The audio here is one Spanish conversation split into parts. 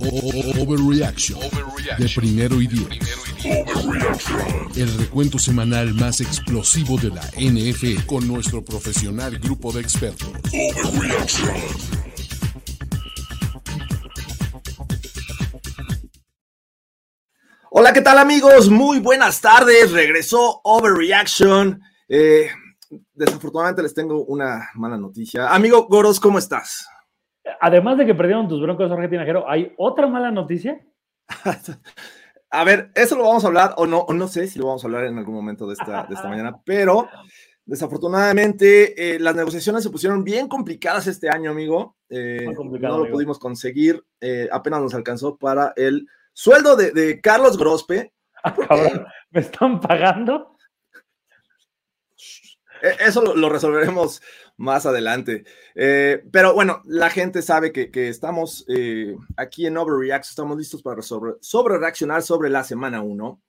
Overreaction de primero y diez. El recuento semanal más explosivo de la NFL con nuestro profesional grupo de expertos. Hola, ¿qué tal amigos? Muy buenas tardes. Regresó Overreaction. Eh, desafortunadamente les tengo una mala noticia. Amigo Goros, ¿cómo estás? Además de que perdieron tus broncos, Jorge Tinajero, ¿hay otra mala noticia? A ver, eso lo vamos a hablar, o no, o no sé si lo vamos a hablar en algún momento de esta, de esta mañana, pero desafortunadamente eh, las negociaciones se pusieron bien complicadas este año, amigo. Eh, complicado, no lo amigo. pudimos conseguir, eh, apenas nos alcanzó para el sueldo de, de Carlos Grospe. Ah, cabrón, ¿me están pagando? Eh, Eso lo, resolveremos más adelante. Eh, pero bueno, la gente sabe que, que estamos eh, aquí en Overreact, estamos listos para sobre, sobre reaccionar sobre la semana 1.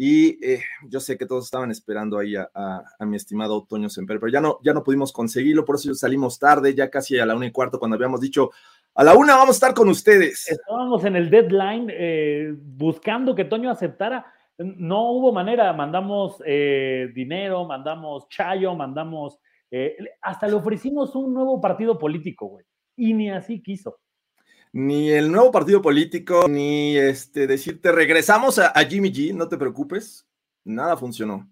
Y eh, yo sé que todos estaban esperando ahí a, a- a mi estimado Toño Semper, pero ya no, ya no pudimos conseguirlo, por eso salimos tarde, ya casi a la una y cuarto, cuando habíamos dicho a la una vamos a estar con ustedes. Estábamos en el deadline buscando que Toño aceptara. No hubo manera, mandamos eh, dinero, mandamos chayo, mandamos, eh, hasta le ofrecimos un nuevo partido político, güey. Y ni así quiso. Ni el nuevo partido político, ni este decirte regresamos a, a Jimmy G, no te preocupes, nada funcionó.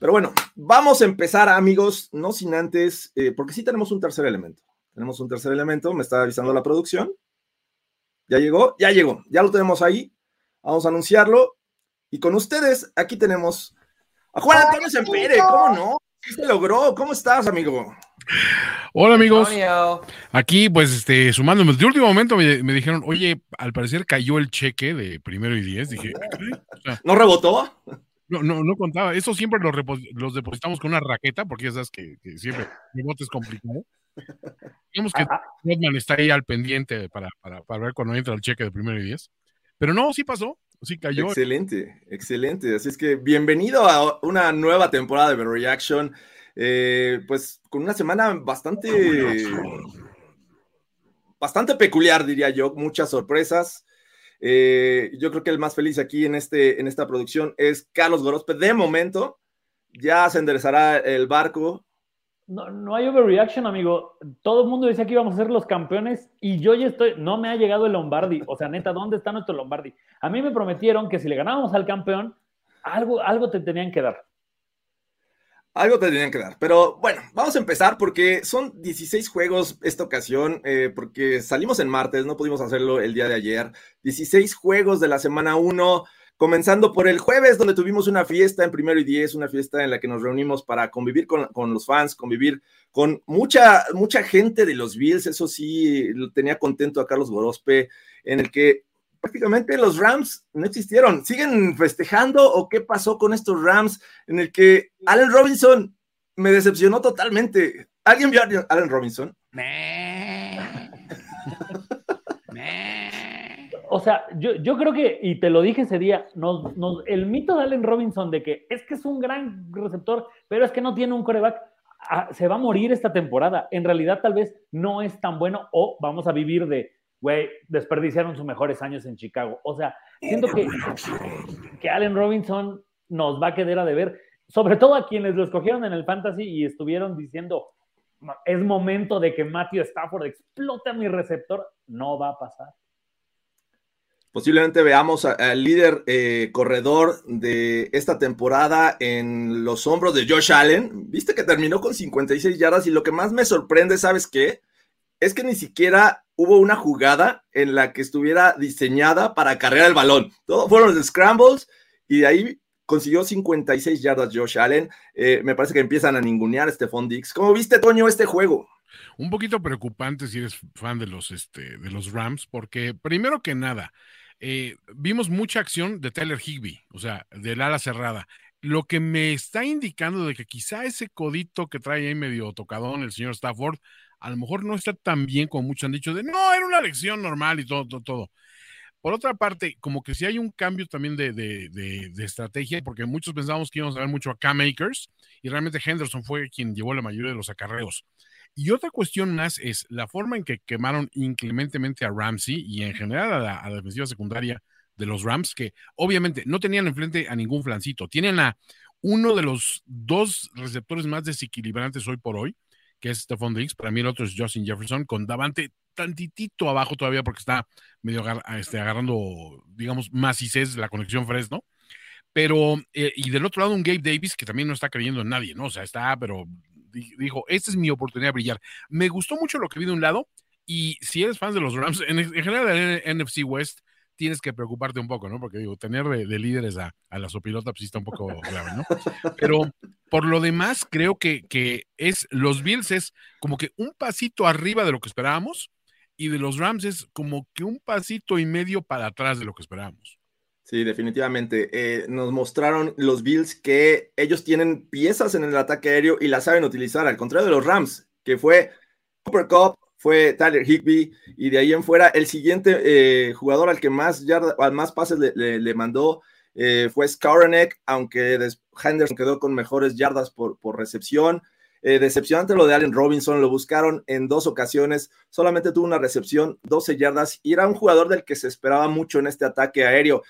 Pero bueno, vamos a empezar, amigos, no sin antes, eh, porque sí tenemos un tercer elemento. Tenemos un tercer elemento, me está avisando la producción. Ya llegó, ya llegó, ya lo tenemos ahí. Vamos a anunciarlo. Y con ustedes, aquí tenemos a Juan Antonio Sempere, ¿cómo no? ¿Qué se logró? ¿Cómo estás, amigo? Hola amigos, aquí pues este sumándome, de último momento me, me dijeron, oye, al parecer cayó el cheque de primero y diez, dije, "Ah, caray". O sea, ¿No rebotó? no, no, no contaba, eso siempre los, los depositamos con una raqueta, porque ya sabes que, que siempre mi bote es complicado. Digamos que Ah, Rodman está ahí al pendiente para, para, para ver cuando entra el cheque de primero y diez, pero no, sí pasó, sí cayó. Excelente, excelente. Así es que bienvenido a una nueva temporada de Reaction. Eh, pues con una semana bastante, bastante peculiar, diría yo. Muchas sorpresas. Eh, yo creo que el más feliz aquí en, este, en esta producción es Carlos Gorospe. De momento, ya se enderezará el barco. No, no hay overreaction, amigo. Todo el mundo decía que íbamos a ser los campeones y yo ya estoy, no me ha llegado el Lombardi. O sea, neta, ¿dónde está nuestro Lombardi? A mí me prometieron que si le ganábamos al campeón, algo, algo te tenían que dar. Algo te tenían que dar. Pero bueno, vamos a empezar porque son 16 juegos esta ocasión, eh, porque salimos en martes, no pudimos hacerlo el día de ayer. 16 juegos de la semana 1, comenzando por el jueves, donde tuvimos una fiesta en primero y 10, una fiesta en la que nos reunimos para convivir con, con los fans, convivir con mucha, mucha gente de los Bills. Eso sí, lo tenía contento a Carlos Gorospe, en el que prácticamente los Rams no existieron. ¿Siguen festejando o qué pasó con estos Rams en el que Allen Robinson me decepcionó totalmente? ¿Alguien vio a Allen Robinson? O sea, yo, yo creo que, y te lo dije ese día, nos, nos- el mito de Allen Robinson de que es que es un gran receptor, pero es que no tiene un coreback, ah, se va a morir esta temporada. En realidad, tal vez no es tan bueno o vamos a vivir de, güey, desperdiciaron sus mejores años en Chicago. O sea, siento que, que Allen Robinson nos va a quedar a deber, sobre todo a quienes lo escogieron en el fantasy y estuvieron diciendo, es momento de que Matthew Stafford explote a mi receptor. No va a pasar. Posiblemente veamos al líder eh, corredor de esta temporada en los hombros de Josh Allen. Viste que terminó con 56 yardas y lo que más me sorprende, ¿sabes qué? Es que ni siquiera hubo una jugada en la que estuviera diseñada para cargar el balón. Todo fueron los scrambles y de ahí consiguió 56 yardas Josh Allen. Eh, me parece que empiezan a ningunear a Stephon Dix. ¿Cómo viste, Toño, este juego? Un poquito preocupante si eres fan de los, este, de los Rams, porque primero que nada, eh, vimos mucha acción de Tyler Higby, o sea, del ala cerrada. Lo que me está indicando de que quizá ese codito que trae ahí medio tocadón el señor Stafford, a lo mejor no está tan bien como muchos han dicho de no, era una lección normal y todo, todo, todo. Por otra parte, como que si hay un cambio también de, de, estrategia, porque muchos pensábamos que íbamos a ver mucho a Cam Akers y realmente Henderson fue quien llevó la mayoría de los acarreos. Y otra cuestión más es la forma en que quemaron inclementemente a Ramsey y en general a la, defensiva secundaria de los Rams, que obviamente no tenían enfrente a ningún flancito. Tienen a uno de los dos receptores más desequilibrantes hoy por hoy, que es Stephon Diggs. Para mí el otro es Justin Jefferson, con Davante tantitito abajo todavía porque está medio este, agarrando, digamos, macices la conexión Fresno. Pero, eh, y del otro lado un Gabe Davis que también no está creyendo en nadie, ¿no? O sea, está, pero dijo, esta es mi oportunidad de brillar. Me gustó mucho lo que vi de un lado y si eres fan de los Rams, en, general en NFC West, tienes que preocuparte un poco, ¿no? Porque digo, tener de, líderes a, a, la sopilota pues sí está un poco grave, ¿no? Pero por lo demás, creo que, que es, los Bills es como que un pasito arriba de lo que esperábamos y de los Rams es como que un pasito y medio para atrás de lo que esperábamos. Sí, definitivamente. Eh, nos mostraron los Bills que ellos tienen piezas en el ataque aéreo y las saben utilizar, al contrario de los Rams, que fue Cooper Cup, fue Tyler Higby, y de ahí en fuera el siguiente eh, jugador al que más, al más pases le, mandó eh, fue Skowronek, aunque Henderson quedó con mejores yardas por, por recepción. decepcionante lo de Allen Robinson, lo buscaron en dos ocasiones, solamente tuvo una recepción, 12 yardas, y era un jugador del que se esperaba mucho en este ataque aéreo.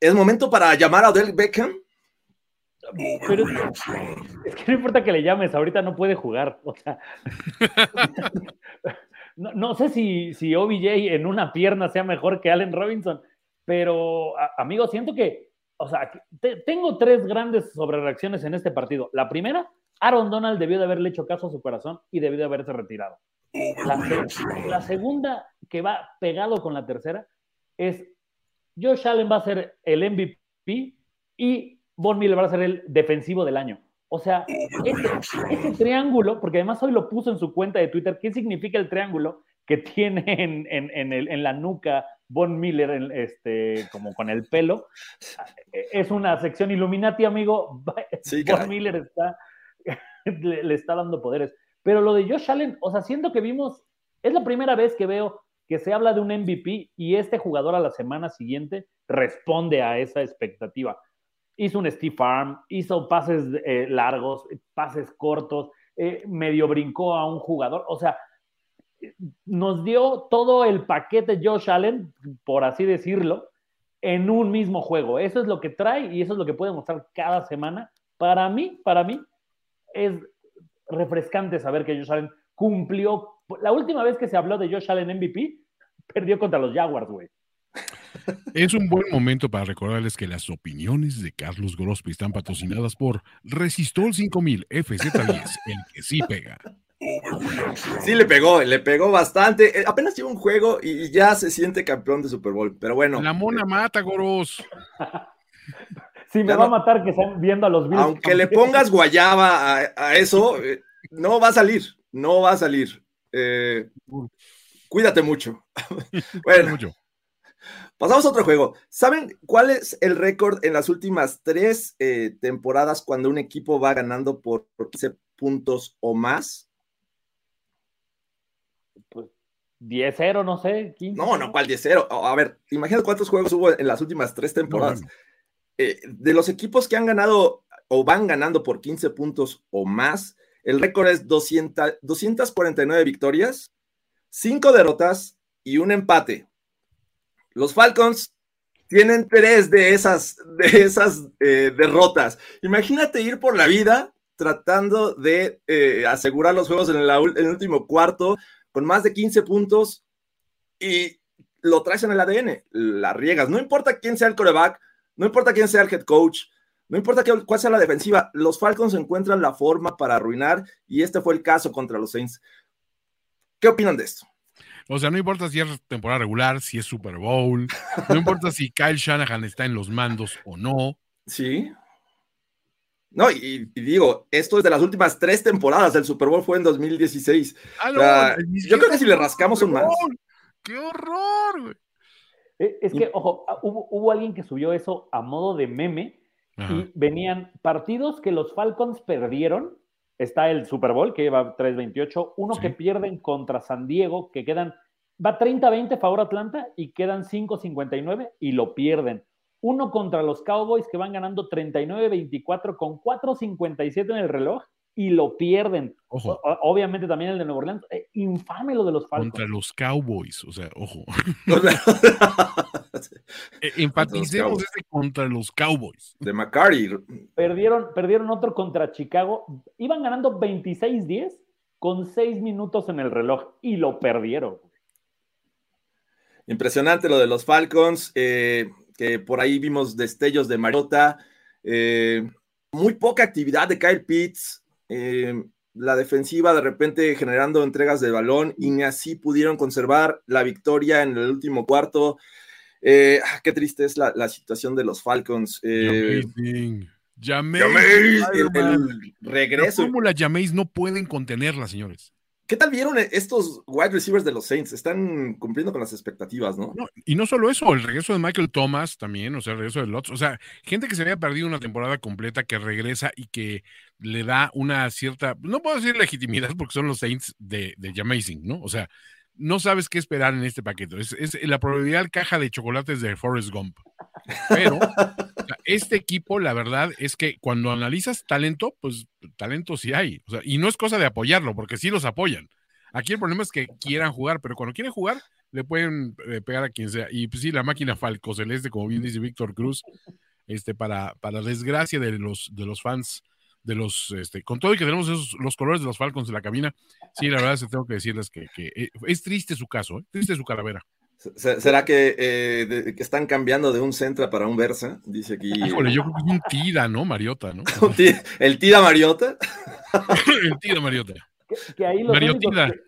¿Es momento para llamar a Odell Beckham? Pero es que, no importa que le llames, ahorita no puede jugar. O sea, no, sé si, si OBJ en una pierna sea mejor que Allen Robinson, pero amigo, siento que, o sea, tengo tres grandes sobrereacciones en este partido. La primera, Aaron Donald debió de haberle hecho caso a su corazón y debió de haberse retirado. la segunda, que va pegado con la tercera, es Josh Allen va a ser el MVP y Von Miller va a ser el defensivo del año. O sea, ese, triángulo, porque además hoy lo puso en su cuenta de Twitter, ¿qué significa el triángulo que tiene en, la nuca Von Miller, este, como con el pelo? Es una sección Illuminati, amigo. Von Miller está, le, le, está dando poderes. Pero lo de Josh Allen, o sea, siento que vimos, es la primera vez que veo que se habla de un MVP y este jugador a la semana siguiente responde a esa expectativa. Hizo un Steve Farm, hizo pases eh, largos, pases cortos, eh, medio brincó a un jugador, o sea, nos dio todo el paquete Josh Allen, por así decirlo, en un mismo juego. Eso es lo que trae y eso es lo que puede mostrar cada semana. Para mí, para mí, es refrescante saber que Josh Allen cumplió. La última vez que se habló de Josh Allen MVP perdió contra los Jaguars, güey. Es un buen momento para recordarles que las opiniones de Carlos Grospi están patrocinadas por Resistol 5000 FZ10, el que sí pega. Sí, le pegó, le pegó bastante. Eh, apenas lleva un juego y ya se siente campeón de Super Bowl, pero bueno. La mona mata, Goros. Sí, me va a matar que están viendo a los Bills. Aunque le pongas guayaba a, eso, eh, no va a salir, no va a salir. Eh, Cuídate mucho. bueno, mucho. pasamos a otro juego. ¿Saben cuál es el récord en las últimas tres eh, temporadas cuando un equipo va ganando por 15 puntos o más? Pues 10-0, no sé. 15. No, no, ¿cuál 10-0? A ver, imagínate cuántos juegos hubo en las últimas tres temporadas. Eh, de los equipos que han ganado o van ganando por 15 puntos o más, el récord es 200, 249 victorias cinco derrotas y un empate. Los Falcons tienen tres de esas, de esas eh, derrotas. Imagínate ir por la vida tratando de eh, asegurar los juegos en, el último cuarto con más de 15 puntos y lo traes en el ADN, la riegas. No importa quién sea el coreback, no importa quién sea el head coach, no importa cuál sea la defensiva, los Falcons encuentran la forma para arruinar y este fue el caso contra los Saints. ¿Qué opinan de esto? O sea, no importa si es temporada regular, si es Super Bowl, no importa si Kyle Shanahan está en los mandos o no. Sí. No, y, y, digo, esto es de las últimas tres temporadas. El Super Bowl fue en 2016. Ah, no, o sea, yo creo que si le rascamos un más. ¡Qué horror, güey! E, es que, ojo, ah, hubo, hubo, alguien que subió eso a modo de meme Ajá. y venían partidos que los Falcons perdieron. Está el Super Bowl, que lleva 3-28, uno sí. que pierden contra San Diego, que quedan, va 30-20 favor Atlanta y quedan 5-59 y lo pierden. Uno contra los Cowboys que van ganando 39-24 con 4-57 en el reloj y lo pierden. Ojo. O, obviamente también el de Nueva Orleans. Eh, infame lo de los Falcons. Contra los Cowboys, o sea, ojo. eh, enfaticemos ese contra los Cowboys. De McCarty. Perdieron, perdieron otro contra Chicago. Iban ganando 26-10 con 6 minutos en el reloj y lo perdieron. Impresionante lo de los Falcons, eh, que por ahí vimos destellos de Mariota. Eh, muy poca actividad de Kyle Pitts. Eh, la defensiva de repente generando entregas de balón y ni así pudieron conservar la victoria en el último cuarto. Eh, qué triste es la, la, situación de los Falcons. Eh, Jameis. El, el, regreso. La fórmula Jameis no pueden contenerla, señores. ¿Qué tal vieron estos wide receivers de los Saints? Están cumpliendo con las expectativas, ¿no? no y no solo eso, el regreso de Michael Thomas también, o sea, el regreso de Lotz, o sea, gente que se había perdido una temporada completa que regresa y que le da una cierta, no puedo decir legitimidad porque son los Saints de, de Jamazing, ¿no? O sea, no sabes qué esperar en este paquete. Es, es la probabilidad caja de chocolates de Forrest Gump. Pero este equipo, la verdad es que cuando analizas talento, pues talento sí hay. O sea, y no es cosa de apoyarlo, porque sí los apoyan. Aquí el problema es que quieran jugar, pero cuando quieren jugar, le pueden eh, pegar a quien sea. Y pues sí, la máquina Falco Celeste, como bien dice Víctor Cruz, este, para, para desgracia de los, de los fans de los, este, con todo y que tenemos esos, los colores de los Falcons en la cabina, sí, la verdad es que tengo que decirles que, que eh, es triste su caso, ¿eh? triste su calavera. ¿Será que, eh, de, que, están cambiando de un Centra para un Versa? Dice aquí. Híjole, yo creo que es un Tida, ¿no? Mariota, ¿no? ¿El Tida Mariota? El Tida Mariota. Que, que ahí los únicos, que,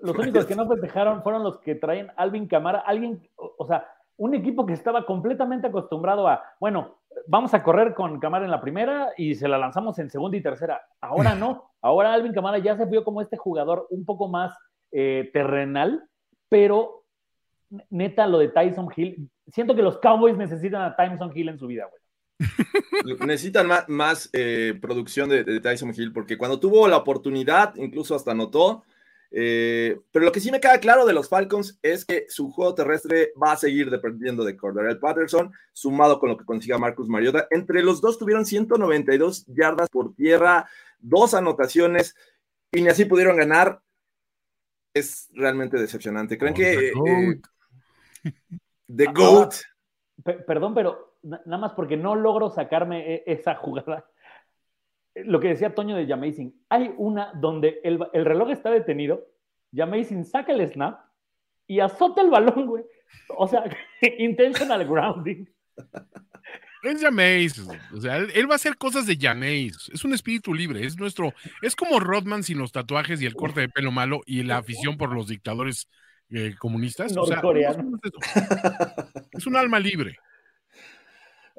los únicos que no festejaron fueron los que traen Alvin Camara, alguien, o, o sea, un equipo que estaba completamente acostumbrado a, bueno, vamos a correr con Camara en la primera y se la lanzamos en segunda y tercera. Ahora no, ahora Alvin Camara ya se vio como este jugador un poco más eh, terrenal, pero neta lo de Tyson Hill, siento que los Cowboys necesitan a Tyson Hill en su vida, güey. Necesitan más, más eh, producción de, de, Tyson Hill, porque cuando tuvo la oportunidad, incluso hasta anotó. Eh, pero lo que sí me queda claro de los Falcons es que su juego terrestre va a seguir dependiendo de Cordarel Patterson, sumado con lo que consiga Marcus Mariota. Entre los dos tuvieron 192 yardas por tierra, dos anotaciones, y ni así pudieron ganar. Es realmente decepcionante. ¿Creen oh, que eh, The GOAT. Ah, perdón, pero nada más porque no logro sacarme e, esa jugada. Lo que decía Toño de Jamazing, hay una donde el, el reloj está detenido, Jamazing saca el snap y azota el balón, güey. O sea, intentional grounding. Es Jameis, o sea, él, él, va a hacer cosas de Jameis, es un espíritu libre, es nuestro, es como Rodman sin los tatuajes y el corte de pelo malo y la afición por los dictadores eh, comunistas. O sea, es un alma libre.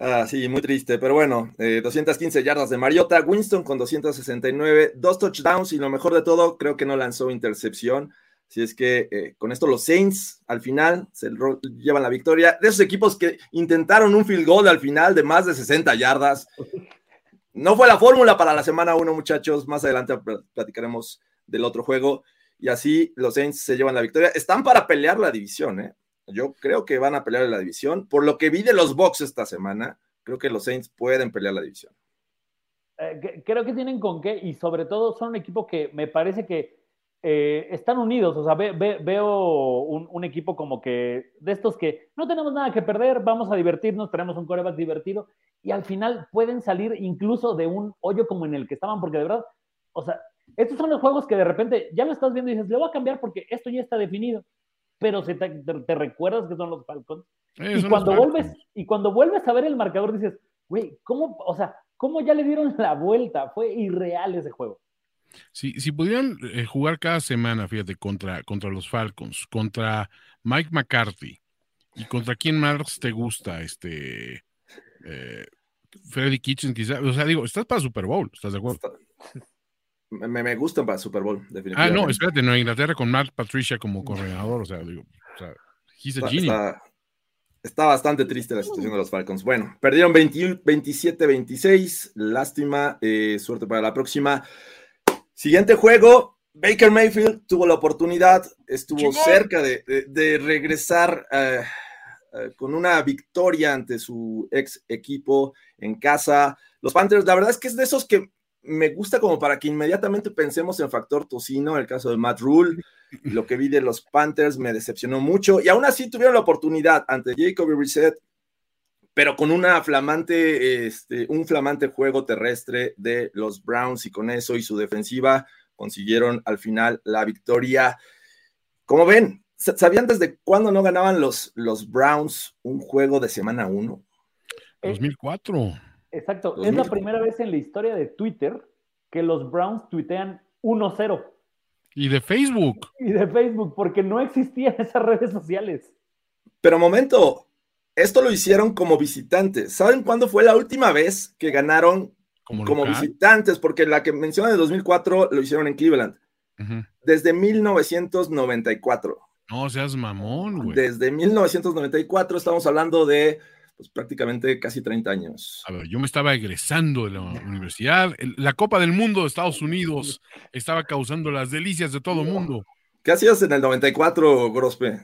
Ah, sí, muy triste, pero bueno, eh, 215 yardas de Mariota, Winston con 269, dos touchdowns y lo mejor de todo, creo que no lanzó intercepción. Si es que eh, con esto los Saints al final se llevan la victoria. De esos equipos que intentaron un field goal al final de más de 60 yardas. No fue la fórmula para la semana 1, muchachos. Más adelante platicaremos del otro juego y así los Saints se llevan la victoria. Están para pelear la división, ¿eh? Yo creo que van a pelear la división. Por lo que vi de los Bucks esta semana, creo que los Saints pueden pelear la división. Eh, creo que tienen con qué y sobre todo son un equipo que me parece que eh, están unidos. O sea, ve, ve, veo un, un, equipo como que de estos que no tenemos nada que perder, vamos a divertirnos, tenemos un coreback divertido y al final pueden salir incluso de un hoyo como en el que estaban, porque de verdad, o sea, estos son los juegos que de repente ya lo estás viendo y dices, le voy a cambiar porque esto ya está definido. Pero si te, te, te recuerdas que son los Falcons. Y, cuando vuelves, y cuando vuelves a ver el marcador dices, güey, ¿cómo, o sea, cómo ya le dieron la vuelta? Fue irreal ese juego. Si, si pudieran eh, jugar cada semana, fíjate, contra, contra los Falcons, contra Mike McCarthy y contra quién más te gusta, este, eh, Freddy Kitchen, quizás. O sea, digo, estás para Super Bowl, ¿estás de acuerdo? Me, me gustan para Super Bowl, definitivamente. Ah, no, espérate, Nueva Inglaterra con Matt Patricia como coordinador, o sea, digo, o sea, he's a Está, genius. está- está bastante triste la situación de los Falcons. Bueno, perdieron 21 27-26. Lástima. eh, suerte para la próxima. Siguiente juego. Baker Mayfield tuvo la oportunidad, estuvo cerca de, de- de regresar eh, eh, con una victoria ante su ex equipo en casa. Los Panthers, la verdad es que es de esos que me gusta como para que inmediatamente pensemos en factor tocino, el caso de Matt Rule. Lo que vi de los Panthers me decepcionó mucho y aún así tuvieron la oportunidad ante Jacoby Reset, pero con una flamante, este, un flamante juego terrestre de los Browns y con eso y su defensiva consiguieron al final la victoria. Como ven, ¿sa- ¿sabían desde cuándo no ganaban los, los Browns un juego de semana 1? 2004. Exacto. Es 2000. la primera vez en la historia de Twitter que los Browns tuitean 1-0 Y de Facebook. y de Facebook porque no existían esas redes sociales. Pero momento, esto lo hicieron como visitantes. ¿Saben cuándo fue la última vez que ganaron Como, visitantes? Porque la que menciona de 2004 lo hicieron en Cleveland. Desde 1994. No seas mamón, güey. Desde 1994 estamos hablando de pues, prácticamente casi 30 años. A ver, yo me estaba egresando de la universidad. La Copa del Mundo de Estados Unidos estaba causando las delicias de todo mundo. ¿Qué hacías en el 94, Grospe?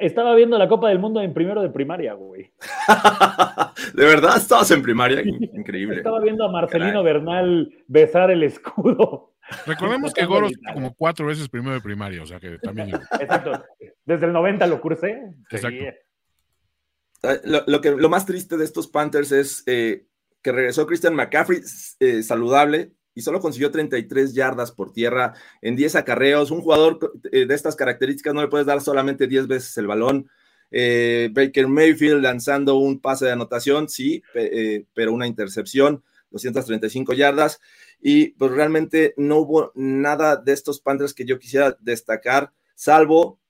Estaba viendo la Copa del Mundo en primero de primaria, güey. ¿De verdad estabas en primaria? Increíble. Estaba viendo a Marcelino Caray. Bernal besar el escudo. Recordemos que Tocando Goro guitarra. como cuatro veces primero de primaria, o sea que también. Exacto. Desde el 90 lo cursé. Exacto. Eh, Lo, que, lo más triste de estos Panthers es eh, que regresó Christian McCaffrey eh, saludable y solo consiguió 33 yardas por tierra en 10 acarreos. Un jugador eh, de estas características no le puedes dar solamente 10 veces el balón. Baker Mayfield lanzando un pase de anotación, sí, pe- pero una intercepción, 235 yardas. Y pues realmente no hubo nada de estos Panthers que yo quisiera destacar, salvo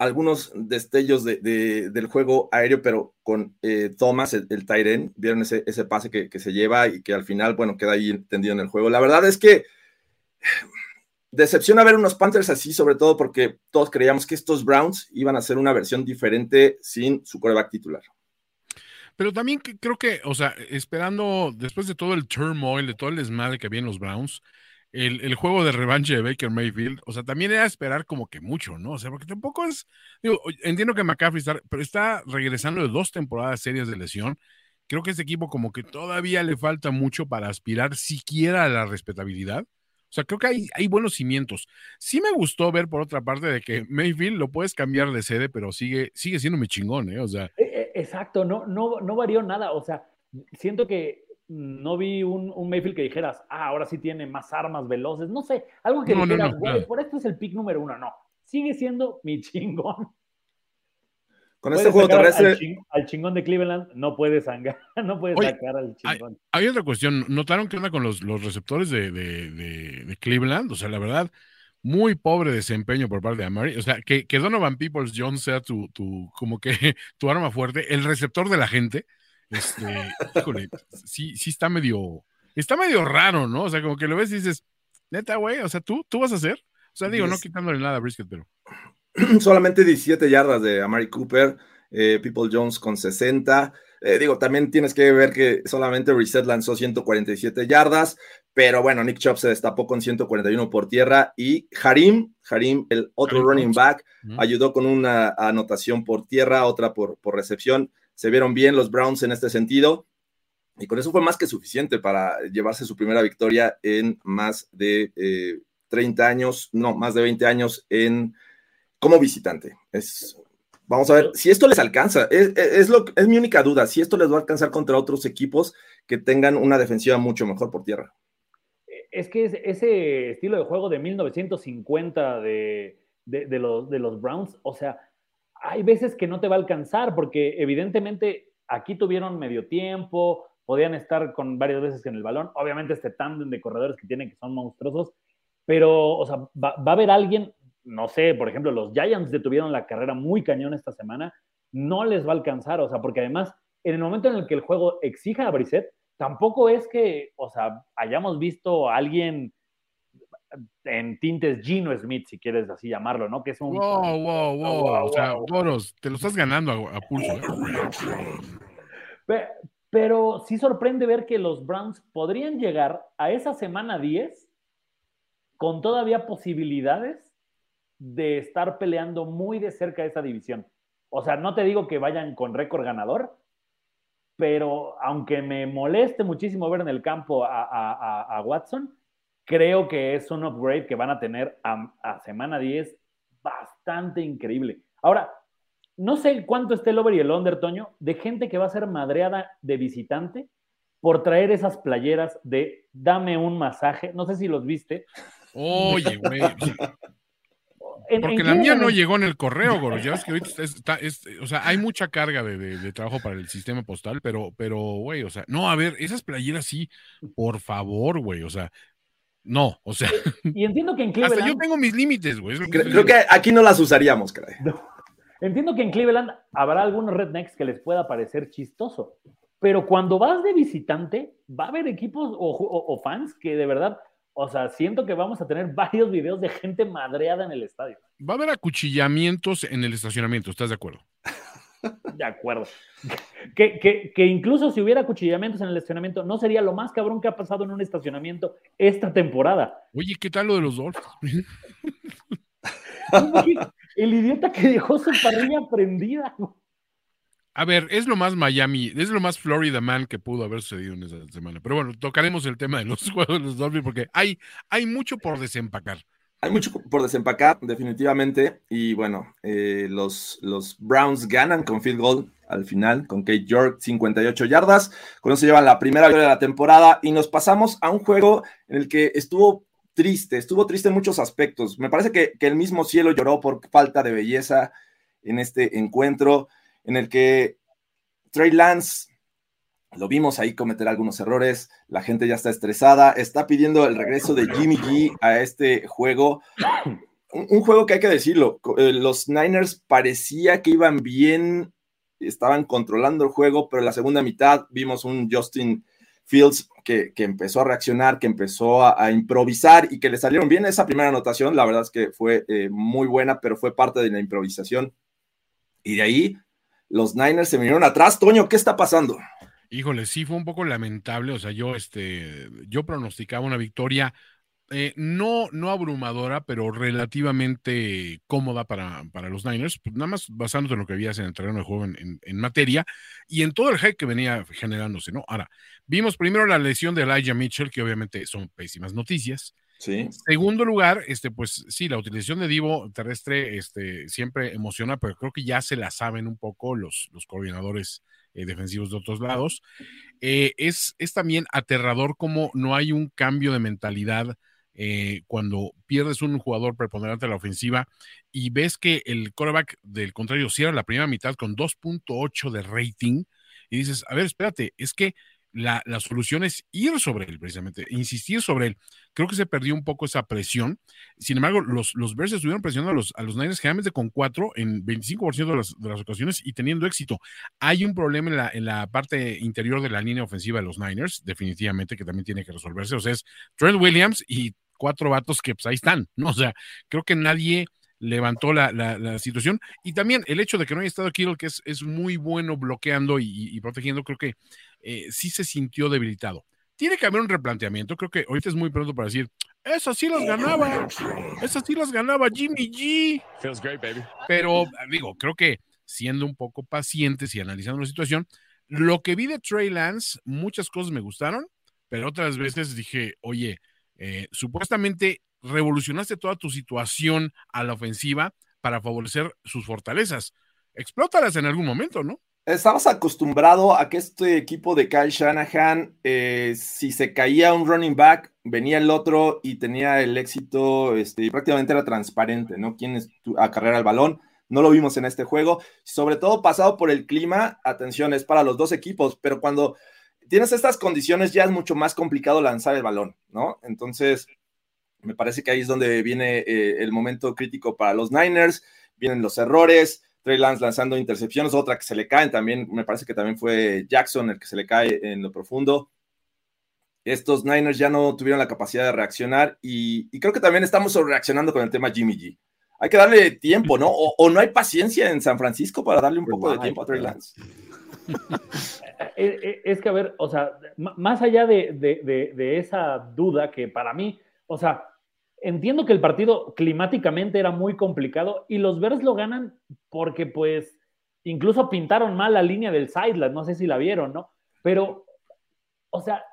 algunos destellos de, de- del juego aéreo, pero con eh, Thomas, el, el Tyren, vieron ese, ese pase que, que se lleva y que al final, bueno, queda ahí tendido en el juego. La verdad es que decepciona ver unos Panthers así, sobre todo porque todos creíamos que estos Browns iban a ser una versión diferente sin su coreback titular. Pero también creo que, o sea, esperando, después de todo el turmoil, de todo el desmadre que había en los Browns, el, el juego de revancha de Baker Mayfield, o sea, también era esperar como que mucho, ¿no? O sea, porque tampoco es, digo, entiendo que McCaffrey está, pero está regresando de dos temporadas serias de lesión. Creo que este equipo como que todavía le falta mucho para aspirar siquiera a la respetabilidad. O sea, creo que hay, hay buenos cimientos. Sí me gustó ver por otra parte de que Mayfield lo puedes cambiar de sede, pero sigue, sigue siendo mi chingón, ¿eh? O sea, Eh, eh, Exacto, no, no, no varió nada. O sea, siento que no vi un, un Mayfield que dijeras, ah, ahora sí tiene más armas veloces. No sé, algo que No, dijeras, no, güey, claro. por esto es el pick número uno. No, sigue siendo mi chingón. Con este juego al, terrestre, ching- al chingón de Cleveland, no puedes sangar, no puedes Oye, sacar al chingón. Hay otra cuestión. ¿Notaron qué onda con los, los receptores de, de- de- de Cleveland? O sea, la verdad, muy pobre desempeño por parte de Amari. O sea, que, que Donovan Peoples Jones sea tu, tu, como que tu arma fuerte, el receptor de la gente. Este, híjole, sí, sí está medio, está medio raro, ¿no? O sea, como que lo ves y dices, neta, güey, o sea, tú, tú vas a hacer. O sea, digo, no quitándole nada a Brisket, pero. solamente 17 yardas de Amari Cooper, eh, People Jones con 60. Eh, digo, también tienes que ver que solamente Reset lanzó 147 yardas, pero bueno, Nick Chubb se destapó con 141 por tierra y Harim, Harim, el otro Harim running back, ayudó con una anotación por tierra, otra por, por recepción. Se vieron bien los Browns en este sentido. Y con eso fue más que suficiente para llevarse su primera victoria en más de eh, 30 años, no, más de 20 años en, como visitante. Es, vamos a ver si esto les alcanza. Es, lo, es mi única duda, si esto les va a alcanzar contra otros equipos que tengan una defensiva mucho mejor por tierra. Es que es- ese estilo de juego de 1950 de, de- de los, de los Browns, o sea, hay veces que no te va a alcanzar porque evidentemente aquí tuvieron medio tiempo, podían estar con varias veces en el balón, obviamente este tándem de corredores que tienen que son monstruosos, pero, o sea, va, va a haber alguien, no sé, por ejemplo, los Giants detuvieron la carrera muy cañón esta semana, no les va a alcanzar, o sea, porque además en el momento en el que el juego exija a Brissett, tampoco es que, o sea, hayamos visto a alguien en tintes Gino Smith, si quieres así llamarlo, ¿no? Que es un... Wow, wow, wow. o sea, Boros, te lo estás ganando a, pulso. ¿eh? Pero, sí sorprende ver que los Browns podrían llegar a esa semana 10 con todavía posibilidades de estar peleando muy de cerca esa división. O sea, no te digo que vayan con récord ganador, pero aunque me moleste muchísimo ver en el campo a Watson, creo que es un upgrade que van a tener a, semana 10 bastante increíble. Ahora, no sé cuánto esté el over y el under, Toño, de gente que va a ser madreada de visitante por traer esas playeras de dame un masaje. No sé si los viste. Oye, güey. Porque la mía no llegó en el correo, Goro. Ya ves que ahorita está, o sea, hay mucha carga de, trabajo para el sistema postal, pero, pero, güey, o sea, no, a ver, esas playeras sí, por favor, güey, o sea, no, o sea. Y entiendo que en Cleveland. Hasta yo tengo mis límites, güey. Creo, que aquí no las usaríamos, caray. Entiendo que en Cleveland habrá algunos rednecks que les pueda parecer chistoso. Pero cuando vas de visitante, va a haber equipos o, fans que de verdad, o sea, siento que vamos a tener varios videos de gente madreada en el estadio. Va a haber acuchillamientos en el estacionamiento, ¿estás de acuerdo? De acuerdo. Que, incluso si hubiera cuchillamientos en el estacionamiento, no sería lo más cabrón que ha pasado en un estacionamiento esta temporada. Oye, ¿qué tal lo de los Dolphins? el idiota que dejó su parrilla prendida. A ver, es lo más Miami, es lo más Florida Man que pudo haber sucedido en esa semana. Pero bueno, tocaremos el tema de los juegos de los Dolphins porque hay, hay mucho por desempacar. Hay mucho por desempacar, definitivamente. Y bueno, eh, los, Browns ganan con field goal al final, con Kate York, 58 yardas. Con eso llevan la primera victoria de la temporada. Y nos pasamos a un juego en el que estuvo triste, estuvo triste en muchos aspectos. Me parece que, que el mismo cielo lloró por falta de belleza en este encuentro, en el que Trey Lance lo vimos ahí cometer algunos errores, la gente ya está estresada, está pidiendo el regreso de Jimmy G a este juego. Un, juego que hay que decirlo, eh, los Niners parecía que iban bien, estaban controlando el juego, pero en la segunda mitad vimos un Justin Fields que, empezó a reaccionar, que empezó a, improvisar y que le salieron bien esa primera anotación. La verdad es que fue eh, muy buena, pero fue parte de la improvisación. Y de ahí los Niners se vinieron atrás. Toño, ¿qué está pasando? Híjole, sí fue un poco lamentable. O sea, yo, este, yo pronosticaba una victoria eh, no, no abrumadora, pero relativamente cómoda para, para los Niners, pues nada más basándote en lo que habías en el terreno de juego en, en, materia y en todo el hype que venía generándose, ¿no? Ahora, vimos primero la lesión de Elijah Mitchell, que obviamente son pésimas noticias. Sí. Segundo lugar, este, pues sí, la utilización de Divo terrestre este, siempre emociona, pero creo que ya se la saben un poco los, los coordinadores eh, defensivos de otros lados. Eh, es, es también aterrador como no hay un cambio de mentalidad eh, cuando pierdes un jugador preponderante a la ofensiva y ves que el quarterback del contrario cierra la primera mitad con 2.8 de rating y dices, a ver, espérate, es que la, solución es ir sobre él, precisamente, insistir sobre él. Creo que se perdió un poco esa presión. Sin embargo, los, los Bears estuvieron presionando a los, a los Niners generalmente con cuatro en 25% de las, de las, ocasiones y teniendo éxito. Hay un problema en la, en la parte interior de la línea ofensiva de los Niners, definitivamente, que también tiene que resolverse. O sea, es Trent Williams y cuatro vatos que pues ahí están, ¿no? O sea, creo que nadie levantó la, la, situación. Y también el hecho de que no haya estado Kittle, que es, es muy bueno bloqueando y, protegiendo, creo que eh, sí se sintió debilitado. Tiene que haber un replanteamiento. Creo que ahorita es muy pronto para decir, esas sí las ganaba, esas sí las ganaba Jimmy G. Pero digo, creo que siendo un poco pacientes y analizando la situación, lo que vi de Trey Lance, muchas cosas me gustaron, pero otras veces dije, oye, eh, supuestamente revolucionaste toda tu situación a la ofensiva para favorecer sus fortalezas. Explótalas en algún momento, ¿no? Estabas acostumbrado a que este equipo de Kyle Shanahan, eh, si se caía un running back, venía el otro y tenía el éxito, este, prácticamente era transparente, ¿no? Quién es a carrera el balón. No lo vimos en este juego, sobre todo pasado por el clima. Atención, es para los dos equipos, pero cuando tienes estas condiciones ya es mucho más complicado lanzar el balón, ¿no? Entonces, me parece que ahí es donde viene eh, el momento crítico para los Niners, vienen los errores, Trey Lance lanzando intercepciones, otra que se le caen también, me parece que también fue Jackson el que se le cae en lo profundo. Estos Niners ya no tuvieron la capacidad de reaccionar y, creo que también estamos reaccionando con el tema Jimmy G. Hay que darle tiempo, ¿no? O, no hay paciencia en San Francisco para darle un poco de tiempo a Trey Lance. Eh, eh, es que, a ver, o sea, más allá de, de esa duda que para mí, o sea, entiendo que el partido climáticamente era muy complicado y los Bears lo ganan porque pues incluso pintaron mal la línea del sideline, no sé si la vieron, ¿no? Pero, o sea,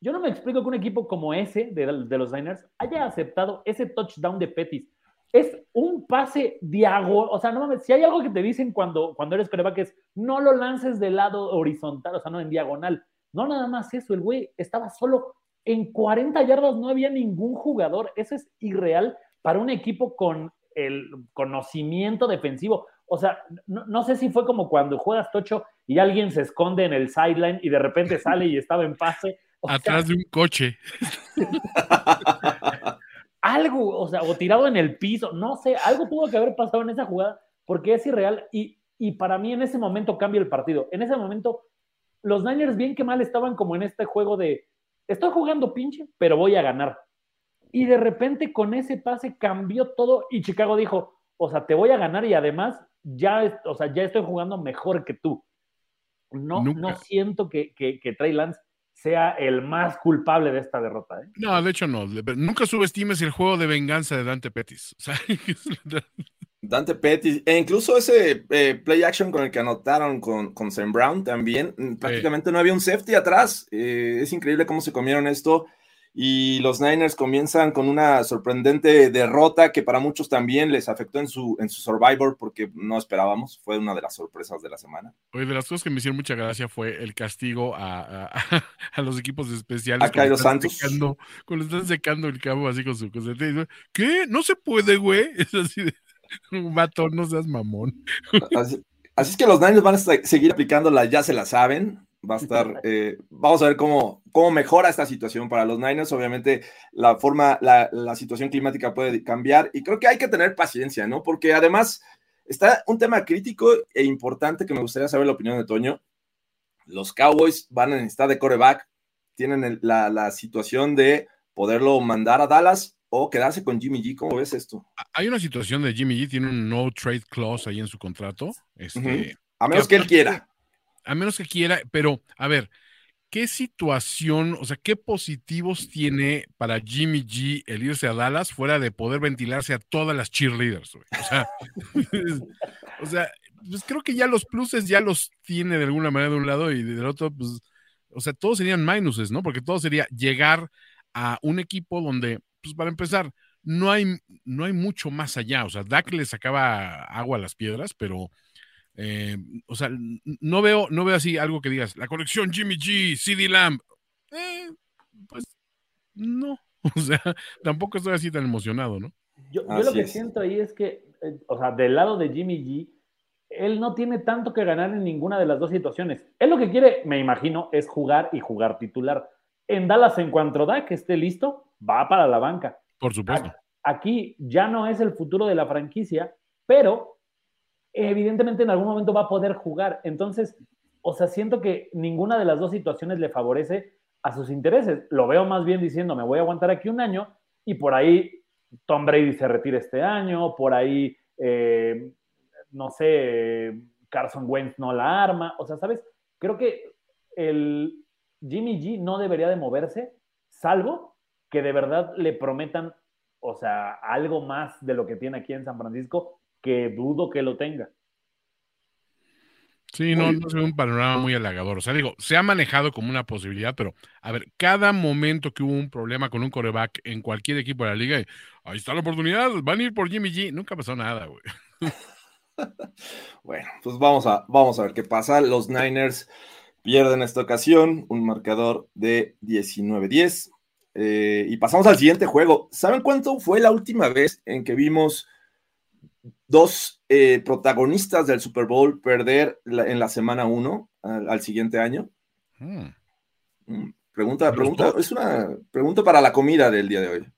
yo no me explico que un equipo como ese de, los Niners haya aceptado ese touchdown de Pettis. Es un pase diagonal, o sea, no mames, si hay algo que te dicen cuando, cuando eres que es no lo lances del lado horizontal, o sea, no en diagonal. No nada más eso, el güey estaba solo en 40 yardas no había ningún jugador. Eso es irreal para un equipo con el conocimiento defensivo. O sea, no, sé si fue como cuando juegas tocho y alguien se esconde en el sideline y de repente sale y estaba en pase. Atrás de un coche. algo, o sea, o tirado en el piso, no sé, algo tuvo que haber pasado en esa jugada porque es irreal y, y para mí en ese momento cambia el partido. En ese momento, los Niners bien que mal estaban como en este juego de estoy jugando pinche, pero voy a ganar. Y de repente con ese pase cambió todo y Chicago dijo, o sea, te voy a ganar y además ya, o sea, ya estoy jugando mejor que tú. No, no siento que, que, Trey Lance sea el más culpable de esta derrota. ¿eh? No, de hecho no. Nunca subestimes el juego de venganza de Dante Pettis. O sea, Dante Pettis, e incluso ese eh, play action con el que anotaron con, con Sam Brown también, mm, prácticamente no había un safety atrás. Eh, es increíble cómo se comieron esto. Y los Niners comienzan con una sorprendente derrota que para muchos también les afectó en su, en su Survivor porque no esperábamos. Fue una de las sorpresas de la semana. Oye, de las cosas que me hicieron mucha gracia fue el castigo a, a, los equipos especiales. A Cairo Santos. cuando están secando el cabo así con su cosa. ¿Qué? No se puede, güey. Es así de. Vato, no seas mamón. Así, es que los Niners van a seguir aplicándola, ya se la saben. Va a estar, eh, vamos a ver cómo, cómo mejora esta situación para los Niners. Obviamente, la forma, la, la, situación climática puede cambiar y creo que hay que tener paciencia, ¿no? Porque además está un tema crítico e importante que me gustaría saber la opinión de Toño. Los Cowboys van a necesitar de coreback, tienen la, la situación de poderlo mandar a Dallas o quedarse con Jimmy G. ¿Cómo ves esto? Hay una situación de Jimmy G, tiene un no trade clause ahí en su contrato. Este, A menos que, él quiera. A menos que quiera, pero a ver, ¿qué situación, o sea, qué positivos tiene para Jimmy G el irse a Dallas fuera de poder ventilarse a todas las cheerleaders? O sea, o sea, pues creo que ya los pluses ya los tiene de alguna manera de un lado y del otro, pues, o sea, todos serían minuses, ¿no? Porque todo sería llegar a un equipo donde pues para empezar, no hay, no hay mucho más allá. O sea, Dak le sacaba agua a las piedras, pero, eh, o sea, no veo, no veo así algo que digas, la colección Jimmy G, CD Lamb. Eh, pues no, o sea, tampoco estoy así tan emocionado, ¿no? Yo, lo que siento ahí es que, eh, o sea, del lado de Jimmy G, él no tiene tanto que ganar en ninguna de las dos situaciones. Él lo que quiere, me imagino, es jugar y jugar titular. En Dallas, en cuanto Dak esté listo, va para la banca. Por supuesto. Aquí ya no es el futuro de la franquicia, pero evidentemente en algún momento va a poder jugar. Entonces, o sea, siento que ninguna de las dos situaciones le favorece a sus intereses. Lo veo más bien diciendo, me voy a aguantar aquí un año y por ahí Tom Brady se retira este año, por ahí, eh, no sé, Carson Wentz no la arma. O sea, ¿sabes? Creo que el Jimmy G no debería de moverse, salvo que de verdad le prometan, o sea, algo más de lo que tiene aquí en San Francisco, que dudo que lo tenga. Sí, no, no es un panorama muy halagador. O sea, digo, se ha manejado como una posibilidad, pero a ver, cada momento que hubo un problema con un coreback en cualquier equipo de la liga, ahí está la oportunidad, van a ir por Jimmy G. Nunca pasó nada, güey. bueno, pues vamos a, vamos a ver qué pasa. Los Niners pierden esta ocasión, un marcador de 19-10. Eh, y pasamos al siguiente juego. ¿Saben cuánto fue la última vez en que vimos dos eh, protagonistas del Super Bowl perder en la semana 1 al, siguiente año? Hmm. Mm, pregunta, pregunta, es una pregunta para la comida del día de hoy.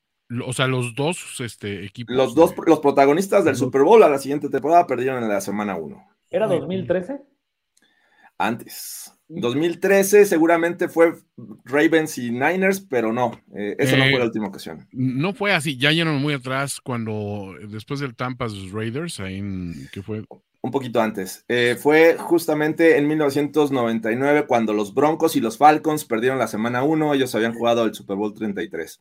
O sea, los dos este, equipos. Los dos, los protagonistas del Super Bowl a la siguiente temporada perdieron en la semana 1. ¿Era 2013? Antes. 2013 seguramente fue Ravens y Niners, pero no, eh, esa no fue la última ocasión. No fue así, ya llegaron muy atrás cuando después del Tampa's Raiders, ahí en, ¿qué fue? Un poquito antes. Eh, fue justamente en 1999 cuando los Broncos y los Falcons perdieron la semana 1, ellos habían jugado el Super Bowl 33.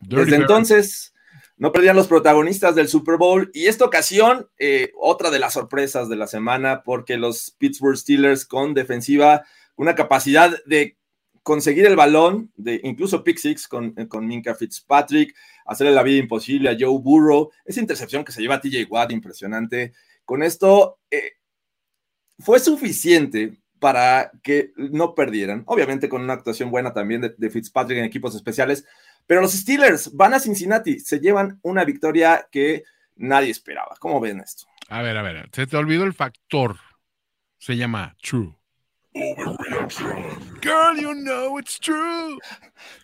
Desde entonces no perdían los protagonistas del Super Bowl. Y esta ocasión, eh, otra de las sorpresas de la semana, porque los Pittsburgh Steelers con defensiva, una capacidad de conseguir el balón, de incluso pick six con, con Minka Fitzpatrick, hacerle la vida imposible a Joe Burrow, esa intercepción que se lleva a TJ Watt, impresionante. Con esto eh, fue suficiente para que no perdieran, obviamente con una actuación buena también de, de Fitzpatrick en equipos especiales, pero los Steelers van a Cincinnati, se llevan una victoria que nadie esperaba. ¿Cómo ven esto? A ver, a ver, se te olvidó el factor. Se llama True. Girl, you know it's true.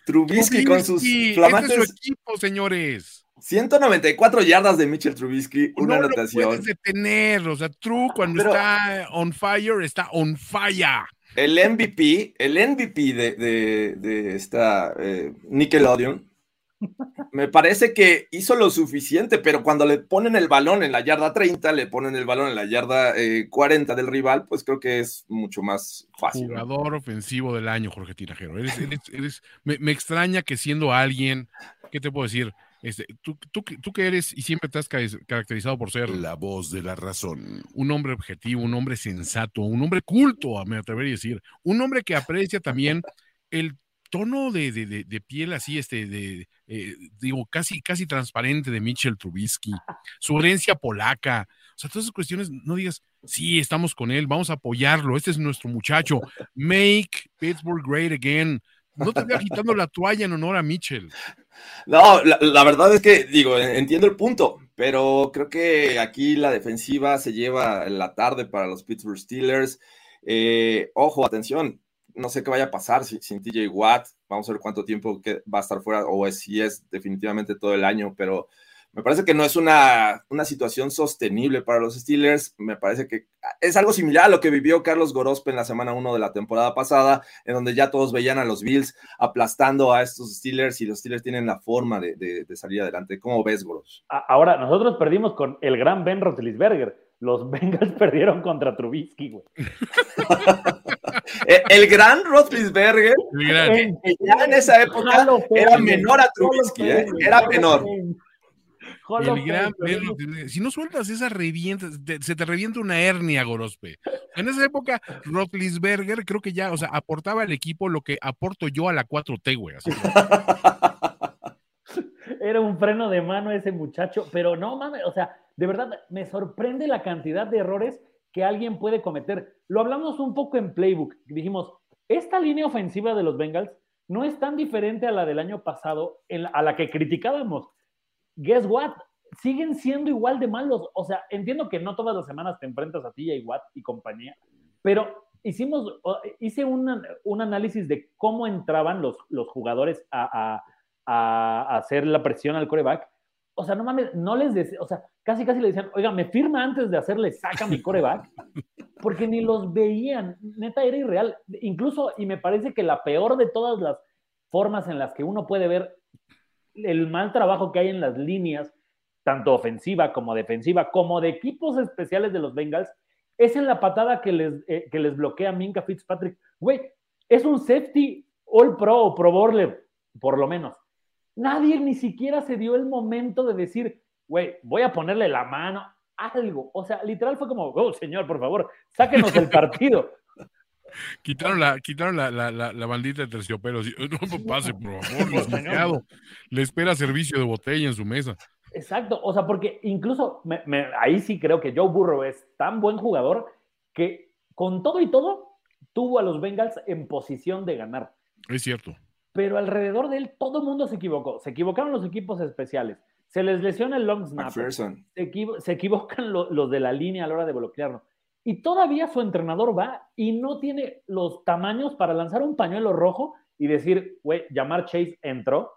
Trubisky, con sus flamantes. Este es su equipo, señores. 194 yardas de Mitchell Trubisky, una no anotación. Lo puedes detener, o sea, True cuando Pero, está on fire, está on fire. El MVP, el MVP de, de, de esta eh, Nickelodeon, me parece que hizo lo suficiente, pero cuando le ponen el balón en la yarda 30, le ponen el balón en la yarda eh, 40 del rival, pues creo que es mucho más fácil. Jugador ¿no? ofensivo del año, Jorge Tinajero. Eres, eres, eres, me, me, extraña que siendo alguien, ¿qué te puedo decir? Este, tú, tú, tú, que eres y siempre te has caracterizado por ser la voz de la razón, un hombre objetivo, un hombre sensato, un hombre culto, me atrevería a decir, un hombre que aprecia también el tono de, de, de, de piel así, este, de, eh, digo, casi, casi transparente de Mitchell Trubisky, su herencia polaca, o sea, todas esas cuestiones, no digas, sí, estamos con él, vamos a apoyarlo, este es nuestro muchacho, make Pittsburgh great again, no te voy agitando la toalla en honor a Mitchell. No, la, verdad es que, digo, entiendo el punto, pero creo que aquí la defensiva se lleva la tarde para los Pittsburgh Steelers. Eh, ojo, atención, no sé qué vaya a pasar sin, TJ Watt. Vamos a ver cuánto tiempo que va a estar fuera, o si es definitivamente todo el año, pero me parece que no es una, una situación sostenible para los Steelers. Me parece que es algo similar a lo que vivió Carlos Gorospe en la semana 1 de la temporada pasada, en donde ya todos veían a los Bills aplastando a estos Steelers y los Steelers tienen la forma de, de, de salir adelante. ¿Cómo ves, Goros? Ahora, nosotros perdimos con el gran Ben Roethlisberger. Los Bengals perdieron contra Trubisky, güey. el, el, gran Roethlisberger, el gran. En, ya en esa época era menor a Trubisky, ¿eh? era menor. El gran perro, si no sueltas esa revienta, te, se te revienta una hernia, Gorospe. En esa época, Rotlisberger creo que ya, o sea, aportaba al equipo lo que aporto yo a la 4T, güey. Así. Era un freno de mano ese muchacho, pero no mames, o sea, de verdad me sorprende la cantidad de errores que alguien puede cometer. Lo hablamos un poco en Playbook, dijimos, esta línea ofensiva de los Bengals no es tan diferente a la del año pasado, la, a la que criticábamos guess what? Siguen siendo igual de malos. O sea, entiendo que no todas las semanas te enfrentas a ti y Watt y compañía, pero hicimos, hice un, un análisis de cómo entraban los, los jugadores a, a, a, hacer la presión al coreback. O sea, no mames, no les decía, o sea, casi casi le decían, oiga, me firma antes de hacerle saca mi coreback, porque ni los veían, neta era irreal. Incluso, y me parece que la peor de todas las formas en las que uno puede ver el mal trabajo que hay en las líneas, tanto ofensiva como defensiva, como de equipos especiales de los Bengals, es en la patada que les, eh, que les bloquea Minka Fitzpatrick. Güey, es un safety all pro o pro bowler, por lo menos. Nadie ni siquiera se dio el momento de decir, güey, voy a ponerle la mano, algo. O sea, literal fue como, oh, señor, por favor, sáquenos el partido. Quitaron la, quitaron la, la, la, la bandita de terciopelo. No pase, por favor. Le espera servicio de botella en su mesa. Exacto, o sea, porque incluso me, me, ahí sí creo que Joe Burrow es tan buen jugador que con todo y todo tuvo a los Bengals en posición de ganar. Es cierto. Pero alrededor de él todo el mundo se equivocó. Se equivocaron los equipos especiales. Se les lesiona el long snap. Se, equivo se, equivocan lo, los de la línea a la hora de bloquearlo. Y todavía su entrenador va y no tiene los tamaños para lanzar un pañuelo rojo y decir, güey, llamar Chase entró.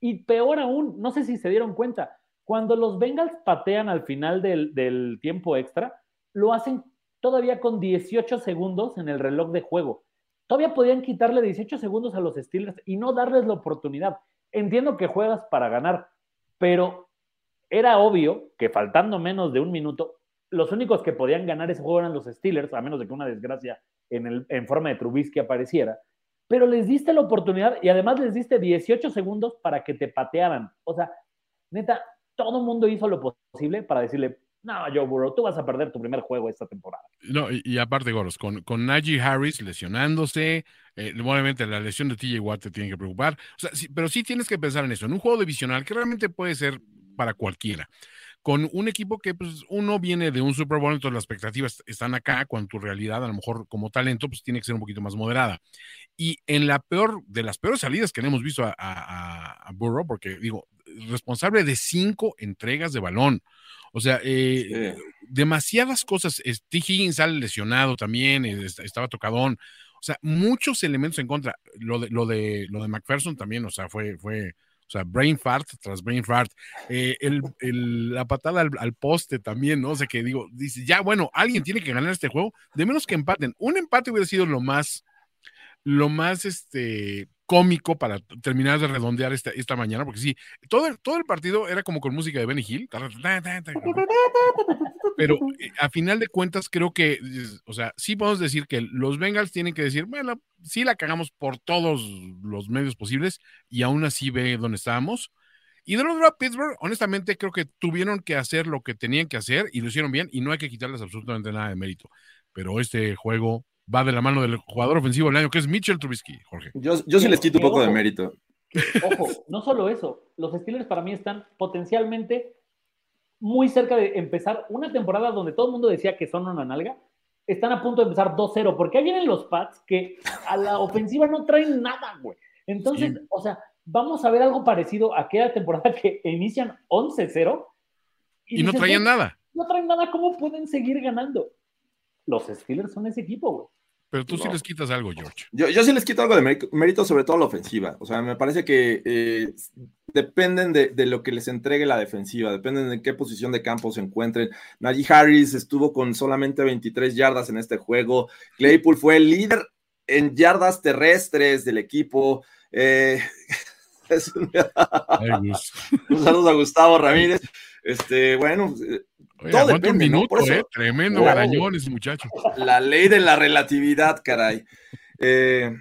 Y peor aún, no sé si se dieron cuenta, cuando los Bengals patean al final del, del tiempo extra, lo hacen todavía con 18 segundos en el reloj de juego. Todavía podían quitarle 18 segundos a los Steelers y no darles la oportunidad. Entiendo que juegas para ganar, pero era obvio que faltando menos de un minuto, los únicos que podían ganar ese juego eran los Steelers, a menos de que una desgracia en, forma de Trubisky apareciera. Pero les diste la oportunidad y además les diste 18 segundos para que te patearan. O sea, neta, todo el mundo hizo lo posible para decirle, no, Joe Burrow, tú vas a perder tu primer juego esta temporada. No, y, aparte, Goros, con, con Najee Harris lesionándose, eh, obviamente la lesión de TJ Watt te tiene que preocupar, pero sí tienes que pensar en eso, en un juego divisional que realmente puede ser para cualquiera con un equipo que pues uno viene de un Super Bowl, entonces las expectativas están acá, cuando tu realidad a lo mejor como talento pues tiene que ser un poquito más moderada. Y en la peor, de las peores salidas que hemos visto a, a, Burrow, porque digo, responsable de cinco entregas de balón. O sea, eh, demasiadas cosas. T. Higgins sale lesionado también, estaba tocadón. O sea, muchos elementos en contra. Lo de, lo de, lo de McPherson también, o sea, fue, fue, o sea, brain fart tras brain fart. Eh, el, el, la patada al, al, poste también, ¿no? O sea, que digo, dice, ya, bueno, alguien tiene que ganar este juego, de menos que empaten. Un empate hubiera sido lo más, lo más, este, cómico para terminar de redondear esta, esta mañana, porque sí, todo el, todo el partido era como con música de Benny Hill, pero eh, a final de cuentas creo que, o sea, sí podemos decir que los Bengals tienen que decir, bueno, sí la cagamos por todos los medios posibles y aún así ve dónde estábamos. Y de los Pittsburgh, honestamente, creo que tuvieron que hacer lo que tenían que hacer y lo hicieron bien y no hay que quitarles absolutamente nada de mérito. Pero este juego va de la mano del jugador ofensivo del año, que es Mitchell Trubisky, Jorge. Yo, yo sí les quito un poco de mérito. Ojo, no solo eso, los Steelers para mí están potencialmente muy cerca de empezar una temporada donde todo el mundo decía que son una nalga. Están a punto de empezar 2-0, porque ahí vienen los Pats que a la ofensiva no traen nada, güey. Entonces, o sea, vamos a ver algo parecido a aquella temporada que inician 11-0. Y, no traían nada. No traen nada, ¿cómo pueden seguir ganando? Los Steelers son ese equipo, güey. Pero tú sí les quitas algo, George. Yo, yo sí les quito algo de mérito, sobre todo la ofensiva. O sea, me parece que eh, dependen de, de, lo que les entregue la defensiva, dependen de qué posición de campo se encuentren. Najee Harris estuvo con solamente 23 yardas en este juego. Claypool fue el líder en yardas terrestres del equipo. Eh, un... un saludo a Gustavo Ramírez. Este, bueno, todo depende, un minuto, ¿no? eh? Tremendo garañón ese muchacho. La ley de la relatividad, caray. Eh,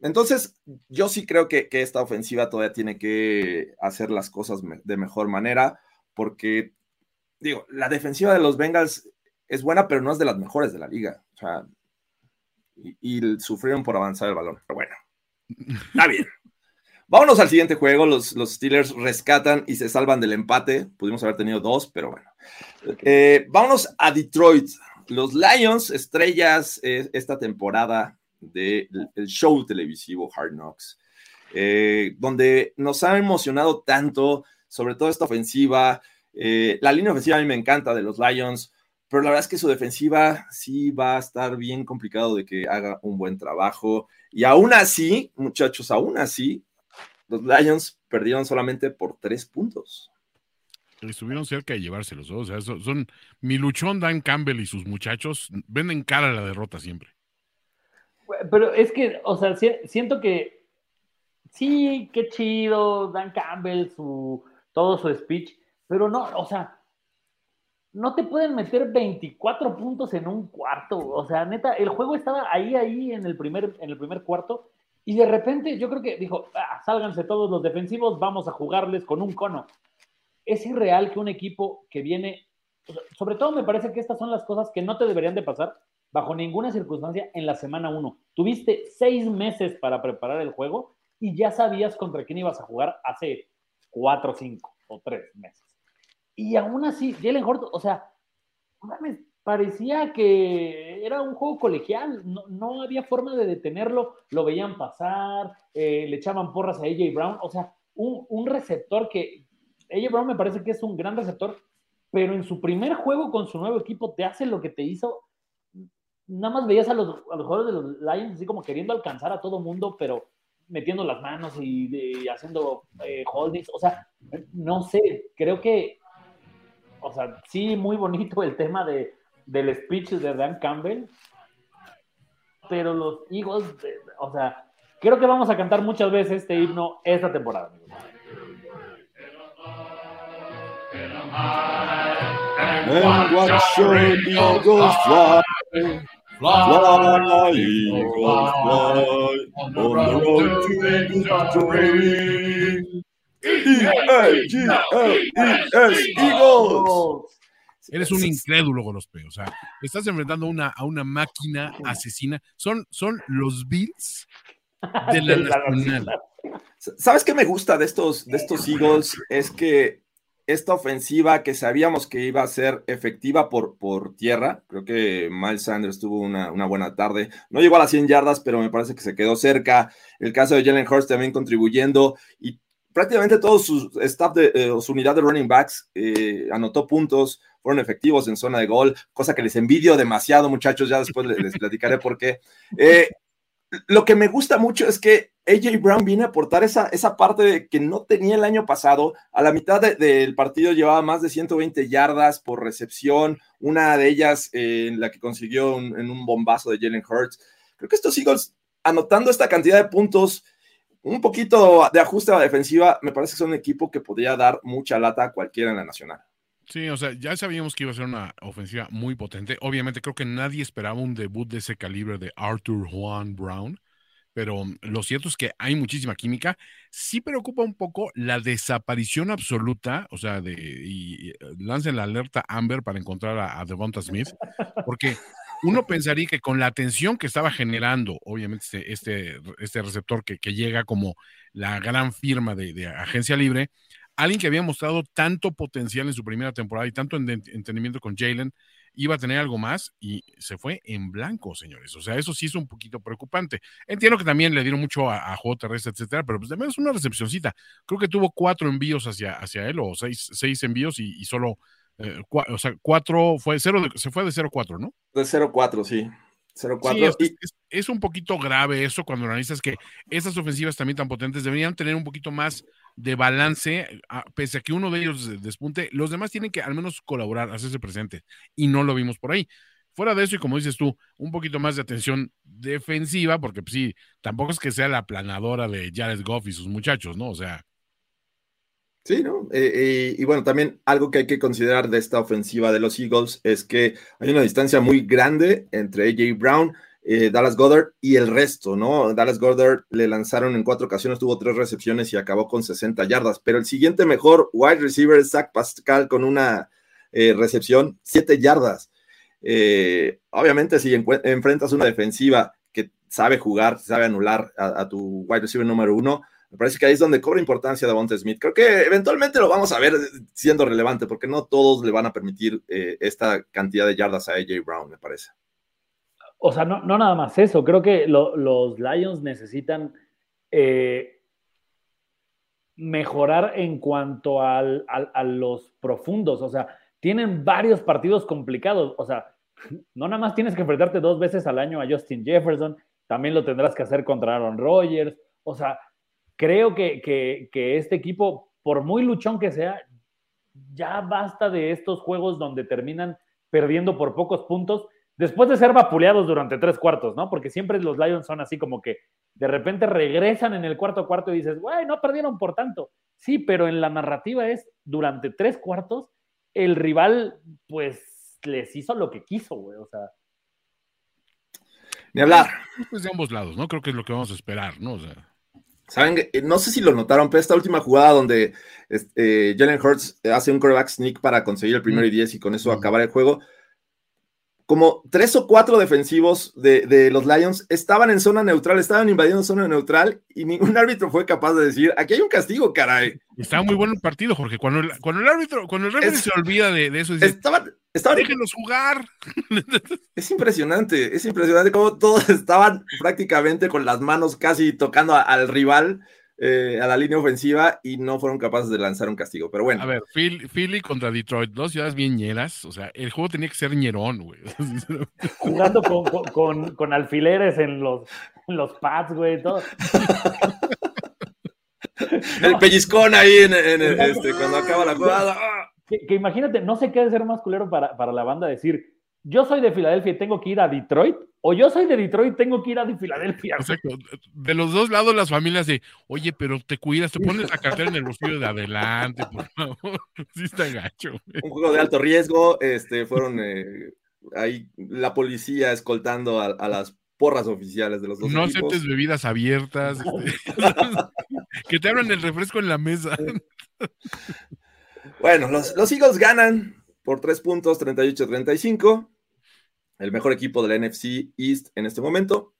entonces, yo sí creo que, que, esta ofensiva todavía tiene que hacer las cosas de mejor manera, porque, digo, la defensiva de los Bengals es buena, pero no es de las mejores de la liga. O sea, y, y sufrieron por avanzar el balón. Pero bueno, está bien. Vámonos al siguiente juego. Los, los, Steelers rescatan y se salvan del empate. Pudimos haber tenido dos, pero bueno. Eh, vámonos a Detroit. Los Lions, estrellas eh, esta temporada del show televisivo Hard Knocks, eh, donde nos ha emocionado tanto, sobre todo esta ofensiva. La línea ofensiva a mí me encanta de los Lions, pero la verdad es que su defensiva sí va a estar bien complicado de que haga un buen trabajo. Y aún así, muchachos, aún así, los Lions perdieron solamente por tres puntos. Estuvieron cerca de llevárselos, o sea, son, son, mi luchón Dan Campbell y sus muchachos venden cara a la derrota siempre. Pero es que, o sea, siento que sí, qué chido, Dan Campbell, su, todo su speech, pero no, o sea, no te pueden meter 24 puntos en un cuarto. O sea, neta, el juego estaba ahí, ahí en el primer, en el primer cuarto y de repente yo creo que dijo, ah, sálganse todos los defensivos, vamos a jugarles con un cono. Es irreal que un equipo que viene, sobre todo me parece que estas son las cosas que no te deberían de pasar bajo ninguna circunstancia en la semana uno. Tuviste seis meses para preparar el juego y ya sabías contra quién ibas a jugar hace cuatro, cinco o tres meses. Y aún así, Jalen Horton, o sea, mames, parecía que era un juego colegial, no, había forma de detenerlo, lo veían pasar, eh, le echaban porras a AJ Brown, o sea, un, receptor que, AJ Brown me parece que es un gran receptor, pero en su primer juego con su nuevo equipo te hace lo que te hizo, nada más veías a los, a los jugadores de los Lions así como queriendo alcanzar a todo mundo, pero metiendo las manos y, haciendo eh, holdings. O sea, no sé, creo que, o sea, sí, muy bonito el tema de, del speech de Dan Campbell, pero los Eagles, o sea, creo que vamos a cantar muchas veces este himno esta temporada. And watch your eagles fly, fly, eagles fly, on the road to victory. E-A-G-L-E-S, Eagles. Eres un incrédulo peos. O sea, estás enfrentando una, a una máquina asesina. Son, son los Bills de la, nacional. ¿Sabes qué me gusta de estos, de estos Eagles? Es que esta ofensiva que sabíamos que iba a ser efectiva por, por tierra, creo que Miles Sanders tuvo una, una, buena tarde. No llegó a las 100 yardas, pero me parece que se quedó cerca. El caso de Jalen Hurst también contribuyendo. Y prácticamente todo su staff de eh, su unidad de running backs eh, anotó puntos, fueron efectivos en zona de gol, cosa que les envidio demasiado, muchachos. Ya después les, platicaré por qué. Eh, lo que me gusta mucho es que AJ Brown viene a aportar esa, esa parte de que no tenía el año pasado. A la mitad del partido llevaba más de 120 yardas por recepción, una de ellas en la que consiguió en un bombazo de Jalen Hurts. Creo que estos Eagles, anotando esta cantidad de puntos, un poquito de ajuste a la defensiva, me parece que son un equipo que podría dar mucha lata a cualquiera en la nacional. Sí, o sea, ya sabíamos que iba a ser una ofensiva muy potente. Obviamente creo que nadie esperaba un debut de ese calibre de Arthur Juan Brown, pero lo cierto es que hay muchísima química. Sí preocupa un poco la desaparición absoluta, o sea, de y, lancen la alerta Amber para encontrar a, a Devonta Smith, porque uno pensaría que con la atención que estaba generando, obviamente, este, este, este receptor que, llega como la gran firma de, agencia libre, alguien que había mostrado tanto potencial en su primera temporada y tanto entendimiento con Jalen, iba a tener algo más y se fue en blanco, señores. O sea, eso sí es un poquito preocupante. Entiendo que también le dieron mucho a, a juego terrestre, etcétera, pero pues también es una recepcióncita. Creo que tuvo cuatro envíos hacia, hacia él o seis, seis envíos y solo eh, o sea, 4 fue 0, se fue de 0-4, ¿no? De 0-4, sí. 0-4. Sí, es, un poquito grave eso cuando analizas que esas ofensivas también tan potentes deberían tener un poquito más de balance, pese a que uno de ellos despunte, los demás tienen que al menos colaborar, hacerse presente, y no lo vimos por ahí. Fuera de eso, y como dices tú, un poquito más de atención defensiva, porque pues, sí, tampoco es que sea la planadora de Jared Goff y sus muchachos, ¿no? O sea, Sí, ¿no? Eh, eh, y bueno, también algo que hay que considerar de esta ofensiva de los Eagles es que hay una distancia muy grande entre AJ Brown, eh, Dallas Goddard y el resto, ¿no? Dallas Goddard le lanzaron en cuatro ocasiones, tuvo tres recepciones y acabó con 60 yardas, pero el siguiente mejor wide receiver es Zach Pascal con una recepción, 7 yardas. obviamente, si enfrentas una defensiva que sabe jugar, sabe anular a tu wide receiver número uno, me parece que ahí es donde cobra importancia Davonte Smith. Creo que eventualmente lo vamos a ver siendo relevante, porque no todos le van a permitir eh, esta cantidad de yardas a AJ Brown, me parece. O sea, no, nada más eso. Creo que los Lions necesitan eh, mejorar en cuanto a los profundos. O sea, tienen varios partidos complicados. O sea, no nada más tienes que enfrentarte dos veces al año a Justin Jefferson, también lo tendrás que hacer contra Aaron Rodgers. O sea, creo que, este equipo, por muy luchón que sea, ya basta de estos juegos donde terminan perdiendo por pocos puntos después de ser vapuleados durante tres cuartos, ¿no? Porque siempre los Lions son así como que de repente regresan en el cuarto cuarto y dices, güey, no perdieron por tanto. Sí, pero en la narrativa es durante tres cuartos, el rival, pues, les hizo lo que quiso, güey, o sea. Ni hablar. Pues de ambos lados, ¿no? Creo que es lo que vamos a esperar, ¿no? O sea. Saben, eh, no sé si lo notaron, pero esta última jugada donde este, Jalen Hurts hace un quarterback sneak para conseguir el primero y diez y con eso acabar el juego, como tres o cuatro defensivos de, los Lions estaban en zona neutral, estaban invadiendo zona neutral y ningún árbitro fue capaz de decir, aquí hay un castigo, caray. Estaba muy bueno el partido, Jorge. Cuando el, cuando el árbitro, cuando el árbitro se olvida de, eso, dice, estaban, estaban, déjenos jugar. Es impresionante, es impresionante cómo todos estaban prácticamente con las manos casi tocando al rival eh, a la línea ofensiva y no fueron capaces de lanzar un castigo. Pero bueno. A ver, Philly contra Detroit, dos ciudades bien ñeras. O sea, el juego tenía que ser ñerón, güey. Jugando con, alfileres en los, los pads, güey, todo. El pellizcón ahí en, en- en- este, cuando acaba la jugada. Que, que imagínate, no sé qué debe ser más culero para, para la banda decir, yo soy de Filadelfia y tengo que ir a Detroit, o yo soy de Detroit y tengo que ir a de Filadelfia. Exacto. De los dos lados, las familias de, oye, pero te cuidas, te pones la cartera en el bolsillo de adelante, por favor. Sí está gacho. güey. Un juego de alto riesgo. Este, fueron eh, ahí la policía escoltando a, a las porras oficiales de los dos No equipos. aceptes bebidas abiertas. este, que te abran el refresco en la mesa. Bueno, los, los Eagles ganan por tres puntos, 38-35. El mejor equipo de la NFC East en este momento.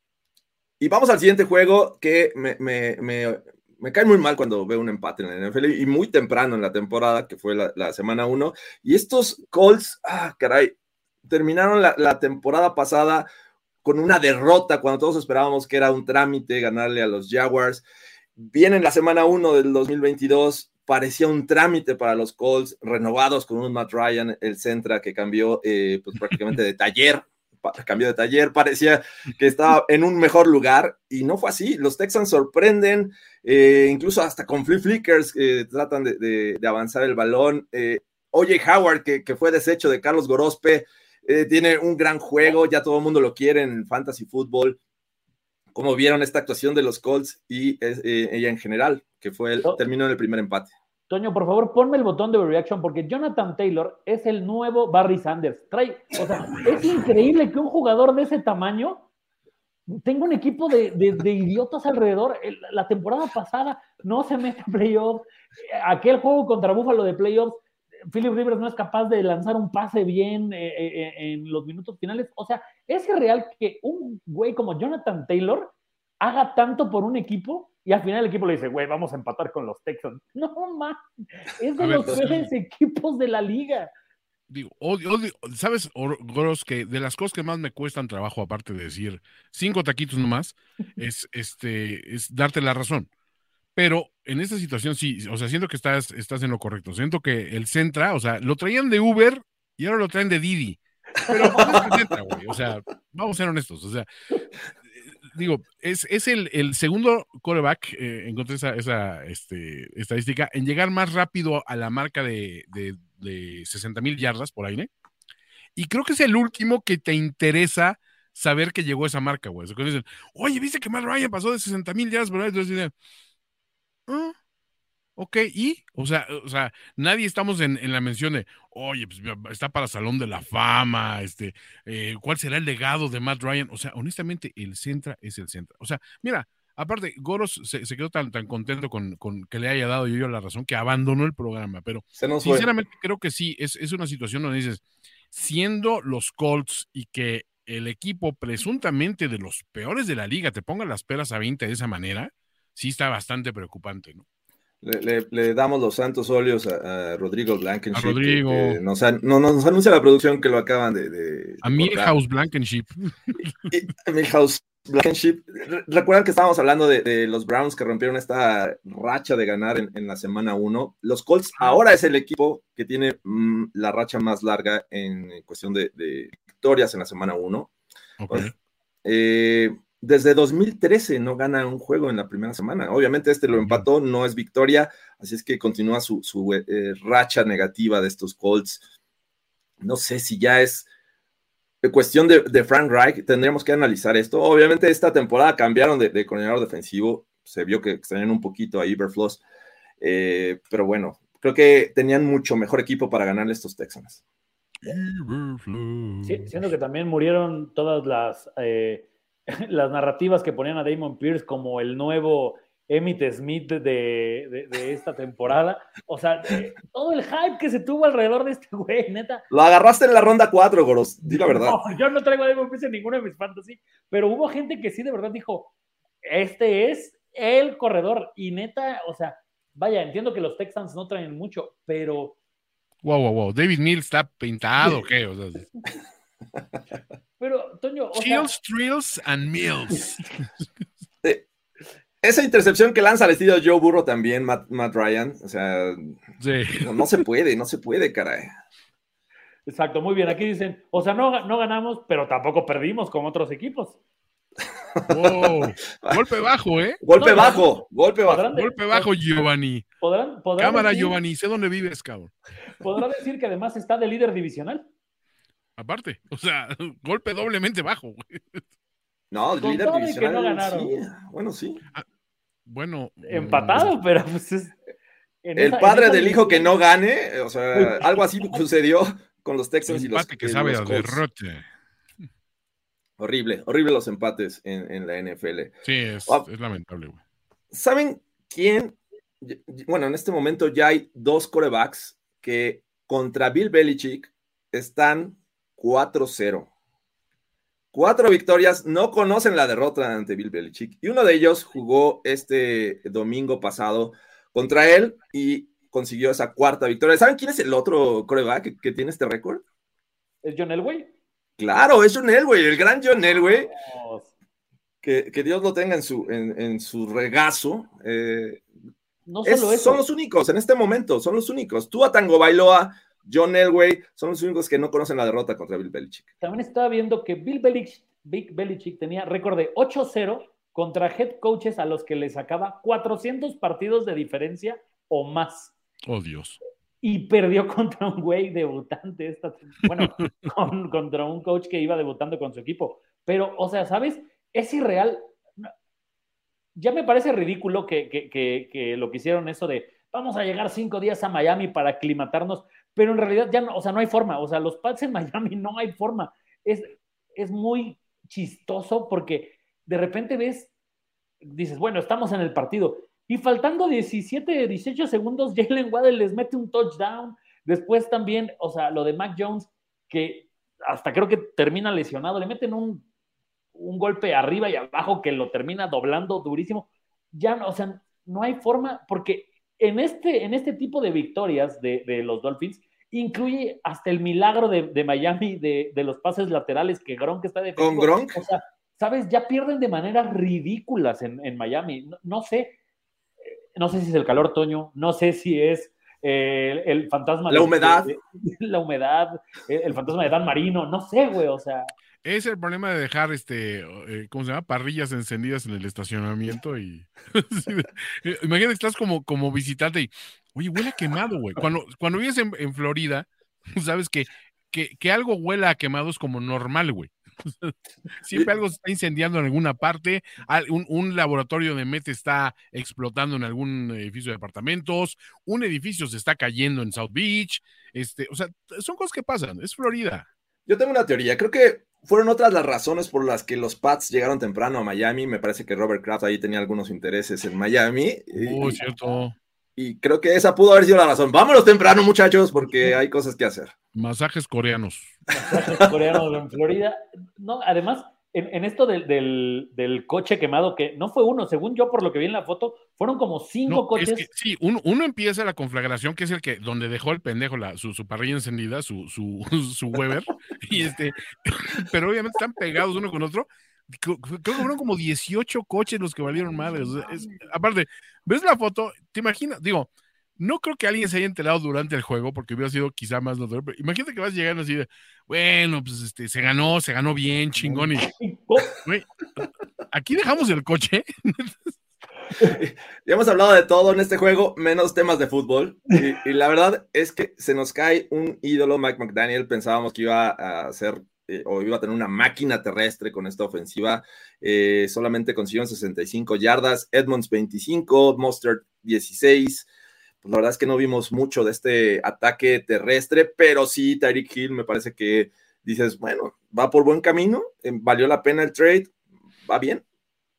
Y vamos al siguiente juego que me, me- me- cae muy mal cuando veo un empate en la NFL y muy temprano en la temporada, que fue la, semana 1. Y estos Colts, ah, caray, terminaron la, la temporada pasada con una derrota cuando todos esperábamos que era un trámite ganarle a los Jaguars. Viene en la semana 1 del 2022, parecía un trámite para los Colts, renovados con un Matt Ryan, el Centra, que cambió eh, pues, prácticamente de taller, cambió de taller, parecía que estaba en un mejor lugar y no fue así. Los Texans sorprenden, eh, incluso hasta con flip flickers eh, tratan de, de- de avanzar el balón. Eh, Oye Howard, que, que fue desecho de Carlos Gorospe, eh, tiene un gran juego, ya todo el mundo lo quiere en fantasy fútbol. Como vieron esta actuación de los Colts y ella en general, que fue el, terminó en el primer empate. Toño, por favor, ponme el botón de reaction porque Jonathan Taylor es el nuevo Barry Sanders. Trae, o sea, es increíble que un jugador de ese tamaño tenga un equipo de, de- idiotas alrededor. La temporada pasada no se mete a playoffs. Aquel juego contra Buffalo de playoffs, Philip Rivers no es capaz de lanzar un pase bien eh, eh, en los minutos finales. O sea, es real que un güey como Jonathan Taylor haga tanto por un equipo y al final el equipo le dice, güey, vamos a empatar con los Texans. No, man, es de A ver, los sí. peores equipos de la liga. Digo, odio- odio- ¿sabes, Goros, que de las cosas que más me cuestan trabajo, aparte de decir cinco taquitos nomás, es este, es darte la razón. Pero en esta situación sí, o sea, siento que estás, estás en lo correcto. Siento que el Centra, o sea, lo traían de Uber y ahora lo traen de Didi. Pero pues, es el Centra, güey. O sea, vamos a ser honestos. O sea, digo, es, es el, el segundo quarterback, eh, encontré esa, esa este, estadística, en llegar más rápido a la marca de, de, de 60 mil yardas por aire. Y creo que es el último que te interesa saber que llegó esa marca, güey. Oye, ¿viste que Matt Ryan pasó de 60 mil yardas por aire? Entonces, "Ah, ok, ¿y? O sea, o sea, nadie estamos en, en la mención de, oye, pues está para Salón de la Fama, este, eh, ¿cuál será el legado de Matt Ryan? O sea, honestamente, el Centra es el Centra. O sea, mira, aparte, Goros se, se quedó tan, tan contento con, con que le haya dado yo, yo la razón que abandonó el programa, pero fue. sinceramente creo que sí, es, es una situación donde dices, siendo los Colts y que el equipo presuntamente de los peores de la liga te ponga las peras a 20 de esa manera, sí está bastante preocupante, ¿no? Le, le- le damos los santos óleos a, a Rodrigo Blankenship. A Rodrigo. que- que nos, an- no, nos anuncia la producción que lo acaban de. de- A Milhouse Blankenship. Y- Milhouse Blankenship. Re- Recuerdan que estábamos hablando de, de los Browns que rompieron esta racha de ganar en, en la semana 1. Los Colts ahora es el equipo que tiene mm, la racha más larga en cuestión de, de victorias en la semana 1. Ok. Eh, desde 2013 no gana un juego en la primera semana. Obviamente este lo empató, no es victoria, así es que continúa su, su, eh, racha negativa de estos Colts. No sé si ya es cuestión de, de, Frank Reich, tendríamos que analizar esto. Obviamente esta temporada cambiaron de, de coordinador defensivo, se vio que extrañan un poquito a Iberfloss, eh, pero bueno, creo que tenían mucho mejor equipo para ganarle estos Texans. Sí, siendo que también murieron todas las, eh, las narrativas que ponían a Damon Pierce como el nuevo Emmitt Smith de, de, de esta temporada. O sea, de, todo el hype que se tuvo alrededor de este güey, neta. Lo agarraste en la ronda 4, Goros, di la verdad. No, yo no traigo a Damon Pierce en ninguno de mis fantasy, pero hubo gente que sí de verdad dijo, este es el corredor. Y neta, o sea, vaya, entiendo que los Texans no traen mucho, pero... Wow, wow, wow. David Mills está pintado, ¿qué? O sea, pero, Toño, o Chills, sea, Trills and Mills. Esa intercepción que lanza al estilo Joe Burro también, Matt, Matt Ryan, o sea, sí. no, no, se puede, no se puede, caray. Exacto, muy bien. Aquí dicen, o sea, no, no ganamos, pero tampoco perdimos como otros equipos. Wow. Golpe bajo, ¿eh? Golpe No, bajo, golpe bajo. Golpe bajo, Giovanni. podrán, podrán Cámara, decir, Giovanni, sé dónde vives, cabrón. podrá decir que además está de líder divisional. Aparte, o sea, golpe doblemente bajo, güey. No, el Con líder divisional. no ganaron. sí, bueno, sí. Bueno. Empatado, pero pues es. en El esa- padre esa del hijo que no gane, o sea, algo así sucedió con los Texans y los, empate que y sabe los a derrote. Horrible, horrible los empates en, en la NFL. Sí, es, Ah. es lamentable, güey. ¿Saben quién? Bueno, en este momento ya hay dos corebacks que contra Bill Belichick están 4-0. Cuatro victorias, no conocen la derrota ante Bill Belichick. Y uno de ellos jugó este domingo pasado contra él y consiguió esa cuarta victoria. ¿Saben quién es el otro coreback que, que tiene este récord? ¿Es John Elway? Claro, es John Elway, el gran John Elway. Que, que Dios lo tenga en su, en, en su regazo. Eh, no Es- solo eso. son los únicos en este momento, son los únicos. Tú, Tango Bailoa, John Elway, son los únicos que no conocen la derrota contra Bill Belichick. También estaba viendo que Bill Belichick, Big Belichick tenía récord de 8-0 contra head coaches a los que le sacaba 400 partidos de diferencia o más. Oh, Dios. Y perdió contra un güey debutante, esta, bueno, con- contra un coach que iba debutando con su equipo. Pero, o sea, ¿sabes? Es irreal. Ya me parece ridículo que, que- que- que lo que hicieron eso de vamos a llegar cinco días a Miami para aclimatarnos, pero en realidad ya no, o sea, no hay forma. O sea, los Pats en Miami no hay forma. Es, es muy chistoso porque de repente ves, dices, bueno, estamos en el partido. Y faltando 17, 18 segundos, Jalen Waddell les mete un touchdown. Después también, o sea, lo de Mac Jones, que hasta creo que termina lesionado, le meten un, un golpe arriba y abajo que lo termina doblando durísimo. Ya, no, o sea, no hay forma, porque en este, en este tipo de victorias de, de los Dolphins, incluye hasta el milagro de, de Miami de, de, los pases laterales que Gronk está defendiendo. Con Gronk. O sea, ¿sabes? Ya pierden de maneras ridículas en, en Miami. No, no, sé, no sé si es el calor, Toño, no sé si es eh, el, el, fantasma. La de, humedad. La humedad, el, el, fantasma de Dan Marino, no sé, güey, o sea. Es el problema de dejar, este, eh, ¿cómo se llama? Parrillas encendidas en el estacionamiento y... Imagínate que estás como, como visitante y, oye, huele a quemado, güey. Cuando, cuando vives en, en Florida, sabes que, que, que, algo huela a quemado es como normal, güey. Siempre algo se está incendiando en alguna parte, un, un, laboratorio de MET está explotando en algún edificio de apartamentos, un edificio se está cayendo en South Beach, este, o sea, son cosas que pasan, es Florida. Yo tengo una teoría, creo que fueron otras las razones por las que los Pats llegaron temprano a Miami, me parece que Robert Kraft ahí tenía algunos intereses en Miami. Oh, y, cierto. Y creo que esa pudo haber sido la razón. Vámonos temprano, muchachos, porque hay cosas que hacer. Masajes coreanos. Masajes coreanos en Florida. No, además, en, en esto del, del, del, coche quemado, que no fue uno, según yo, por lo que vi en la foto, fueron como cinco no, coches. Es que, sí, uno, uno, empieza la conflagración, que es el que, donde dejó el pendejo la, su, su, parrilla encendida, su, su, su Weber, y este, pero obviamente están pegados uno con otro. Creo que fueron como 18 coches los que valieron madres. Es, aparte, ves la foto, te imaginas, digo, no creo que alguien se haya enterado durante el juego, porque hubiera sido quizá más notorio, pero imagínate que vas llegando así de, bueno, pues este, se ganó, se ganó bien, chingón, y, aquí dejamos el coche. Ya hemos hablado de todo en este juego, menos temas de fútbol, y, y la verdad es que se nos cae un ídolo, Mike McDaniel, pensábamos que iba a ser eh, o iba a tener una máquina terrestre con esta ofensiva. Eh, solamente consiguieron 65 yardas, Edmonds 25, Mustard 16. Pues la verdad es que no vimos mucho de este ataque terrestre, pero sí, Tyreek Hill me parece que dices, bueno, va por buen camino, eh, valió la pena el trade, va bien.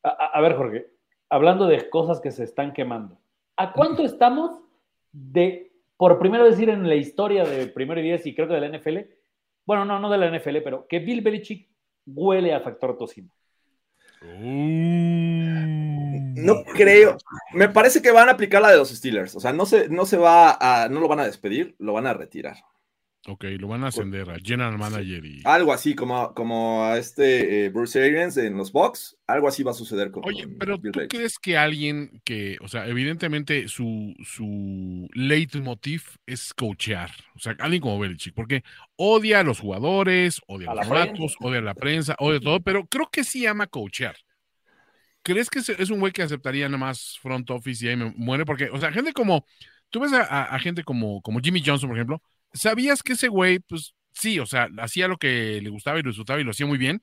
A, a ver, Jorge, hablando de cosas que se están quemando, ¿a cuánto estamos de, por primero decir en la historia de primero y diez y creo que de la NFL, bueno, no, no de la NFL, pero que Bill Belichick huele a factor tocino. No creo. Me parece que van a aplicar la de los Steelers. O sea, no se, no se va a, no lo van a despedir, lo van a retirar. Ok, lo van a ascender a General Manager y. Algo así como, como a este eh, Bruce Arians en los Bucks. Algo así va a suceder con. Oye, con pero Bill ¿tú Belichick. crees que alguien que, o sea, evidentemente su, su leitmotiv es coachear? O sea, alguien como Belichick, porque odia a los jugadores, odia a, A los ratos, odia a la prensa, odia todo, pero creo que sí ama coachear. ¿crees que es un güey que aceptaría nada más front office y ahí me muere? Porque, o sea, gente como, tú ves a, gente como, como Jimmy Johnson, por ejemplo, sabías que ese güey, pues sí, o sea, hacía lo que le gustaba y lo disfrutaba y lo hacía muy bien,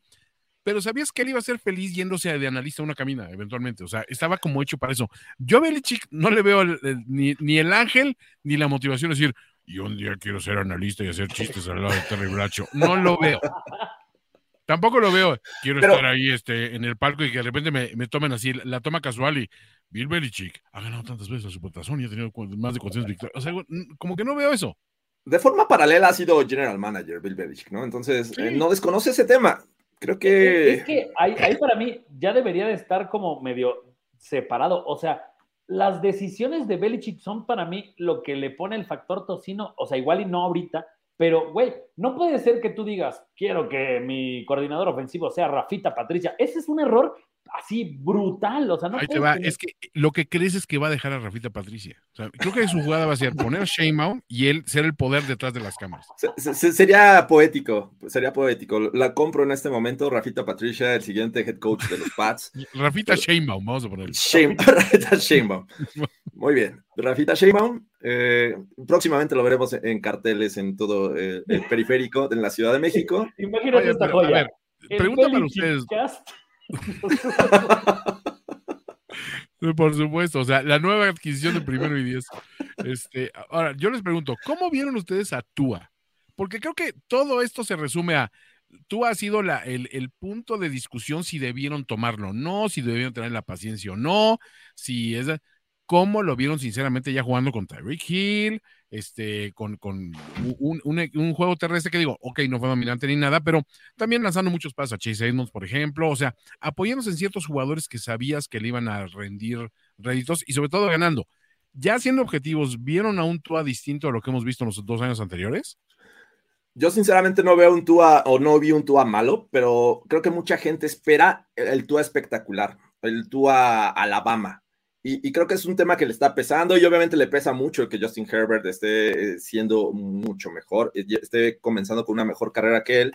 pero sabías que él iba a ser feliz yéndose de analista a una cabina, eventualmente. O sea, estaba como hecho para eso. Yo a Belichick no le veo ni, ni, el ángel ni la motivación de decir, yo un día quiero ser analista y hacer chistes al lado de Terry Bracho. No lo veo. Tampoco lo veo. Quiero estar ahí este, en el palco y que de repente me, tomen así la toma casual y Bill Belichick ha ganado tantas veces a su y ha tenido más de 400 victorias. O sea, como que no veo eso. De forma paralela ha sido general manager Bill Belichick, ¿no? Entonces, eh, no desconoce ese tema. Creo que... Es, que ahí, ahí para mí ya debería de estar como medio separado. O sea, las decisiones de Belichick son para mí lo que le pone el factor tocino, o sea, igual y no ahorita, pero, güey, no puede ser que tú digas, quiero que mi coordinador ofensivo sea Rafita Patricia. Ese es un error así brutal. O sea, no Ahí te va. Es que lo que crees es que va a dejar a Rafita Patricia. O sea, creo que su jugada va a ser poner Sheinbaum y él ser el poder detrás de las cámaras. sería poético, sería poético. La compro en este momento, Rafita Patricia, el siguiente head coach de los Pats. Rafita Sheinbaum, vamos a poner. Rafita Sheinbaum. Muy bien. Rafita Sheinbaum, eh, próximamente lo veremos en carteles en todo eh, el periférico en la Ciudad de México. Imagínate esta joya. A ver, pregunta para ustedes. Por supuesto, o sea, la nueva adquisición de primero y diez. Este, ahora, yo les pregunto, ¿cómo vieron ustedes a Tua? Porque creo que todo esto se resume a Tua ha sido la, el, el, punto de discusión si debieron tomarlo o no, si debieron tener la paciencia o no, si es cómo lo vieron sinceramente ya jugando con Tyreek Hill, este, con, con un, un, juego terrestre que digo, ok, no fue dominante ni nada, pero también lanzando muchos pasos a Chase Edmonds, por ejemplo, o sea, apoyándose en ciertos jugadores que sabías que le iban a rendir réditos y sobre todo ganando. Ya siendo objetivos, ¿vieron a un Tua distinto a lo que hemos visto en los dos años anteriores? Yo sinceramente no veo un Tua o no vi un Tua malo, pero creo que mucha gente espera el Tua espectacular, el Tua Alabama. Y, creo que es un tema que le está pesando y obviamente le pesa mucho que Justin Herbert esté eh, siendo mucho mejor, eh, esté comenzando con una mejor carrera que él.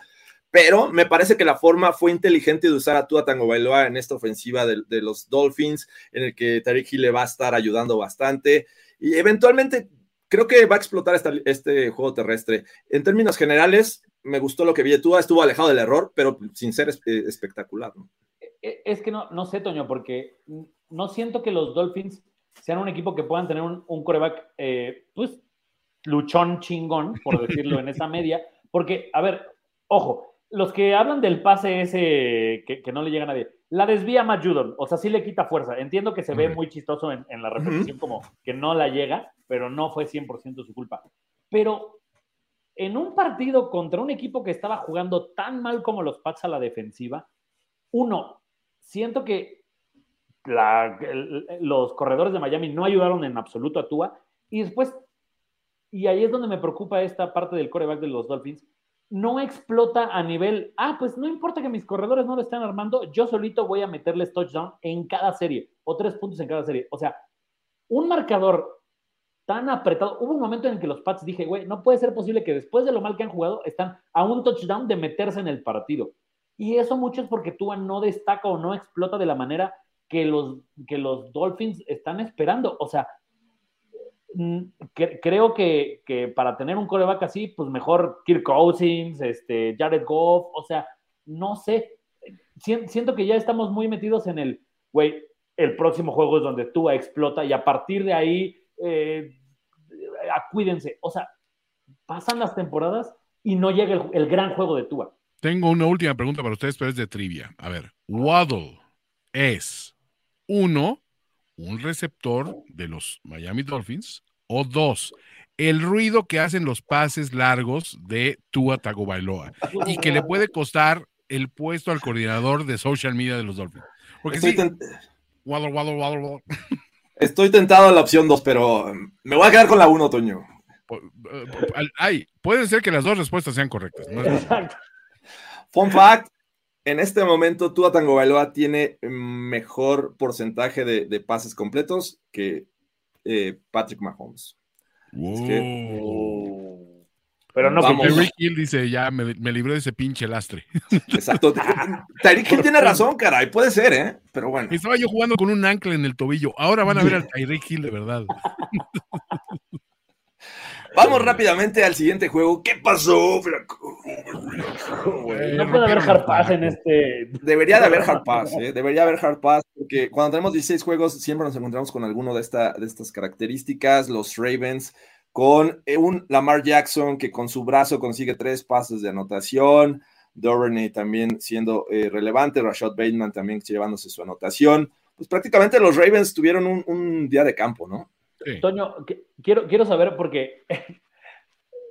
Pero me parece que la forma fue inteligente de usar a Tua Tango Bailoa en esta ofensiva de, los Dolphins, en el que Tariq Hill le va a estar ayudando bastante. Y eventualmente creo que va a explotar este juego terrestre. En términos generales, me gustó lo que vi de Tua, estuvo alejado del error, pero sin ser eh, espectacular. ¿no? E, es que no, no sé, Toño, porque no siento que los Dolphins sean un equipo que puedan tener un, coreback, eh, pues, luchón chingón, por decirlo en esa media, porque, a ver, ojo, los que hablan del pase ese que, no le llega a nadie, la desvía Matt Judon, o sea, sí le quita fuerza. Entiendo que se ve muy chistoso en, la repetición, como que no la llega, pero no fue 100% su culpa. Pero en un partido contra un equipo que estaba jugando tan mal como los Pats a la defensiva, uno, siento que los corredores de Miami no ayudaron en absoluto a Tua. Y después, y ahí es donde me preocupa esta parte del coreback de los Dolphins, no explota a nivel, ah, pues no importa que mis corredores no lo estén armando, yo solito voy a meterles touchdown en cada serie, o tres puntos en cada serie. O sea, un marcador tan apretado. Hubo un momento en que los Pats dije, güey, no puede ser posible que después de lo mal que han jugado, están a un touchdown de meterse en el partido. Y eso mucho es porque Tua no destaca o no explota de la manera que los, que los Dolphins están esperando. O sea, mm, creo que, para tener un coreback así, pues mejor Kirk Cousins, este, Jared Goff, o sea, no sé. Siento que ya estamos muy metidos en el, güey, el próximo juego es donde Tua explota y a partir de ahí, eh, cuídense. O sea, pasan las temporadas y no llega el, el gran juego de Tua. Tengo una última pregunta para ustedes, pero es de trivia. A ver, Waddle es uno, un receptor de los Miami Dolphins, o dos, el ruido que hacen los pases largos de Tua Tagovailoa y que le puede costar el puesto al coordinador de social media de los Dolphins. Porque Estoy Waddle, Waddle, Waddle, Estoy tentado a la opción dos, pero me voy a quedar con la uno, Toño. Ay, pueden ser que las dos respuestas sean correctas. Exacto. Fun fact, en este momento Tua Bailoa tiene mejor porcentaje de, pases completos que eh, Patrick Mahomes. Oh. Pero no Vamos. como- Tyreek Hill dice, ya me, me libré de ese pinche lastre. Exacto. Tyreek Hill tiene razón, caray, puede ser, ¿eh? Pero bueno. Estaba yo jugando con un ancla en el tobillo. Ahora van a ver al Tyreek Hill de verdad. Vamos rápidamente al siguiente juego. ¿Qué pasó, Flaco? Eh, No puede haber hard pass en este. Debería de haber hard pass, ¿eh? Debería haber hard pass, porque cuando tenemos 16 juegos siempre nos encontramos con alguno de, esta, de estas características. Los Ravens con eh, un Lamar Jackson que con su brazo consigue tres pases de anotación. Duvernay también siendo eh, relevante. Rashad Bateman también llevándose su anotación. Pues prácticamente los Ravens tuvieron un, un día de campo, ¿no? Sí. Toño, que- quiero, quiero saber porque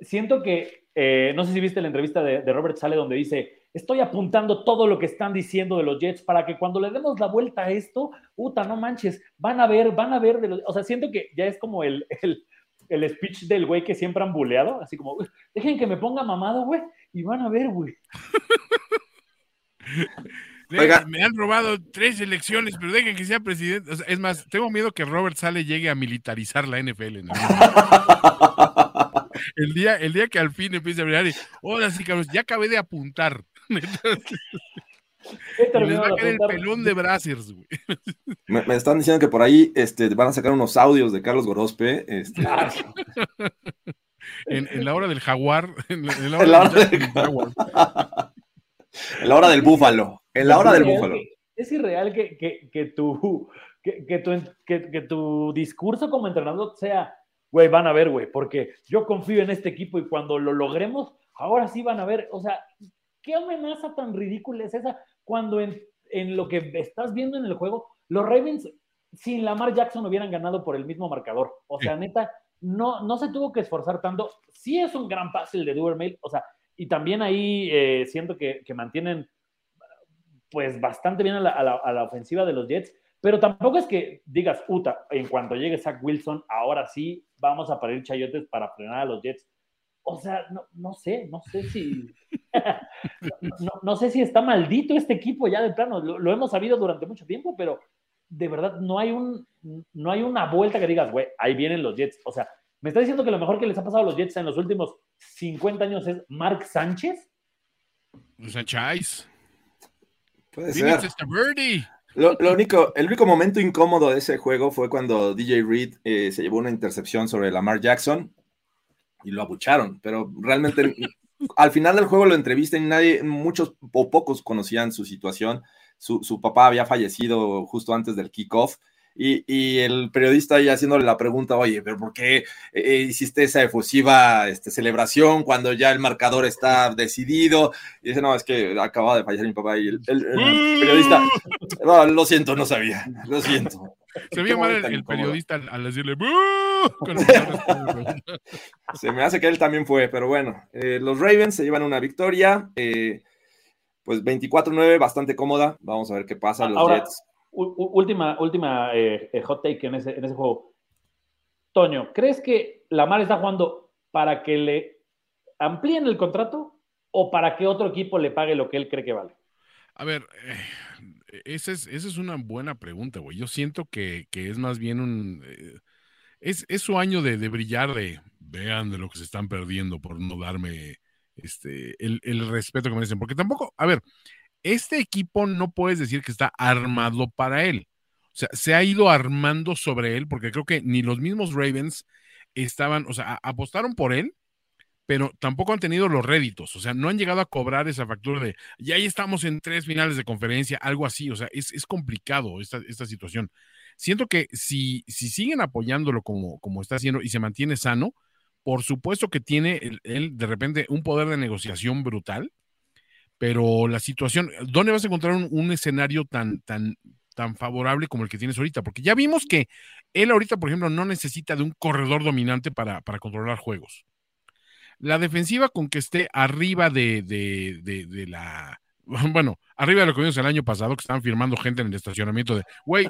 siento que, eh, no sé si viste la entrevista de, de Robert Sale donde dice, estoy apuntando todo lo que están diciendo de los Jets para que cuando le demos la vuelta a esto, puta, no manches, van a ver, van a ver, de los... o sea, siento que ya es como el, el, el speech del güey que siempre han buleado, así como, "Uy, dejen que me ponga mamado, güey, y van a ver, güey. Oiga. Me han robado tres elecciones, pero dejen que sea presidente. O sea, es más, tengo miedo que Robert Sale llegue a militarizar la NFL. momento. El día, el día que al fin empiece a brillar, y, ahora sí, cabrón, ya acabé de apuntar. Les va a caer el pelón de Brazzers, güey. Me, me están diciendo que por ahí este, van a sacar unos audios de Carlos Gorospe. Este, En, en la hora del jaguar. En la, en la En la hora del del jaguar. en la hora del búfalo. En la hora del búfalo. que- es irreal que, que, que tu, que, tu, que, tu discurso como entrenador sea, güey, van a ver, güey, porque yo confío en este equipo y cuando lo logremos, ahora sí van a ver. O sea, ¿qué amenaza tan ridícula es esa cuando en, en lo que estás viendo en el juego, los Ravens sin Lamar Jackson hubieran ganado por el mismo marcador? O sea, neta, no, no se tuvo que esforzar tanto. Sí es un gran pase el de Duvermail, o sea, y también ahí eh, siento que, que mantienen pues bastante bien a la, a la- a la ofensiva de los Jets, pero tampoco es que digas, Uta, en cuanto llegue Zach Wilson, ahora sí vamos a parir chayotes para frenar a los Jets. O sea, no, no sé, no sé si. no, no- sé si está maldito este equipo ya de plano. Lo, hemos sabido durante mucho tiempo, pero de verdad no hay un no hay una vuelta que digas, güey, ahí vienen los Jets. O sea, me está diciendo que lo mejor que les ha pasado a los Jets en los últimos 50 años es Mark Sánchez. O sea, Chais. Puede ser. lo único, el único momento incómodo de ese juego fue cuando DJ Reed eh, se llevó una intercepción sobre Lamar Jackson y lo abucharon, pero realmente al final del juego lo entrevistan y nadie, muchos o pocos conocían su situación. Su, su papá había fallecido justo antes del kickoff y, y el periodista ahí haciéndole la pregunta, oye, pero ¿por qué eh, hiciste esa efusiva este, celebración cuando ya el marcador está decidido? Y dice, no, es que acababa de fallecer mi papá y el, el- el periodista, no, lo siento, no sabía, lo siento. Se veía mal el, periodista al, al decirle. Se me hace que él también fue, pero bueno, eh, los Ravens se llevan una victoria, eh, pues 24-9, bastante cómoda. Vamos a ver qué pasa. Los Ahora, Jets. Última, última eh, eh, hot take en ese, en ese juego. Toño, ¿crees que Lamar está jugando para que le amplíen el contrato o para que otro equipo le pague lo que él cree que vale? A ver, eh, esa es, esa es una buena pregunta, güey. Yo siento que, que es más bien un... es, es su año de, de brillar, de vean de lo que se están perdiendo por no darme este, el, el respeto que merecen. Porque tampoco, a ver, este equipo no puedes decir que está armado para él. O sea, se ha ido armando sobre él porque creo que ni los mismos Ravens estaban, o sea, apostaron por él, pero tampoco han tenido los réditos, o sea, no han llegado a cobrar esa factura de, y ahí estamos en tres finales de conferencia, algo así, o sea, es, es complicado esta, esta situación. Siento que si, si siguen apoyándolo como, como está haciendo y se mantiene sano, por supuesto que tiene él, de repente un poder de negociación brutal, pero la situación, ¿dónde vas a encontrar un, escenario tan, tan, tan favorable como el que tienes ahorita? Porque ya vimos que él ahorita, por ejemplo, no necesita de un corredor dominante para, para controlar juegos. La defensiva con que esté arriba de, de, de, la. Bueno, arriba de lo que vimos el año pasado, que estaban firmando gente en el estacionamiento de, güey,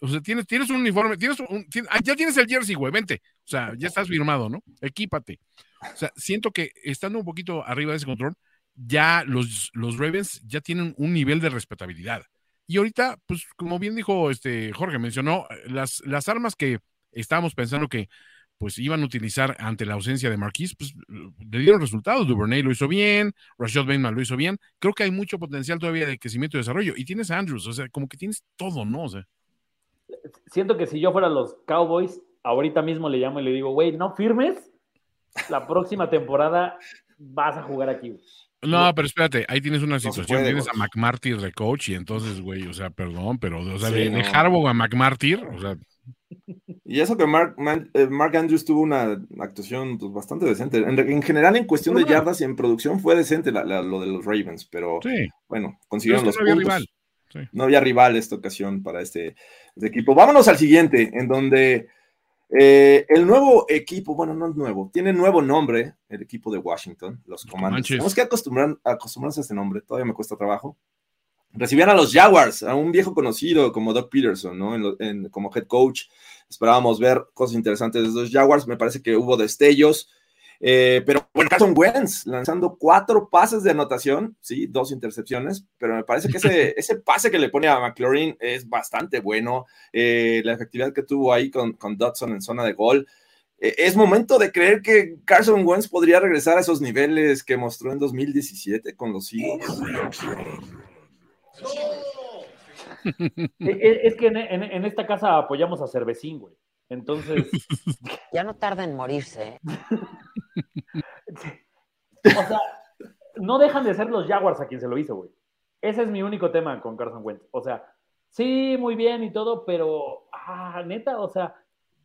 o sea, tienes, tienes un uniforme, tienes un, ah, ya tienes el jersey, güey, vente. O sea, ya estás firmado, ¿no? Equípate. O sea, siento que estando un poquito arriba de ese control, ya los, los Ravens ya tienen un nivel de respetabilidad. Y ahorita, pues, como bien dijo este Jorge, mencionó eh, las, las armas que estábamos pensando que pues iban a utilizar ante la ausencia de Marquis, pues le dieron resultados. Duvernay lo hizo bien, Rashad Bateman lo hizo bien. Creo que hay mucho potencial todavía de crecimiento y desarrollo. Y tienes a Andrews, o sea, como que tienes todo, ¿no? Siento que si yo fuera los Cowboys, ahorita mismo le llamo y le digo, güey, no firmes, la próxima temporada vas a jugar aquí. No, pero espérate, ahí tienes una situación, tienes a. McMartyr de coach y entonces, güey, o sea, perdón, pero, o sea, Sí, de. Harbaugh a McMartyr, o sea, Y eso que Mark, Man- eh, Mark Andrews tuvo una actuación pues, bastante decente. En, en general, en cuestión de yardas y en producción fue decente la- la- lo de los Ravens, pero sí, bueno, consiguieron los no había puntos. rival. Sí. No había rival esta ocasión para este, este equipo. Vámonos al siguiente, en donde eh, el nuevo equipo, bueno, no es nuevo, tiene nuevo nombre, el equipo de Washington, los Commanders. Tenemos que acostumbrar, acostumbrarnos a este nombre, todavía me cuesta trabajo. Recibían a los Jaguars, a un viejo conocido como Doug Peterson, ¿no? En lo- en- como head coach. Esperábamos ver cosas interesantes de los Jaguars. Me parece que hubo destellos. Eh, pero bueno, Carson Wentz lanzando cuatro pases de anotación, sí, dos intercepciones, pero me parece que ese, ese pase que le pone a McLaurin es bastante bueno. Eh, la efectividad que tuvo ahí con, con Dodson en zona de gol. Eh, es momento de creer que Carson Wentz podría regresar a esos niveles que mostró en 2017 con los Eagles. Es que en, en- en esta casa apoyamos a Cervecín, güey. Entonces, Ya no tarda en morirse. ¿eh? o sea, no dejan de ser los Jaguars a quien se lo hizo, güey. Ese es mi único tema con Carson Wentz. O sea, sí, muy bien y todo, pero, ah, neta, o sea,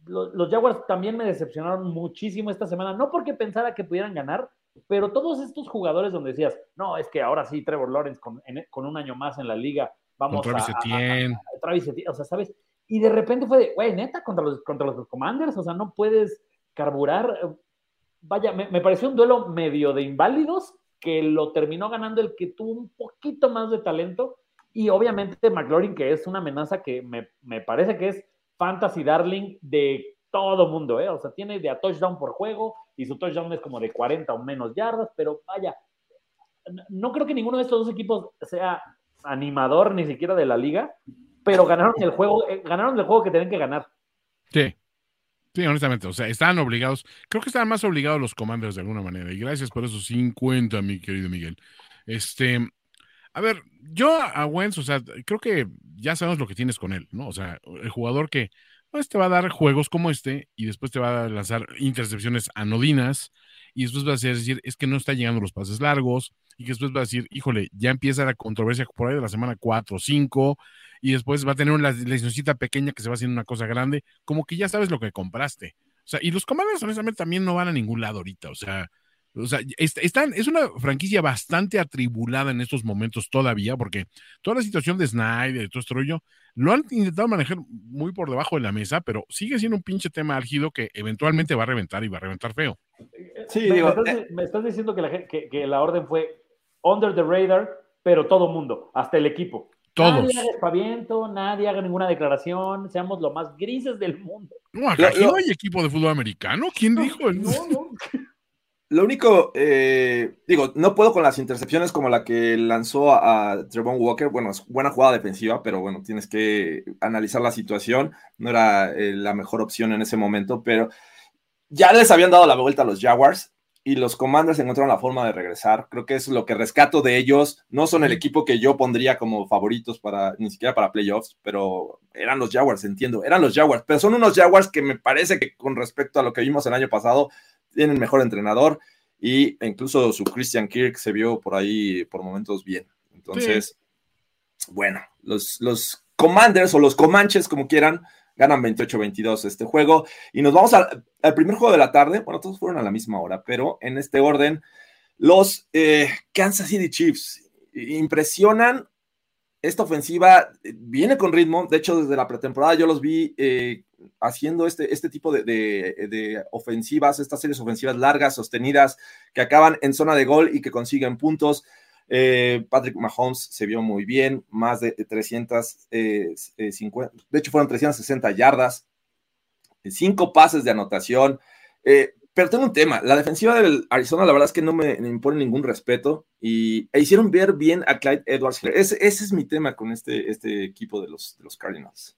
lo- los Jaguars también me decepcionaron muchísimo esta semana. No porque pensara que pudieran ganar, pero todos estos jugadores donde decías, no, es que ahora sí, Trevor Lawrence con, en- con un año más en la liga, vamos Con Travis a, a- a- Etienne. a- Travis Etienne, o sea, ¿sabes? Y de repente fue de, güey, neta, contra los, contra los Commanders, o sea, no puedes carburar. Vaya, me, me pareció un duelo medio de inválidos que lo terminó ganando el que tuvo un poquito más de talento. Y obviamente McLaurin, que es una amenaza que me, me parece que es fantasy darling de todo mundo, ¿eh? O sea, tiene de a touchdown por juego y su touchdown es como de 40 o menos yardas, pero vaya, no creo que ninguno de estos dos equipos sea animador ni siquiera de la liga, pero ganaron el juego, eh, ganaron el juego que tenían que ganar. Sí. Sí, honestamente, o sea, estaban obligados, creo que estaban más obligados los commanders de alguna manera, y gracias por esos 50, mi querido Miguel. Este, a ver, yo a Wentz, o sea, creo que ya sabemos lo que tienes con él, ¿no? O sea, el jugador que pues te va a dar juegos como este y después te va a lanzar intercepciones anodinas y después va a decir, es que no está llegando los pases largos y que después va a decir, híjole, ya empieza la controversia por ahí de la semana 4 o 5 y después va a tener una lesioncita pequeña que se va haciendo una cosa grande, como que ya sabes lo que compraste. O sea, y los Commanders honestamente también no van a ningún lado ahorita, o sea, o sea, est- están, es una franquicia bastante atribulada en estos momentos todavía, porque toda la situación de Snyder y todo este rollo lo han intentado manejar muy por debajo de la mesa, pero sigue siendo un pinche tema álgido que eventualmente va a reventar y va a reventar feo. Sí, me, digo, me estás, me estás diciendo que la, que la orden fue under the radar, pero todo mundo, hasta el equipo. Todos. Nadie haga espaviento, nadie haga ninguna declaración, seamos lo más grises del mundo. No, acá Lo- no hay equipo de fútbol americano. ¿Quién dijo? No, no. Lo único, eh, digo, no puedo con las intercepciones como la que lanzó a, a Trevon Walker. Bueno, es buena jugada defensiva, pero bueno, tienes que analizar la situación. No era eh, la mejor opción en ese momento, pero ya les habían dado la vuelta a los Jaguars y los Commanders encontraron la forma de regresar. Creo que es lo que rescato de ellos. No son el equipo que yo pondría como favoritos para, ni siquiera para playoffs, pero eran los Jaguars, entiendo, eran los Jaguars, pero son unos Jaguars que me parece que con respecto a lo que vimos el año pasado, tienen mejor entrenador y incluso su Christian Kirk se vio por ahí por momentos bien. Entonces, bueno, los, los Commanders o los Comanches, como quieran, ganan 28-22 este juego. Y nos vamos al, primer juego de la tarde. Bueno, todos fueron a la misma hora, pero en este orden, los eh, Kansas City Chiefs impresionan. Esta ofensiva viene con ritmo. De hecho, desde la pretemporada yo los vi eh, haciendo este, este tipo de, ofensivas, estas series ofensivas largas, sostenidas, que acaban en zona de gol y que consiguen puntos. Eh, Patrick Mahomes se vio muy bien, más de 350, de hecho fueron 360 yardas, cinco pases de anotación. Eh, pero tengo un tema, la defensiva del Arizona la verdad es que no me, impone ningún respeto y e hicieron ver bien a Clyde Edwards. Ese, es mi tema con este, este equipo de los, Cardinals.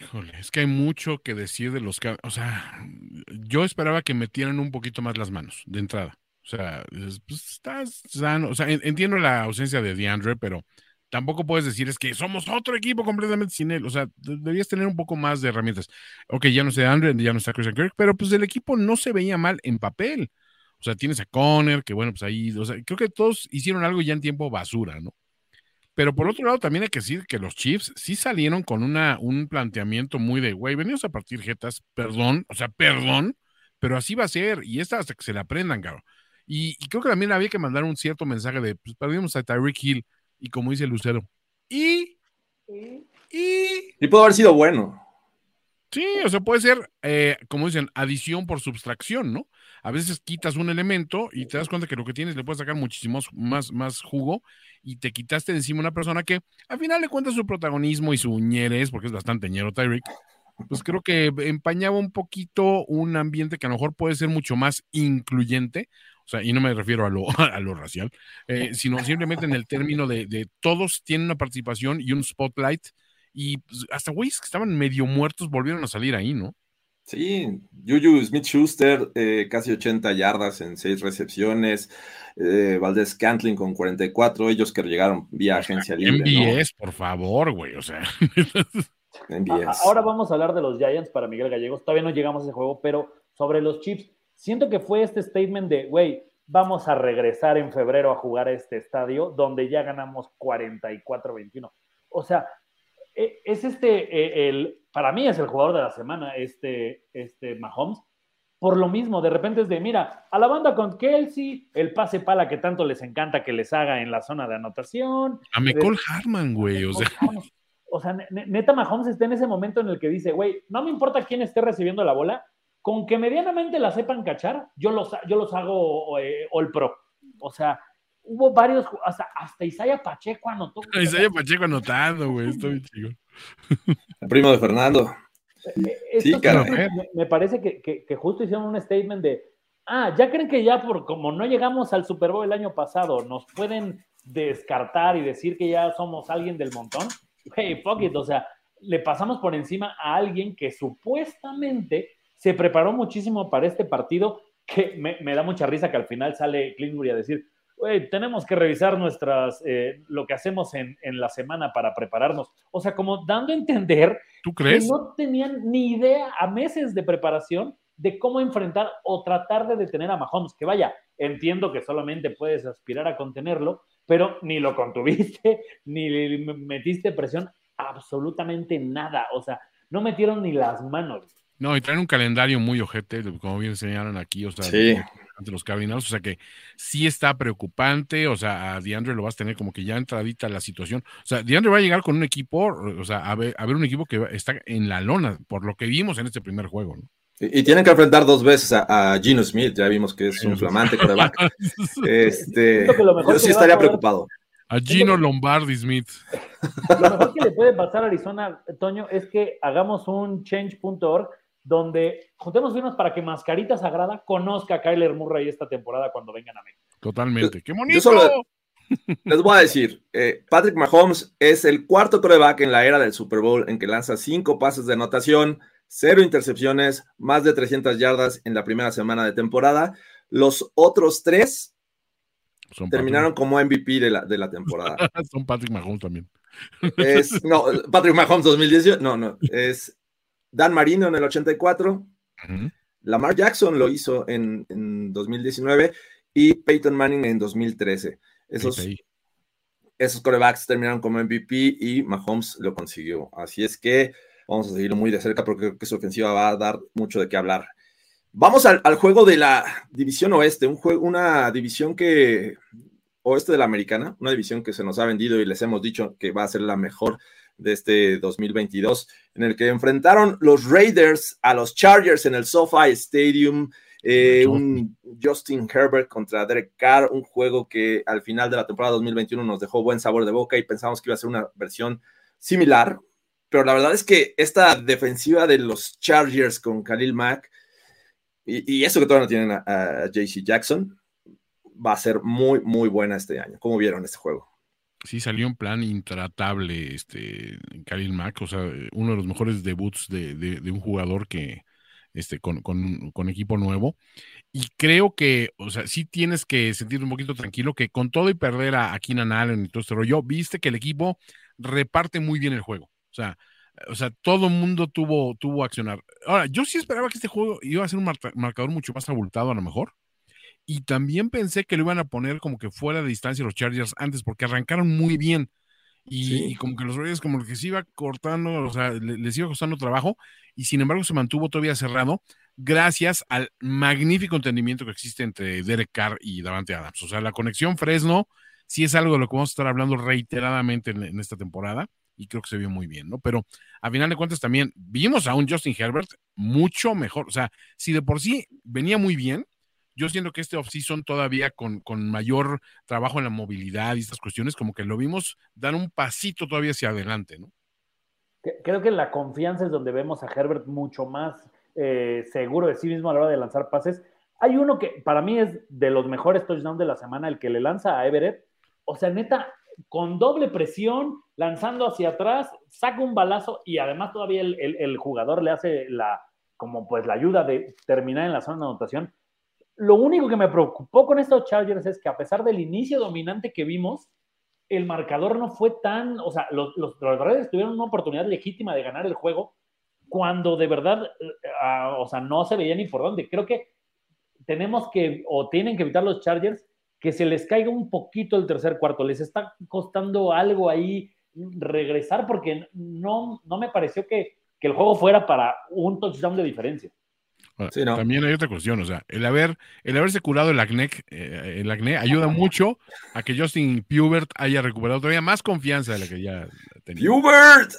Híjole, es que hay mucho que decir de los o sea, yo esperaba que metieran un poquito más las manos de entrada. O sea, pues, estás sano. O sea, entiendo la ausencia de DeAndre, pero tampoco puedes decir es que somos otro equipo completamente sin él. O sea, deberías tener un poco más de herramientas. Ok, ya no sé DeAndre, ya no está Christian Kirk, pero pues el equipo no se veía mal en papel. O sea, tienes a Conner, que bueno, pues ahí, o sea, creo que todos hicieron algo ya en tiempo basura, ¿no? Pero por otro lado, también hay que decir que los Chiefs sí salieron con una, un planteamiento muy de, güey, venimos a partir jetas, perdón, o sea, perdón, pero así va a ser, y esta hasta que se la aprendan, cabrón. Y, creo que también había que mandar un cierto mensaje de, pues perdimos a Tyreek Hill, y como dice Lucero, y, y... Y pudo haber sido bueno. Sí, o sea, puede ser, eh, como dicen, adición por subtracción, ¿no? A veces quitas un elemento y te das cuenta que lo que tienes le puedes sacar muchísimo más, más jugo y te quitaste de encima una persona que al final le cuenta su protagonismo y su ñeres, porque es bastante ñero Tyreek, pues creo que empañaba un poquito un ambiente que a lo mejor puede ser mucho más incluyente, o sea, y no me refiero a lo, a lo racial, eh, sino simplemente en el término de, de, todos tienen una participación y un spotlight y pues, hasta güeyes que estaban medio muertos volvieron a salir ahí, ¿no? Sí, Juju Smith Schuster, eh, casi 80 yardas en 6 recepciones. Eh, Valdés Cantling con 44, ellos que llegaron vía agencia libre. MBS, por favor, güey, o sea. Ahora vamos a hablar de los Giants para Miguel Gallegos. Todavía no llegamos a ese juego, pero sobre los Chips, siento que fue este statement de, güey, vamos a regresar en febrero a jugar a este estadio donde ya ganamos 44-21. O sea, e, es este, e, el, para mí es el jugador de la semana, este, este Mahomes. Por lo mismo, de repente es de, mira, a la banda con Kelsey, el pase pala que tanto les encanta que les haga en la zona de anotación. A Mecole Harman, güey, o sea. O sea, neta Mahomes está en ese momento en el que dice, güey, no me importa quién esté recibiendo la bola, con que medianamente la sepan cachar, yo los, yo los hago eh, all pro. O sea, hubo varios, hasta, hasta Isaiah Pacheco anotó. Isaiah Pacheco anotando, güey, estoy chido. El primo de Fernando. Eh, sí, Me, parece que, que, justo hicieron un statement de, ah, ya creen que ya por como no llegamos al Super Bowl el año pasado, nos pueden descartar y decir que ya somos alguien del montón. Hey, fuck it, o sea, le pasamos por encima a alguien que supuestamente se preparó muchísimo para este partido, que me, me da mucha risa que al final sale Clintbury a decir, tenemos que revisar nuestras, eh, lo que hacemos en, la semana para prepararnos. O sea, como dando a entender ¿Tú crees? que no tenían ni idea a meses de preparación de cómo enfrentar o tratar de detener a Mahomes. Que vaya, entiendo que solamente puedes aspirar a contenerlo, pero ni lo contuviste, ni metiste presión, absolutamente nada. O sea, no metieron ni las manos. No, y traen un calendario muy ojete, como bien señalan aquí, o sea, sí ante los Cardinals, o sea que sí está preocupante, o sea, a DeAndre lo vas a tener como que ya entradita la situación, o sea, DeAndre va a llegar con un equipo, o sea, a ver, a ver un equipo que está en la lona, por lo que vimos en este primer juego, ¿no? Y, tienen que enfrentar dos veces a, Gino Smith, ya vimos que es un flamante coreback. este, yo sí estaría preocupado. A Gino Lombardi Smith. Lo mejor que le puede pasar a Arizona, Toño, es que hagamos un change.org donde juntemos firmas para que Mascarita Sagrada conozca a Kyler Murray esta temporada cuando vengan a México. Totalmente. ¡Qué bonito! les voy a decir, eh, Patrick Mahomes es el cuarto coreback en la era del Super Bowl en que lanza cinco pases de anotación, cero intercepciones, más de 300 yardas en la primera semana de temporada. Los otros tres terminaron como MVP de la, de la temporada. Son Patrick Mahomes también. no, Patrick Mahomes 2018, no, no, es Dan Marino en el 84, Lamar Jackson lo hizo en, 2019 y Peyton Manning en 2013. Esos, esos corebacks terminaron como MVP y Mahomes lo consiguió. Así es que vamos a seguirlo muy de cerca porque creo que su ofensiva va a dar mucho de qué hablar. Vamos al, juego de la división oeste, un juego, una división que, oeste de la americana, una división que se nos ha vendido y les hemos dicho que va a ser la mejor de este 2022, en el que enfrentaron los Raiders a los Chargers en el SoFi Stadium. Eh, un Justin Herbert contra Derek Carr, un juego que al final de la temporada 2021 nos dejó buen sabor de boca y pensamos que iba a ser una versión similar, pero la verdad es que esta defensiva de los Chargers con Khalil Mack y, eso que todavía no tienen a, a JC Jackson va a ser muy, muy buena este año. ¿Cómo vieron este juego? Sí, salió en plan intratable este Khalil Mack, o sea, uno de los mejores debuts de, de, un jugador que este, con, con, con, equipo nuevo. Y creo que, o sea, sí tienes que sentirte un poquito tranquilo que con todo y perder a, a Keenan Allen y todo este rollo, viste que el equipo reparte muy bien el juego. O sea, o sea, todo mundo tuvo, tuvo accionar. Ahora, yo sí esperaba que este juego iba a ser un marcador mucho más abultado a lo mejor y también pensé que lo iban a poner como que fuera de distancia los Chargers antes, porque arrancaron muy bien. Y, como que los Raiders como que se iba cortando, o sea, les iba costando trabajo, y sin embargo se mantuvo todavía cerrado gracias al magnífico entendimiento que existe entre Derek Carr y Davante Adams. O sea, la conexión Fresno sí es algo de lo que vamos a estar hablando reiteradamente en, en esta temporada, y creo que se vio muy bien, ¿no? Pero a final de cuentas también vimos a un Justin Herbert mucho mejor. O sea, si de por sí venía muy bien, yo siento que este off-season todavía con, con, mayor trabajo en la movilidad y estas cuestiones, como que lo vimos dar un pasito todavía hacia adelante, ¿no? Creo que la confianza es donde vemos a Herbert mucho más eh, seguro de sí mismo a la hora de lanzar pases. Hay uno que para mí es de los mejores touchdowns de la semana, el que le lanza a Everett. O sea, neta, con doble presión, lanzando hacia atrás, saca un balazo y además todavía el, el, el jugador le hace la, como pues la ayuda de terminar en la zona de anotación lo único que me preocupó con estos Chargers es que a pesar del inicio dominante que vimos, el marcador no fue tan, o sea, los, los, tuvieron una oportunidad legítima de ganar el juego cuando de verdad, eh, ah, o sea, no se veía ni por dónde. Creo que tenemos que, o tienen que evitar los Chargers, que se les caiga un poquito el tercer cuarto. Les está costando algo ahí regresar porque no, no me pareció que, que el juego fuera para un touchdown de diferencia. También hay otra cuestión, o sea, el haber, el haberse curado el acné, eh, el acné ayuda mucho a que Justin Pubert haya recuperado todavía más confianza de la que ya tenía. Pubert.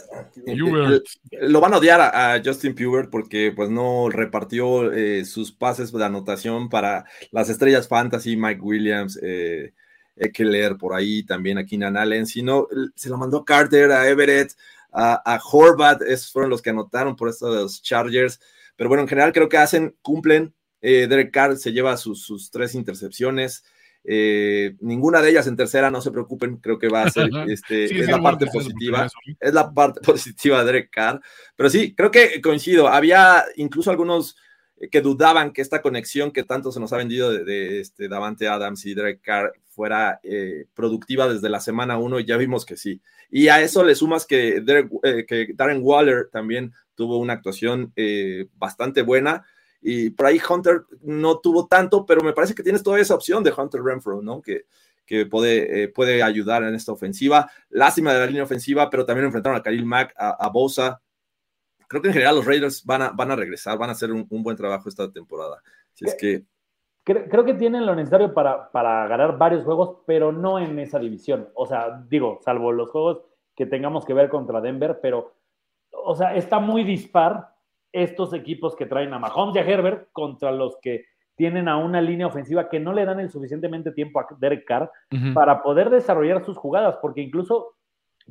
Lo van a odiar a, Justin Pubert porque pues no repartió eh, sus pases de anotación para las estrellas fantasy, Mike Williams, eh, Eckler por ahí, también a Keenan Allen, sino se lo mandó Carter, a Everett, a, a Horvat, esos fueron los que anotaron por estos Chargers. Pero bueno, en general creo que hacen, cumplen. Eh, Derek Carr se lleva sus, tres intercepciones. Eh, ninguna de ellas en tercera, no se preocupen, creo que va a ser este, es la parte positiva, es la parte positiva de Derek Carr, pero sí, creo que coincido, había incluso algunos que dudaban que esta conexión que tanto se nos ha vendido de, este, Davante Adams y Derek Carr fuera eh, productiva desde la semana uno y ya vimos que sí. Y a eso le sumas que, que Darren Waller también tuvo una actuación eh, bastante buena. Y por ahí Hunter no tuvo tanto, pero me parece que tienes toda esa opción de Hunter Renfro, ¿no? Que, que puede, eh, puede ayudar en esta ofensiva. Lástima de la línea ofensiva, pero también enfrentaron a Khalil Mack, a, Bosa. Creo que en general los Raiders van a, van a regresar, van a hacer un, buen trabajo esta temporada. Es que... Creo, que tienen lo necesario para, para ganar varios juegos, pero no en esa división. O sea, digo, salvo los juegos que tengamos que ver contra Denver, pero o sea, está muy dispar estos equipos que traen a Mahomes y a Herbert contra los que tienen a una línea ofensiva que no le dan el suficientemente tiempo a Derek Carr para poder desarrollar sus jugadas, porque incluso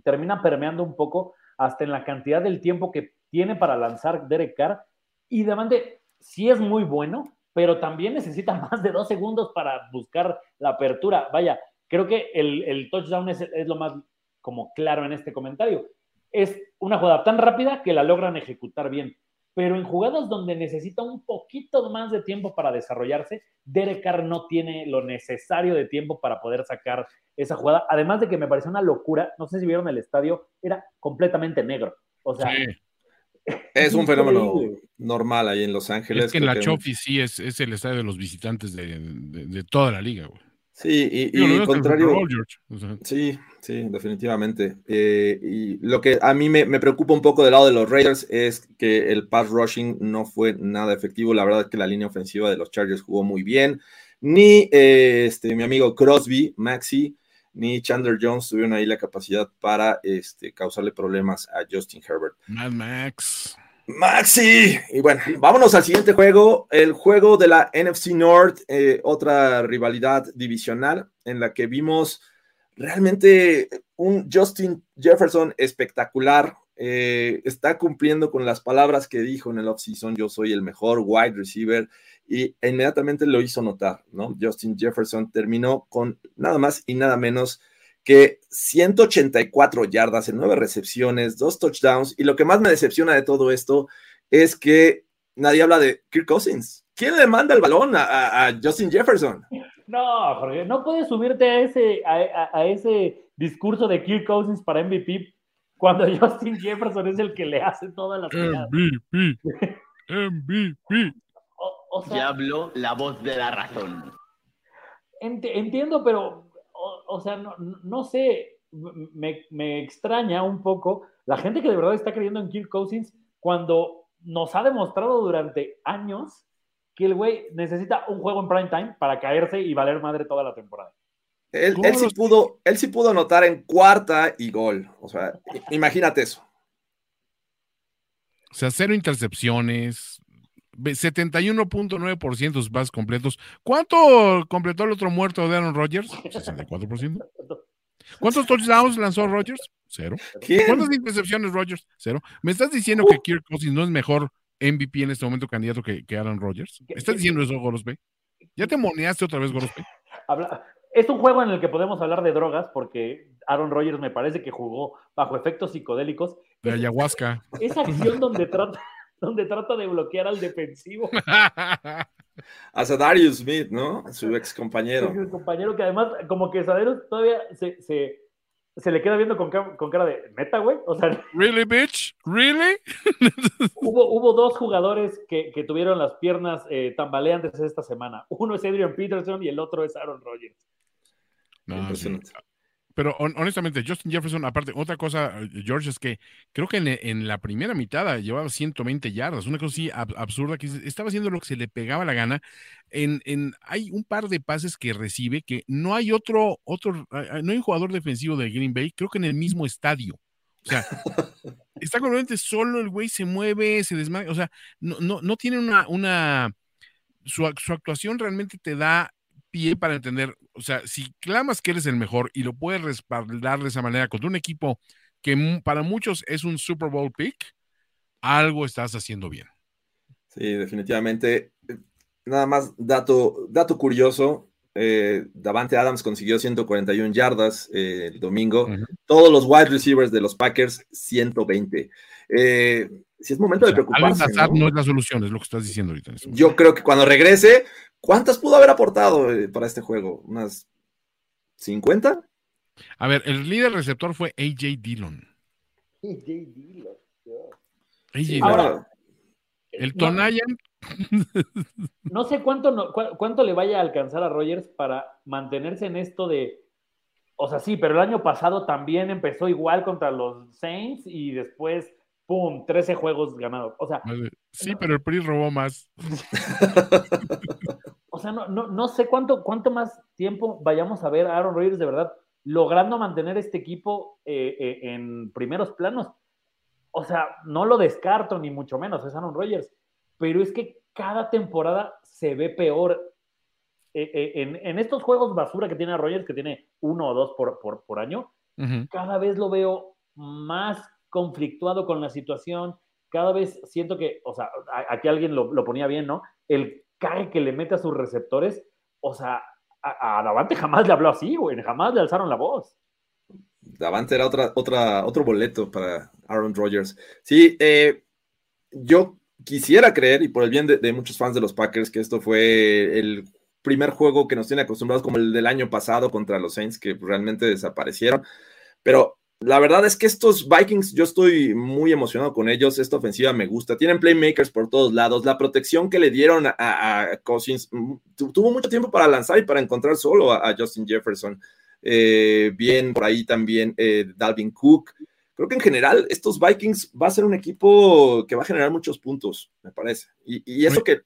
termina permeando un poco hasta en la cantidad del tiempo que tiene para lanzar Derek Carr. Y Demande sí es muy bueno, pero también necesita más de dos segundos para buscar la apertura. Vaya, creo que el, touchdown es, es, lo más como claro en este comentario es una jugada tan rápida que la logran ejecutar bien. Pero en jugadas donde necesita un poquito más de tiempo para desarrollarse, Derek Carr no tiene lo necesario de tiempo para poder sacar esa jugada. Además de que me pareció una locura, no sé si vieron el estadio, era completamente negro. O sea, es un fenómeno normal ahí en Los Ángeles. Es que en la Chofi sí es, el estadio de los visitantes de, toda la liga, Sí, y, contrario. Sí, Sí, definitivamente. Eh, y lo que a mí me, preocupa un poco del lado de los Raiders es que el pass rushing no fue nada efectivo. La verdad es que la línea ofensiva de los Chargers jugó muy bien. Ni eh, este, mi amigo Crosby, Maxi, ni Chandler Jones tuvieron ahí la capacidad para este, causarle problemas a Justin Herbert. Max. Maxi. Y bueno, vámonos al siguiente juego, el juego de la NFC North, eh, otra rivalidad divisional en la que vimos realmente un Justin Jefferson espectacular. Eh, está cumpliendo con las palabras que dijo en el offseason, yo soy el mejor wide receiver y inmediatamente lo hizo notar, ¿no? Justin Jefferson terminó con nada más y nada menos que 184 yardas en nueve recepciones, dos touchdowns, y lo que más me decepciona de todo esto es que nadie habla de Kirk Cousins. ¿Quién le manda el balón a, a- a Justin Jefferson? No, Jorge, no puedes subirte a ese, a, a- a ese discurso de Kirk Cousins para MVP cuando Justin Jefferson es el que le hace todas las. MVP. MVP. O, o sea, habló la voz de la razón. ent- entiendo, pero, o sea, no, no sé, me, me extraña un poco la gente que de verdad está creyendo en Kirk Cousins cuando nos ha demostrado durante años que el güey necesita un juego en prime time para caerse y valer madre toda la temporada. Él, ¿Cómo él sí pudo, él sí pudo anotar en cuarta y gol. O sea, imagínate eso. O sea, cero intercepciones, ve- 71.9% sus pases completos. ¿Cuánto completó el otro muerto de Aaron Rodgers? 64%. ¿Cuántos touchdowns lanzó Rodgers? Cero. ¿Quién? ¿Cuántas intercepciones Rodgers? Cero. ¿Me estás diciendo que Kirk Cousins no es mejor MVP en este momento candidato que, que Aaron Rodgers? ¿Qué- ¿Estás diciendo eso, Gorospe? ¿Ya te moneaste otra vez, Gorospe? Habla- es un juego en el que podemos hablar de drogas porque Aaron Rodgers me parece que jugó bajo efectos psicodélicos. De ayahuasca. Esa acción donde trata, donde trata de bloquear al defensivo. A Darius Smith, ¿no? Su ex compañero. El compañero que además, como que Saderos todavía se, se, se le queda viendo con, ca- con cara de neta, güey. O sea, ¿Really, bitch? ¿Really? hubo, hubo dos jugadores que, que tuvieron las piernas eh, tambaleantes esta semana. Uno es Adrian Peterson y el otro es Aaron Rodgers. No, sí. Pero hon- honestamente, Justin Jefferson, aparte, otra cosa, eh, George, es que creo que en, en la primera mitad llevaba 120 yardas, una cosa así ab- absurda, que estaba haciendo lo que se le pegaba la gana. En, en, hay un par de pases que recibe que no hay otro, otro, no hay un jugador defensivo de Green Bay, creo que en el mismo estadio. O sea, está completamente solo, el güey se mueve, se desmaya, o sea, no, no, no tiene una, una, su, su actuación realmente te da pie para entender, o sea, si clamas que eres el mejor y lo puedes respaldar de esa manera contra un equipo que para muchos es un Super Bowl pick, algo estás haciendo bien. Sí, definitivamente. Nada más, dato, dato curioso. eh, Davante Adams consiguió 141 yardas eh, el domingo. Todos los wide receivers de los Packers, 120. Eh, si es momento O de sea, Alan preocuparse. Lazard ¿no? no es la solución, es lo que estás diciendo ahorita. en este. Yo creo que cuando regrese, ¿cuántas pudo haber aportado eh, para este juego? ¿Unas 50? A ver, el líder receptor fue AJ Dillon. AJ Ahora, Dillon. El No- Tonayan, No sé cuánto, no- cu- cuánto le vaya a alcanzar a Rogers para mantenerse en esto de. O sea, sí, pero el año pasado también empezó igual contra los Saints y después, ¡pum! 13 juegos ganados. O sea, sí, pero el PRI robó más. o sea no, no, no sé cuánto, cuánto más tiempo vayamos a ver a Aaron Rodgers de verdad logrando mantener este equipo eh, eh, en primeros planos. O sea, no lo descarto ni mucho menos, es Aaron Rodgers, pero es que cada temporada se ve peor. Eh, eh, en, en estos juegos basura que tiene Rodgers, que tiene uno o dos por, por, por año, cada vez lo veo más conflictuado con la situación, cada vez siento que, o sea, aquí alguien lo, lo ponía bien, ¿no? El cague que le mete a sus receptores, o sea, a, Davante jamás le habló así, güey, jamás le alzaron la voz. Davante era otra, otra, otro boleto para Aaron Rodgers. Sí, eh, yo quisiera creer, y por el bien de muchos fans de los Packers, que esto fue el primer juego que nos tiene acostumbrados como el del año pasado contra los Saints, que realmente desaparecieron. Pero la verdad es que estos Vikings, yo estoy muy emocionado con ellos. Esta ofensiva me gusta. Tienen playmakers por todos lados. La protección que le dieron a, a Cousins mm, tu- tuvo mucho tiempo para lanzar y para encontrar solo a, a Justin Jefferson. Eh, bien por ahí también eh, Dalvin Cook. Creo que en general estos Vikings va a ser un equipo que va a generar muchos puntos, me parece. Y, y eso que,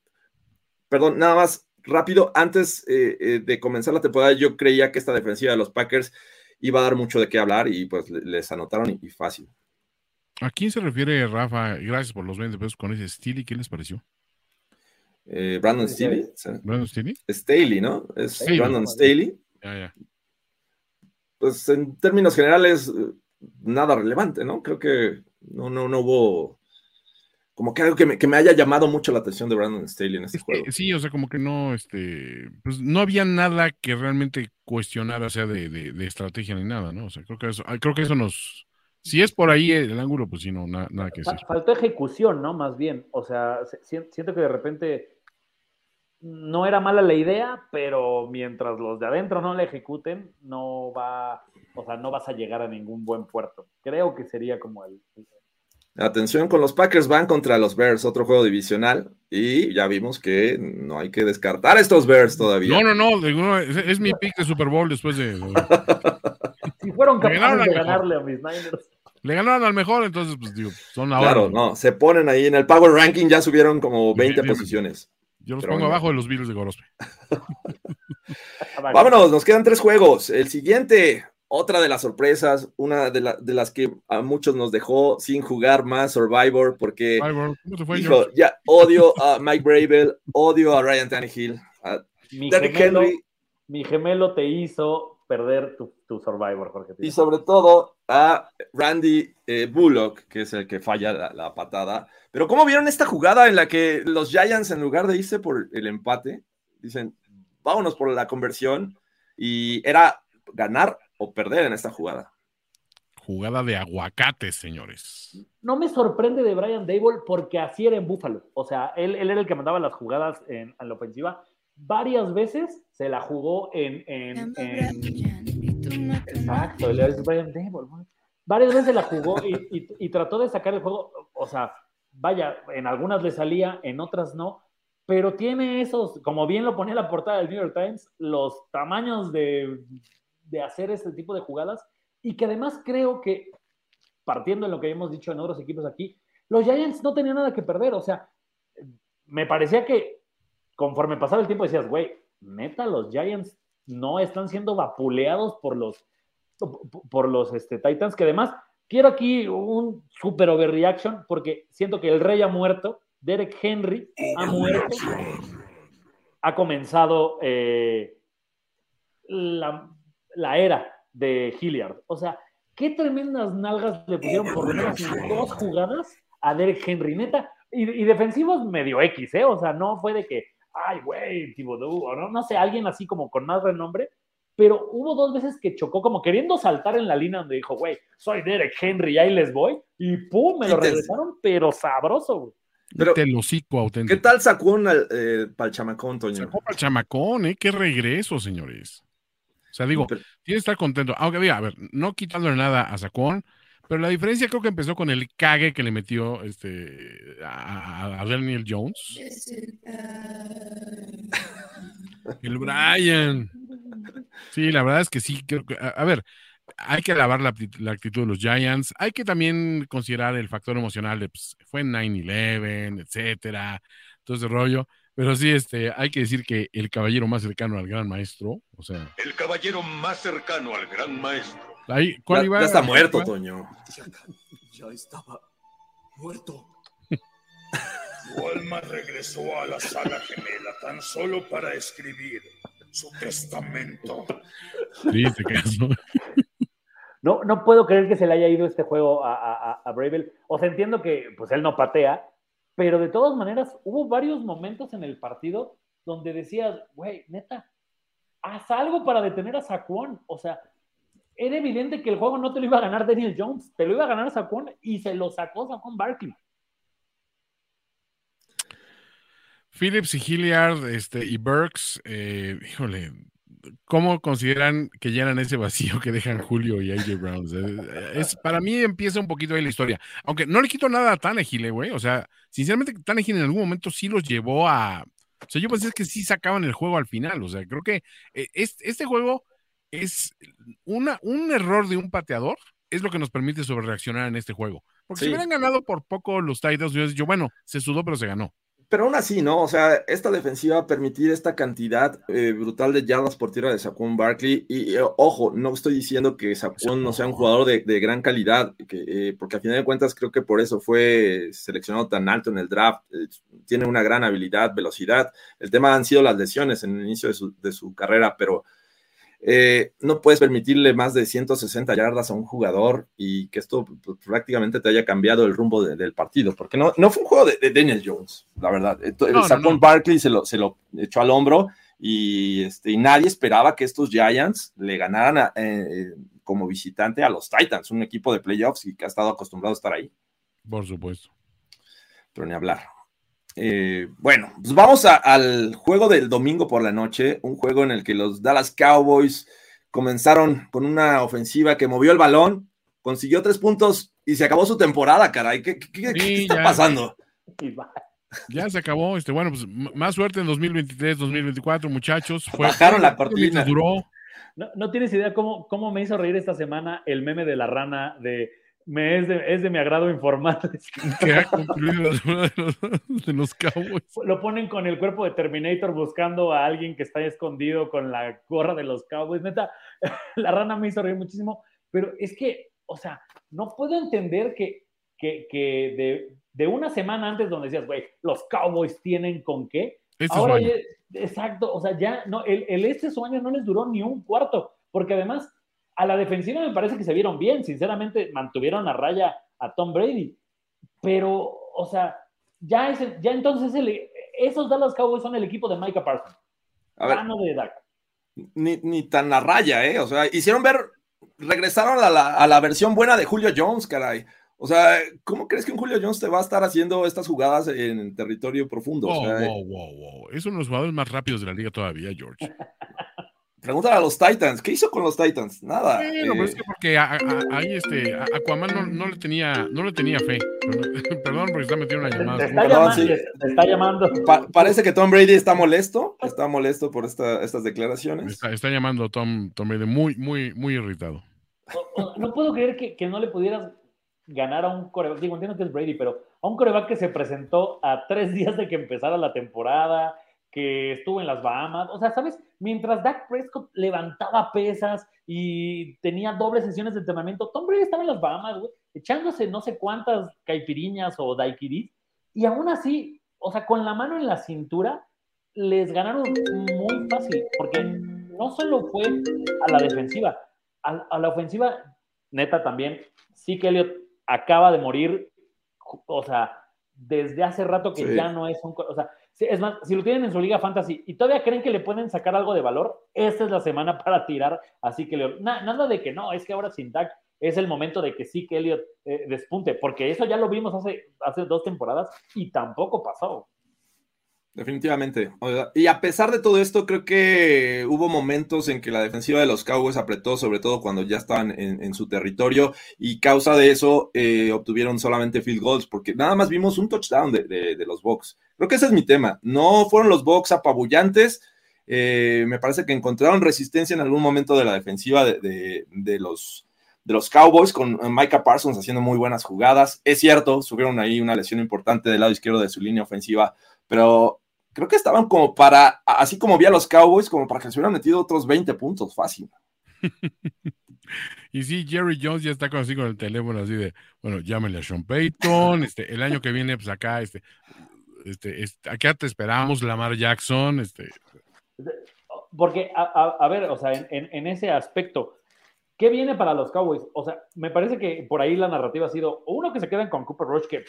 perdón, nada más rápido, antes eh, eh, de comenzar la temporada yo creía que esta defensiva de los Packers iba a dar mucho de qué hablar y pues le- les anotaron y, y fácil. ¿A quién se refiere Rafa? Gracias por los 20 pesos con ese Steely. ¿Qué les pareció? Eh, Brandon Staley, ¿Brandon Steely? Staley, ¿no? Es Staley. Brandon Staley. Ya, ya. Pues en términos generales, eh, nada relevante, ¿no? Creo que no, no, no hubo como que algo que me, que me haya llamado mucho la atención de Brandon Staley en este Es juego. sí, o sea, como que no, este, pues no había nada que realmente cuestionara, o sea, de, de- de estrategia ni nada, ¿no? O sea, creo que eso, ah, creo que eso nos, si es por ahí el ángulo, pues sí, no, na- nada que decir. Faltó ejecución, ¿no? Más bien. O sea, se- si- siento que de repente no era mala la idea, pero mientras los de adentro no la ejecuten, no va, o sea, no vas a llegar a ningún buen puerto. Creo que sería como el. Atención con los Packers van contra los Bears, otro juego divisional, y ya vimos que no hay que descartar a estos Bears todavía. No, no, no, es, es mi pick de Super Bowl después de, Si fueron capaces de mejor. ganarle a mis Niners. le ganaron al mejor, entonces, pues digo, son ahora. Claro, no, se ponen ahí en el Power Ranking, ya subieron como 20 bien. posiciones. Yo los Pero pongo bueno. abajo de los Bills de Gorospe. Vámonos, nos quedan tres juegos. El siguiente, otra de las sorpresas, una de, la- de las que a muchos nos dejó sin jugar más Survivor, porque, Ay, bro, ¿Cómo te fue, hijo, ya odio a Mike Bravel, odio a Ryan Tannehill, a Mi Derrick gemelo, Henry mi gemelo te hizo perder tu, tu Survivor, Jorge. y sobre todo a Randy eh, Bullock, que es el que falla la, la patada. Pero ¿cómo vieron esta jugada en la que los Giants, en lugar de irse por el empate, dicen, vámonos por la conversión? Y era ganar o perder en esta jugada. Jugada de aguacates, señores. No me sorprende de Brian Dable porque así era en Buffalo. O sea, él, él era el que mandaba las jugadas en, en la ofensiva. Varias veces se la jugó en. en- en- Exacto, él es Brian Dable. Varias veces la jugó y, y- y trató de sacar el juego. O sea, vaya, en algunas le salía, en otras no. Pero tiene esos, como bien lo ponía la portada del New York Times, los tamaños de, de hacer este tipo de jugadas. Y que además creo que partiendo en lo que hemos dicho en otros equipos aquí, los Giants no tenían nada que perder. O sea, me parecía que conforme pasaba el tiempo decías, güey, neta, los Giants no están siendo vapuleados por los, por los este, Titans, que además quiero aquí un super overreaction porque siento que el rey ha muerto, Derek Henry ha muerto, ha comenzado eh, la, la era de Hilliard. O sea, qué tremendas nalgas le pusieron por lo menos en dos jugadas a Derek Henry, neta. Y, y defensivos medio X, ¿eh? O sea, no fue de que, ay, güey, Thibodeau, o no, no sé, alguien así como con más renombre. Pero hubo dos veces que chocó como queriendo saltar en la línea donde dijo, güey, soy Derek Henry, ahí les voy. Y pum, me lo regresaron, pero sabroso, güey. Pero, Te lo hocico ¿Qué auténtico. tal sacó un eh, para el chamacón, Toño? Sacó al chamacón, ¿eh? Qué regreso, señores. O sea, digo, tiene que estar contento. Aunque, diga, a ver, no quitándole nada a Sacón, pero la diferencia creo que empezó con el cague que le metió este, a, a- Daniel Jones. El Brian. Sí, la verdad es que sí. creo que- a, a ver, hay que alabar la, la actitud de los Giants. Hay que también considerar el factor emocional de, pues, fue en 9-11, etcétera, todo ese rollo. Pero sí, este, hay que decir que el caballero más cercano al gran maestro, o sea, El caballero más cercano al gran maestro. ahí, Ya, ¿cuál iba? ya está muerto, ¿Cuál? Toño. Ya estaba muerto. Walma regresó a la sala gemela tan solo para escribir su testamento. Sí, te quedas, ¿no? No, puedo creer que se le haya ido este juego a, a, a- a Bravel. O sea, entiendo que pues él no patea, pero de todas maneras hubo varios momentos en el partido donde decías, güey, neta, haz algo para detener a Saquon. O sea, era evidente que el juego no te lo iba a ganar Daniel Jones, te lo iba a ganar Saquon y se lo sacó Saquon Barkley. Phillips y Hilliard este, y Burks, eh, híjole, ¿cómo consideran que llenan ese vacío que dejan Julio y AJ Brown? Es, para mí empieza un poquito ahí la historia. Aunque no le quito nada a Tannehill, eh, güey. O sea, sinceramente, Tannehill en algún momento sí los llevó a. O sea, yo pensé que sí sacaban el juego al final. O sea, creo que eh, este, este juego es una, un error de un pateador. Es lo que nos permite sobrereaccionar en este juego. Porque Sí. si hubieran ganado por poco los Titans, yo, yo, bueno, se sudó, pero se ganó. Pero aún así, ¿no? O sea, esta defensiva permitir esta cantidad eh, brutal de yardas por tierra de Saquon Barkley. Y eh, ojo, no estoy diciendo que Saquon no sea un jugador de, de gran calidad, que, eh, porque a final de cuentas creo que por eso fue seleccionado tan alto en el draft. Tiene una gran habilidad, velocidad. El tema han sido las lesiones en el inicio de su, de su carrera, pero eh, no puedes permitirle más de 160 yardas a un jugador y que esto pues, prácticamente te haya cambiado el rumbo de, del partido, porque no, no fue un juego de, de Daniel Jones, la verdad. No, Saquon no, Barkley se lo, se lo echó al hombro y, este, y nadie esperaba que estos Giants le ganaran a, eh, como visitante a los Titans, un equipo de playoffs y que ha estado acostumbrado a estar ahí. Por supuesto. Pero ni hablar. Eh, bueno, pues vamos a, al juego del domingo por la noche, un juego en el que los Dallas Cowboys comenzaron con una ofensiva que movió el balón, consiguió tres puntos y se acabó su temporada, caray. ¿Qué, qué, qué, sí, ¿qué está ya, pasando? Ya se acabó. Este, bueno, pues más suerte en 2023, 2024, muchachos. Fue, Bajaron la cortina. Duró. No, no, tienes idea cómo, cómo me hizo reír esta semana el meme de la rana de me es de, es de mi agrado informarles. Que ha concluido uno de los, de los Cowboys. Lo ponen con el cuerpo de Terminator buscando a alguien que está escondido con la gorra de los Cowboys. Neta, la rana me hizo reír muchísimo, pero es que, o sea, no puedo entender que, que, que de, de, una semana antes donde decías, güey, los Cowboys tienen con qué. Este Ahora, ya, exacto, o sea, ya, no, el, el este sueño no les duró ni un cuarto, porque además a la defensiva me parece que se vieron bien, sinceramente mantuvieron a raya a Tom Brady, pero, o sea, ya, es el, ya entonces el, esos Dallas Cowboys son el equipo de Micah Parsons, a ver, mano de Dak. Ni, ni, tan a raya, ¿eh? O sea, hicieron ver, regresaron a la, a la, versión buena de Julio Jones, caray. O sea, ¿cómo crees que un Julio Jones te va a estar haciendo estas jugadas en territorio profundo? Wow, o sea, wow, wow, wow. Es uno de los jugadores más rápidos de la liga todavía, George. Pregúntale a los Titans, ¿qué hizo con los Titans? Nada. Bueno, eh... pero es que porque a, a, ahí este, a Aquaman no, no, le tenía, no le tenía fe. Perdón, porque está metiendo una llamada. Te está, Perdón, llamando, sí. te está llamando. Pa parece que Tom Brady está molesto, está molesto por esta, estas declaraciones. Está, está llamando a Tom, Tom, Brady muy, muy, muy irritado. No, no puedo creer que, que, no le pudieras ganar a un coreback, digo, entiendo que es Brady, pero a un coreback que se presentó a tres días de que empezara la temporada, que estuvo en las Bahamas, o sea, ¿sabes? Mientras Dak Prescott levantaba pesas y tenía dobles sesiones de entrenamiento, Tom Brady estaba en las Bahamas, güey, echándose no sé cuántas caipiriñas o daiquiris, y aún así, o sea, con la mano en la cintura, les ganaron muy fácil, porque no solo fue a la defensiva, a, a la ofensiva, neta también, sí que Elliot acaba de morir, o sea, desde hace rato que sí. ya no es un, o sea, es más, si lo tienen en su liga fantasy y todavía creen que le pueden sacar algo de valor, esta es la semana para tirar. Así que na, nada de que no, es que ahora sin Dak es el momento de que sí que Elliot eh, despunte, porque eso ya lo vimos hace, hace dos temporadas y tampoco pasó. Definitivamente. Y a pesar de todo esto, creo que hubo momentos en que la defensiva de los Cowboys apretó, sobre todo cuando ya estaban en, su territorio, y causa de eso eh, obtuvieron solamente field goals, porque nada más vimos un touchdown de, de, los Bucks. Creo que ese es mi tema. No fueron los Bucks apabullantes. Eh, me parece que encontraron resistencia en algún momento de la defensiva de, de los, de los Cowboys, con Micah Parsons haciendo muy buenas jugadas. Es cierto, subieron ahí una lesión importante del lado izquierdo de su línea ofensiva, pero creo que estaban como para, así como vi a los Cowboys, como para que se hubieran metido otros 20 puntos, fácil. y sí, Jerry Jones ya está así con el teléfono, así de, bueno, llámenle a Sean Payton, este, el año que viene, pues acá, este, este, este acá te esperamos, Lamar Jackson, este. Porque, a, a, a ver, o sea, en, en, en, ese aspecto, ¿qué viene para los Cowboys? O sea, me parece que por ahí la narrativa ha sido, uno, que se quedan con Cooper Rush, que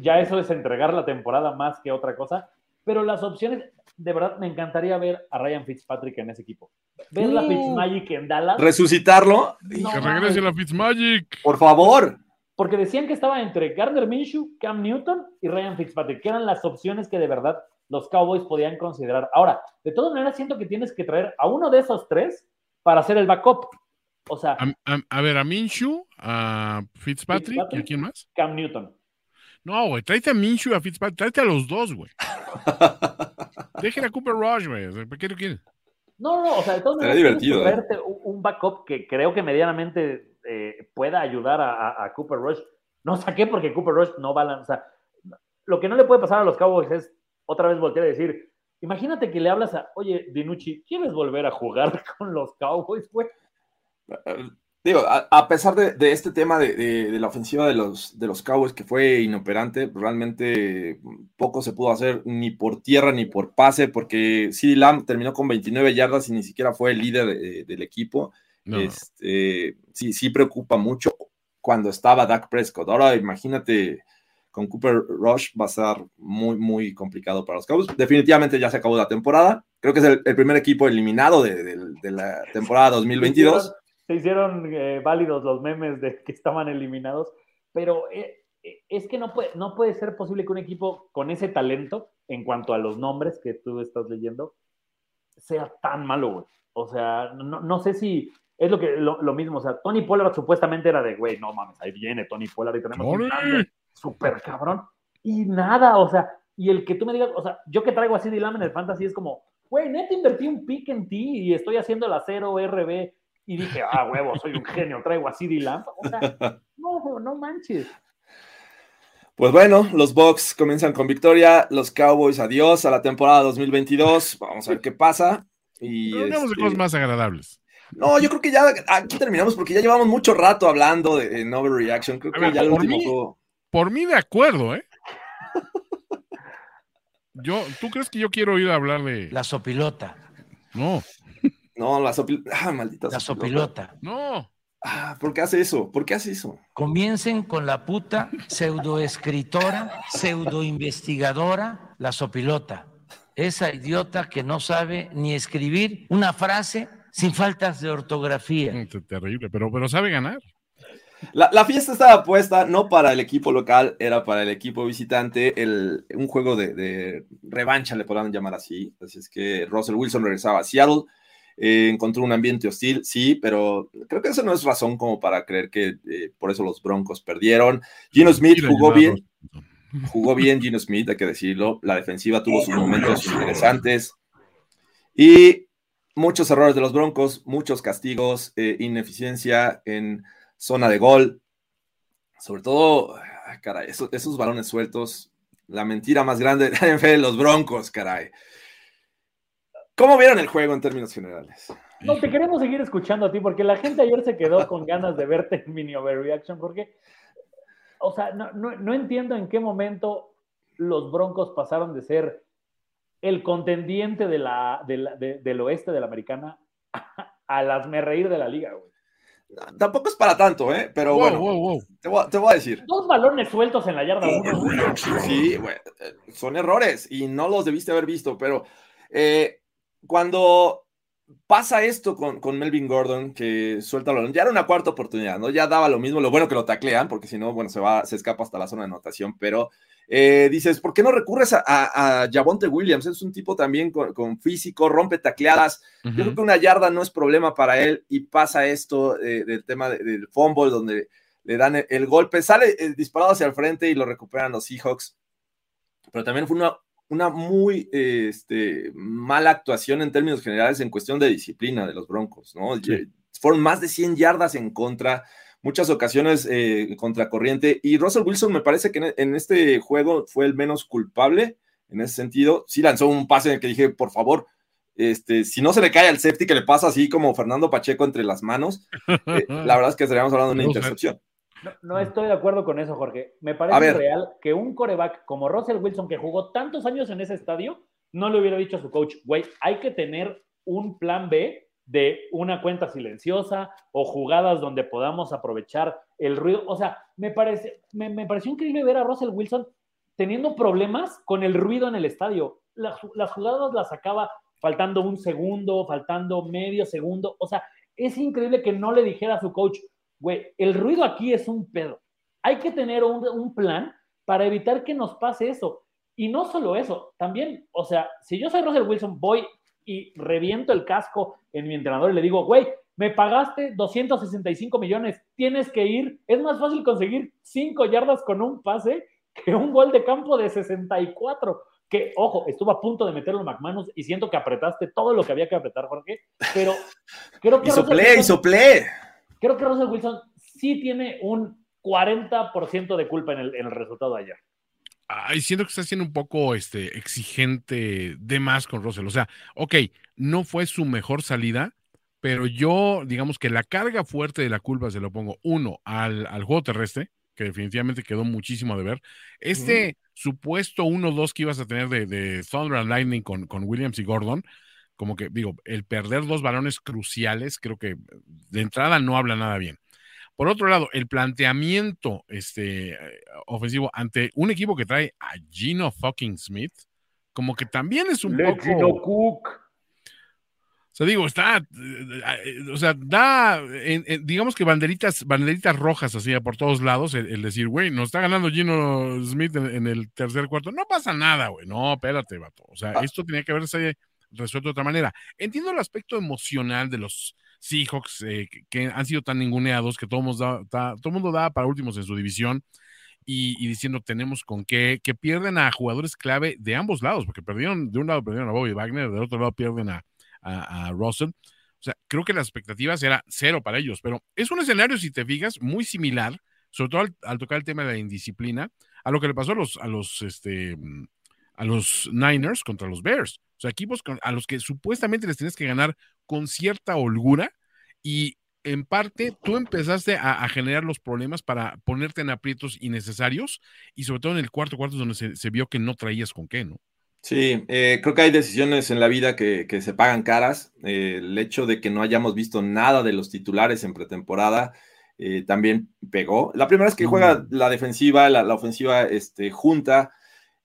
ya eso es entregar la temporada más que otra cosa, pero las opciones, de verdad, me encantaría ver a Ryan Fitzpatrick en ese equipo. Ver la Fitzmagic en Dallas. Resucitarlo. No, que regrese la Fitzmagic. Por favor. Porque decían que estaba entre Gardner Minshew, Cam Newton y Ryan Fitzpatrick, que eran las opciones que de verdad los Cowboys podían considerar. Ahora, de todas maneras, siento que tienes que traer a uno de esos tres para hacer el backup. O sea, a, a, a ver, a Minshew, a Fitzpatrick, Fitzpatrick, ¿y a quién más? Cam Newton. No, güey, tráete a Minshew y a Fitzpatrick, tráete a los dos, güey. Déjenle a Cooper Rush, güey. ¿Por qué lo quieren? No, no, o sea, maneras, divertido, ¿eh? un backup que creo que medianamente eh, pueda ayudar a, a, a, Cooper Rush. No saqué porque Cooper Rush no va a lanzar. Lo que no le puede pasar a los Cowboys es otra vez voltear a decir, imagínate que le hablas a, oye, Dinucci, ¿quieres volver a jugar con los Cowboys, güey? Digo, a, a pesar de, de este tema de, de- de la ofensiva de los, de los Cowboys que fue inoperante, realmente poco se pudo hacer ni por tierra ni por pase, porque CeeDee Lamb terminó con 29 yardas y ni siquiera fue el líder de- del equipo. No. Este, sí, sí preocupa mucho cuando estaba Dak Prescott. Ahora imagínate con Cooper Rush va a ser muy, muy complicado para los Cowboys. Definitivamente ya se acabó la temporada. Creo que es el, el primer equipo eliminado de, de- de la temporada 2022. Se hicieron eh, válidos los memes de que estaban eliminados, pero eh, eh, es que no puede, no puede ser posible que un equipo con ese talento, en cuanto a los nombres que tú estás leyendo, sea tan malo, güey. O sea, no, no sé si es lo, que, lo, lo mismo. O sea, Tony Pollard supuestamente era de, güey, no mames, ahí viene Tony Pollard y tenemos un súper cabrón. Y nada, o sea, y el que tú me digas, o sea, yo que traigo así de Lamb en el fantasy es como, güey, neta invertí un pick en ti y estoy haciendo la 0 RB y dije, ah, huevo, soy un genio, traigo a CD Lamb. O sea, no, no manches. Pues bueno, los Bucks comienzan con victoria, los Cowboys adiós a la temporada 2022, vamos a ver qué pasa. Y de este, cosas más agradables. No, yo creo que ya aquí terminamos porque ya llevamos mucho rato hablando de, en Overreaction, creo A que ver, ya el por último mí- juego- Por mí, de acuerdo, ¿eh? Yo, ¿Tú crees que yo quiero oír hablar de.? La sopilota, No, No, la sopil... Ah, maldita la sopilota. sopilota. no. Ah, ¿por qué hace eso? ¿Por qué hace eso? Comiencen con la puta pseudoescritora, pseudoinvestigadora, la sopilota. Esa idiota que no sabe ni escribir una frase sin faltas de ortografía. Terrible, pero, pero sabe ganar. La, la fiesta estaba puesta no para el equipo local, era para el equipo visitante, el, un juego de, de revancha, le podrán llamar así. Así es que Russell Wilson regresaba a Seattle, eh, encontró un ambiente hostil, sí, pero creo que eso no es razón como para creer que eh, por eso los Broncos perdieron. Gino Smith jugó bien, jugó bien Gino Smith, hay que decirlo. La defensiva tuvo sus momentos interesantes. Y muchos errores de los Broncos, muchos castigos, eh, ineficiencia en zona de gol. Sobre todo, ay, caray, esos, esos balones sueltos. La mentira más grande de la NFL, los Broncos, caray. ¿Cómo vieron el juego en términos generales? No, te queremos seguir escuchando a ti porque la gente ayer se quedó con ganas de verte en Mini Overreaction porque, o sea, no, no, no entiendo en qué momento los Broncos pasaron de ser el contendiente de la, de la- de- del oeste de la americana a las me reír de la liga, güey. Tampoco es para tanto, ¿eh? Pero Wow, bueno, wow, wow. Te, voy a, te voy a decir. Dos balones sueltos en la yarda uno. Sí, bueno, eh, son errores y no los debiste haber visto, pero eh, cuando pasa esto con, con Melvin Gordon, que suelta el balón, ya era una cuarta oportunidad, ¿no? Ya daba lo mismo, lo bueno que lo taclean, porque si no, bueno, se va, se escapa hasta la zona de anotación, pero eh, dices, ¿por qué no recurres a, a, a Javonte Williams? Es un tipo también con, con físico, rompe tacleadas, yo creo que una yarda no es problema para él y pasa esto eh, del tema de- del fumble donde le dan el, el golpe, sale eh, disparado hacia el frente y lo recuperan los Seahawks, pero también fue una, una muy eh, este, mala actuación en términos generales en cuestión de disciplina de los Broncos, ¿no? Sí. Fueron más de 100 yardas en contra, muchas ocasiones eh, contracorriente y Russell Wilson me parece que en, en este juego fue el menos culpable en ese sentido. Sí lanzó un pase en el que dije, por favor, este, si no se le cae al safety que le pasa así como Fernando Pacheco entre las manos, eh, la verdad es que estaríamos hablando de una intercepción. No, no estoy de acuerdo con eso, Jorge. Me parece real que un coreback como Russell Wilson, que jugó tantos años en ese estadio, no le hubiera dicho a su coach, güey, hay que tener un plan B de una cuenta silenciosa o jugadas donde podamos aprovechar el ruido. O sea, me, parece, me, me pareció increíble ver a Russell Wilson teniendo problemas con el ruido en el estadio. La- las jugadas las sacaba faltando un segundo, faltando medio segundo. O sea, es increíble que no le dijera a su coach, güey, el ruido aquí es un pedo. Hay que tener un, un plan para evitar que nos pase eso. Y no solo eso, también, o sea, si yo soy Russell Wilson, voy y reviento el casco en mi entrenador y le digo, güey, me pagaste 265 millones, tienes que ir. Es más fácil conseguir 5 yardas con un pase que un gol de campo de 64. Que, ojo, estuvo a punto de meterlo en McManus y siento que apretaste todo lo que había que apretar, Jorge, pero creo que Y soplé, y soplé. Creo que Russell Wilson sí tiene un 40% de culpa en el, en el resultado de ayer. Ay, siento que está siendo un poco este, exigente de más con Russell. O sea, ok, no fue su mejor salida, pero yo, digamos que la carga fuerte de la culpa se lo pongo, uno, al, al juego terrestre, que definitivamente quedó muchísimo de ver. Este supuesto 1-2 que ibas a tener de, de Thunder and Lightning con, con Williams y Gordon, como que digo, el perder dos balones cruciales, creo que de entrada no habla nada bien. Por otro lado, el planteamiento este, ofensivo ante un equipo que trae a Gino fucking Smith, como que también es un Le poco. Gino Cook. O sea, digo, está, eh, o sea, da, en- en- digamos que banderitas, banderitas rojas así por todos lados, el, el decir, güey, nos está ganando Gino Smith en, en el tercer cuarto. No pasa nada, güey. No, espérate, vato. O sea, esto tenía que haberse resuelto de otra manera. Entiendo el aspecto emocional de los Seahawks eh, que, han sido tan ninguneados que todo mundo da, da- todo mundo da para últimos en su división y, diciendo tenemos con qué, que pierden a jugadores clave de ambos lados, porque perdieron, de un lado perdieron a Bobby Wagner, del otro lado pierden a, a, a Russell. O sea, creo que las expectativas era cero para ellos, pero es un escenario, si te fijas, muy similar, sobre todo al, al tocar el tema de la indisciplina, a lo que le pasó a los, a los, este, a los Niners contra los Bears. O sea, equipos a los que supuestamente les tenías que ganar con cierta holgura y en parte tú empezaste a, a generar los problemas para ponerte en aprietos innecesarios y sobre todo en el cuarto cuarto donde se, se vio que no traías con qué, ¿no? Sí, eh, creo que hay decisiones en la vida que, que se pagan caras. Eh, el hecho de que no hayamos visto nada de los titulares en pretemporada eh, también pegó. La primera vez que juega la defensiva, la, la ofensiva este, junta.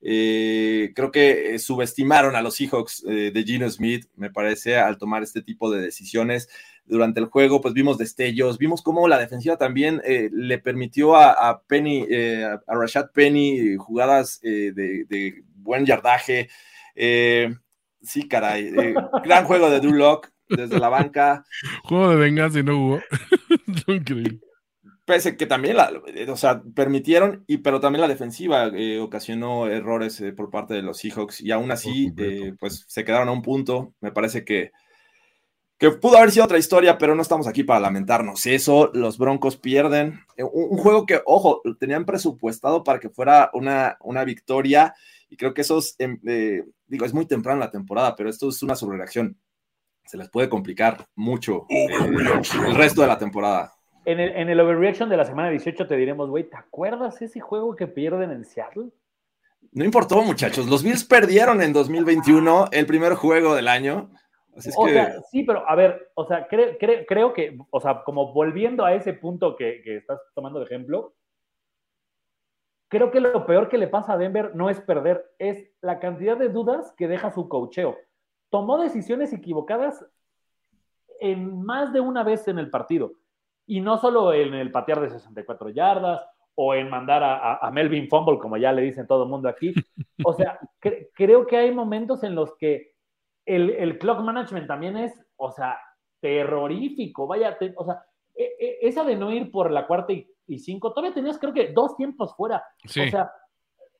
Eh, creo que eh, subestimaron a los Seahawks eh, de Gino Smith, me parece, al tomar este tipo de decisiones durante el juego, pues vimos destellos, vimos cómo la defensiva también le permitió a, Penny, a, Rashad Penny, jugadas de, buen yardaje. Sí, caray, gran juego de Drew desde la banca. Juego de venganza y no hubo. Pese que también, la, eh, o sea, permitieron, y, pero también la defensiva eh, ocasionó errores eh, por parte de los Seahawks y aún así, eh, pues se quedaron a un punto. Me parece que, que pudo haber sido otra historia, pero no estamos aquí para lamentarnos. Eso, los Broncos pierden. Eh, Un, un juego que, ojo, tenían presupuestado para que fuera una, una victoria y creo que eso es, em, eh, digo, es muy temprano la temporada, pero esto es una sobrereacción. Se les puede complicar mucho eh, el resto de la temporada. En el, en el overreaction de la semana 18 te diremos, güey, ¿te acuerdas ese juego que pierden en Seattle? No importó, muchachos. Los Bills perdieron en 2021 el primer juego del año. Así es o que sea, sí, pero a ver, o sea, cre- cre- creo que, o sea, como volviendo a ese punto que, que estás tomando de ejemplo, creo que lo peor que le pasa a Denver no es perder, es la cantidad de dudas que deja su cocheo. Tomó decisiones equivocadas en más de una vez en el partido. Y no solo en el patear de 64 yardas o en mandar a, a- Melvin Fumble, como ya le dicen todo el mundo aquí. O sea, cre- creo que hay momentos en los que el, el clock management también es, o sea, terrorífico. Vaya, te- o sea, e- e- esa de no ir por la cuarta y, y cinco, todavía tenías creo que dos tiempos fuera. Sí. O sea,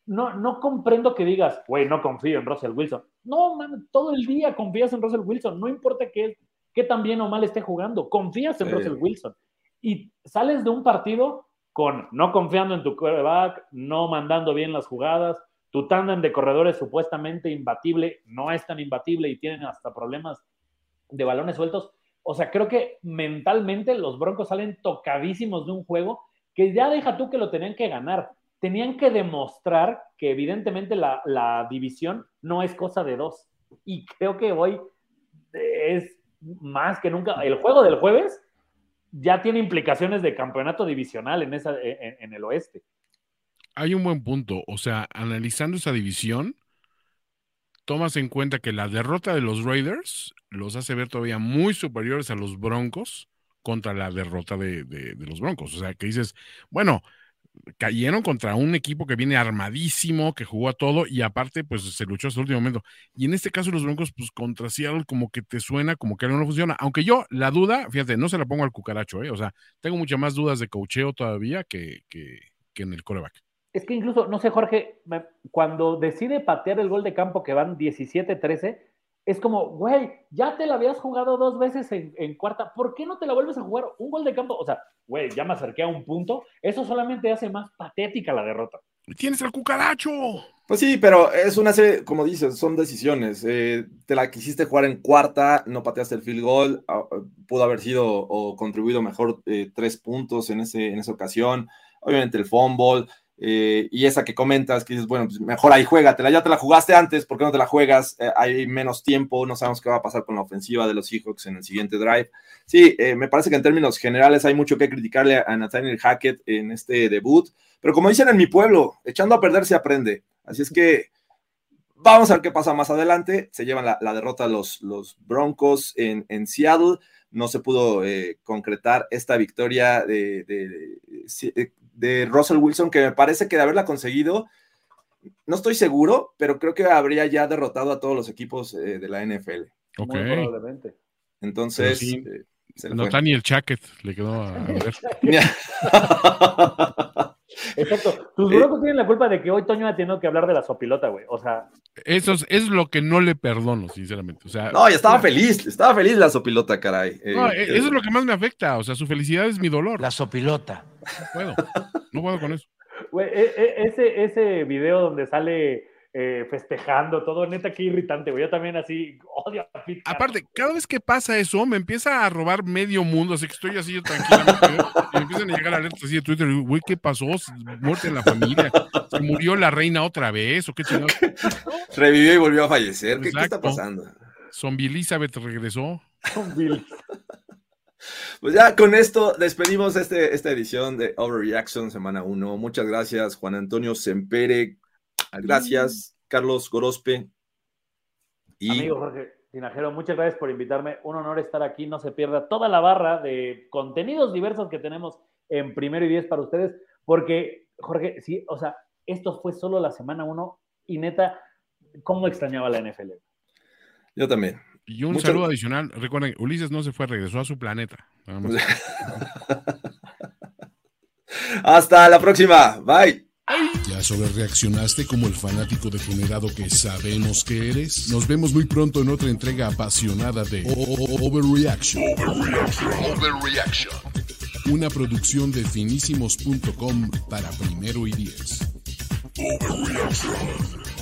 no, no comprendo que digas, güey, no confío en Russell Wilson. No, man, todo el día confías en Russell Wilson, no importa qué, qué tan bien o mal esté jugando, confías en Sí. Russell Wilson. Y sales de un partido con no confiando en tu quarterback, no mandando bien las jugadas, tu tándem de corredores supuestamente imbatible, no es tan imbatible y tienen hasta problemas de balones sueltos. O sea, creo que mentalmente los Broncos salen tocadísimos de un juego que ya deja tú que lo tenían que ganar. Tenían que demostrar que evidentemente la, la división no es cosa de dos. Y creo que hoy es más que nunca. El juego del jueves ya tiene implicaciones de campeonato divisional en, esa, en, en el oeste. Hay un buen punto. O sea, analizando esa división, tomas en cuenta que la derrota de los Raiders los hace ver todavía muy superiores a los Broncos contra la derrota de, de- de los Broncos. O sea, que dices, bueno, cayeron contra un equipo que viene armadísimo, que jugó a todo y aparte, pues se luchó hasta el último momento. Y en este caso, los Broncos, pues contra Seattle, como que te suena como que no funciona. Aunque yo, la duda, fíjate, no se la pongo al cucaracho, ¿eh? O sea, tengo muchas más dudas de cocheo todavía que, que, que en el coreback. Es que incluso, no sé, Jorge, cuando decide patear el gol de campo que van 17-13, es como, güey, ya te la habías jugado dos veces en, en cuarta, ¿por qué no te la vuelves a jugar? Un gol de campo, o sea, güey, ya me acerqué a un punto, eso solamente hace más patética la derrota. ¡Tienes al cucaracho! Pues sí, pero es una serie, como dices, son decisiones. Eh, te la quisiste jugar en cuarta, no pateaste el field goal, ah, pudo haber sido o contribuido mejor eh, tres puntos en, ese, en esa ocasión. Obviamente el fumble eh, y esa que comentas, que dices, bueno, pues mejor ahí juégatela, ya te la jugaste antes, ¿por qué no te la juegas? hay menos tiempo, no sabemos qué va a pasar con la ofensiva de los Seahawks en el siguiente drive. Sí, me parece que en términos generales hay mucho que criticarle a Nathaniel Hackett en este debut, pero como dicen en mi pueblo, echando a perder se aprende. Así es que vamos a ver qué pasa más adelante. Se llevan la, derrota los, los Broncos en, Seattle. No se pudo eh, concretar esta victoria de, de, Russell Wilson, que me parece que de haberla conseguido, no estoy seguro, pero creo que habría ya derrotado a todos los equipos eh, de la NFL. Ok. Entonces. Eh, no está ni el chaquet, le quedó a ver. Exacto. Tus broncos tienen la culpa de que hoy Toño ha tenido que hablar de la sopilota, güey. O sea. Eso es, lo que no le perdono, sinceramente. O sea, no, y estaba feliz, estaba feliz la sopilota, caray. Eh, no, eh, eso es lo que más me afecta. O sea, su felicidad es mi dolor. La sopilota. No puedo. No puedo con eso. Güey, e, e, ese, ese video donde sale eh, festejando, todo neta, qué irritante, güey. Yo también así odio a Pete Aparte, cada vez que pasa eso, me empieza a robar medio mundo, así que estoy así yo tranquilamente, y me empiezan a llegar alertas así de Twitter, güey, ¿qué pasó? Muerte en la familia, se murió la reina otra vez, o qué chingado. Revivió y volvió a fallecer, ¿qué, está pasando? Zombie Elizabeth regresó. Pues ya con esto despedimos este, esta edición de Overreaction Semana 1. Muchas gracias, Juan Antonio Sempere, Gracias, Carlos Gorospe. Y... Amigo Jorge Tinajero, muchas gracias por invitarme. Un honor estar aquí. No se pierda toda la barra de contenidos diversos que tenemos en primero y diez para ustedes, porque, Jorge, sí, o sea, esto fue solo la semana uno y neta, ¿cómo extrañaba la NFL? Yo también. Y un saludo adicional. Recuerden, Ulises no se fue, regresó a su planeta. Hasta la próxima. Bye. ¿Ya sobre reaccionaste como el fanático degenerado que sabemos que eres? Nos vemos muy pronto en otra entrega apasionada de Overreaction. Overreaction. Una producción de finísimos.com para primero y diez. Overreaction.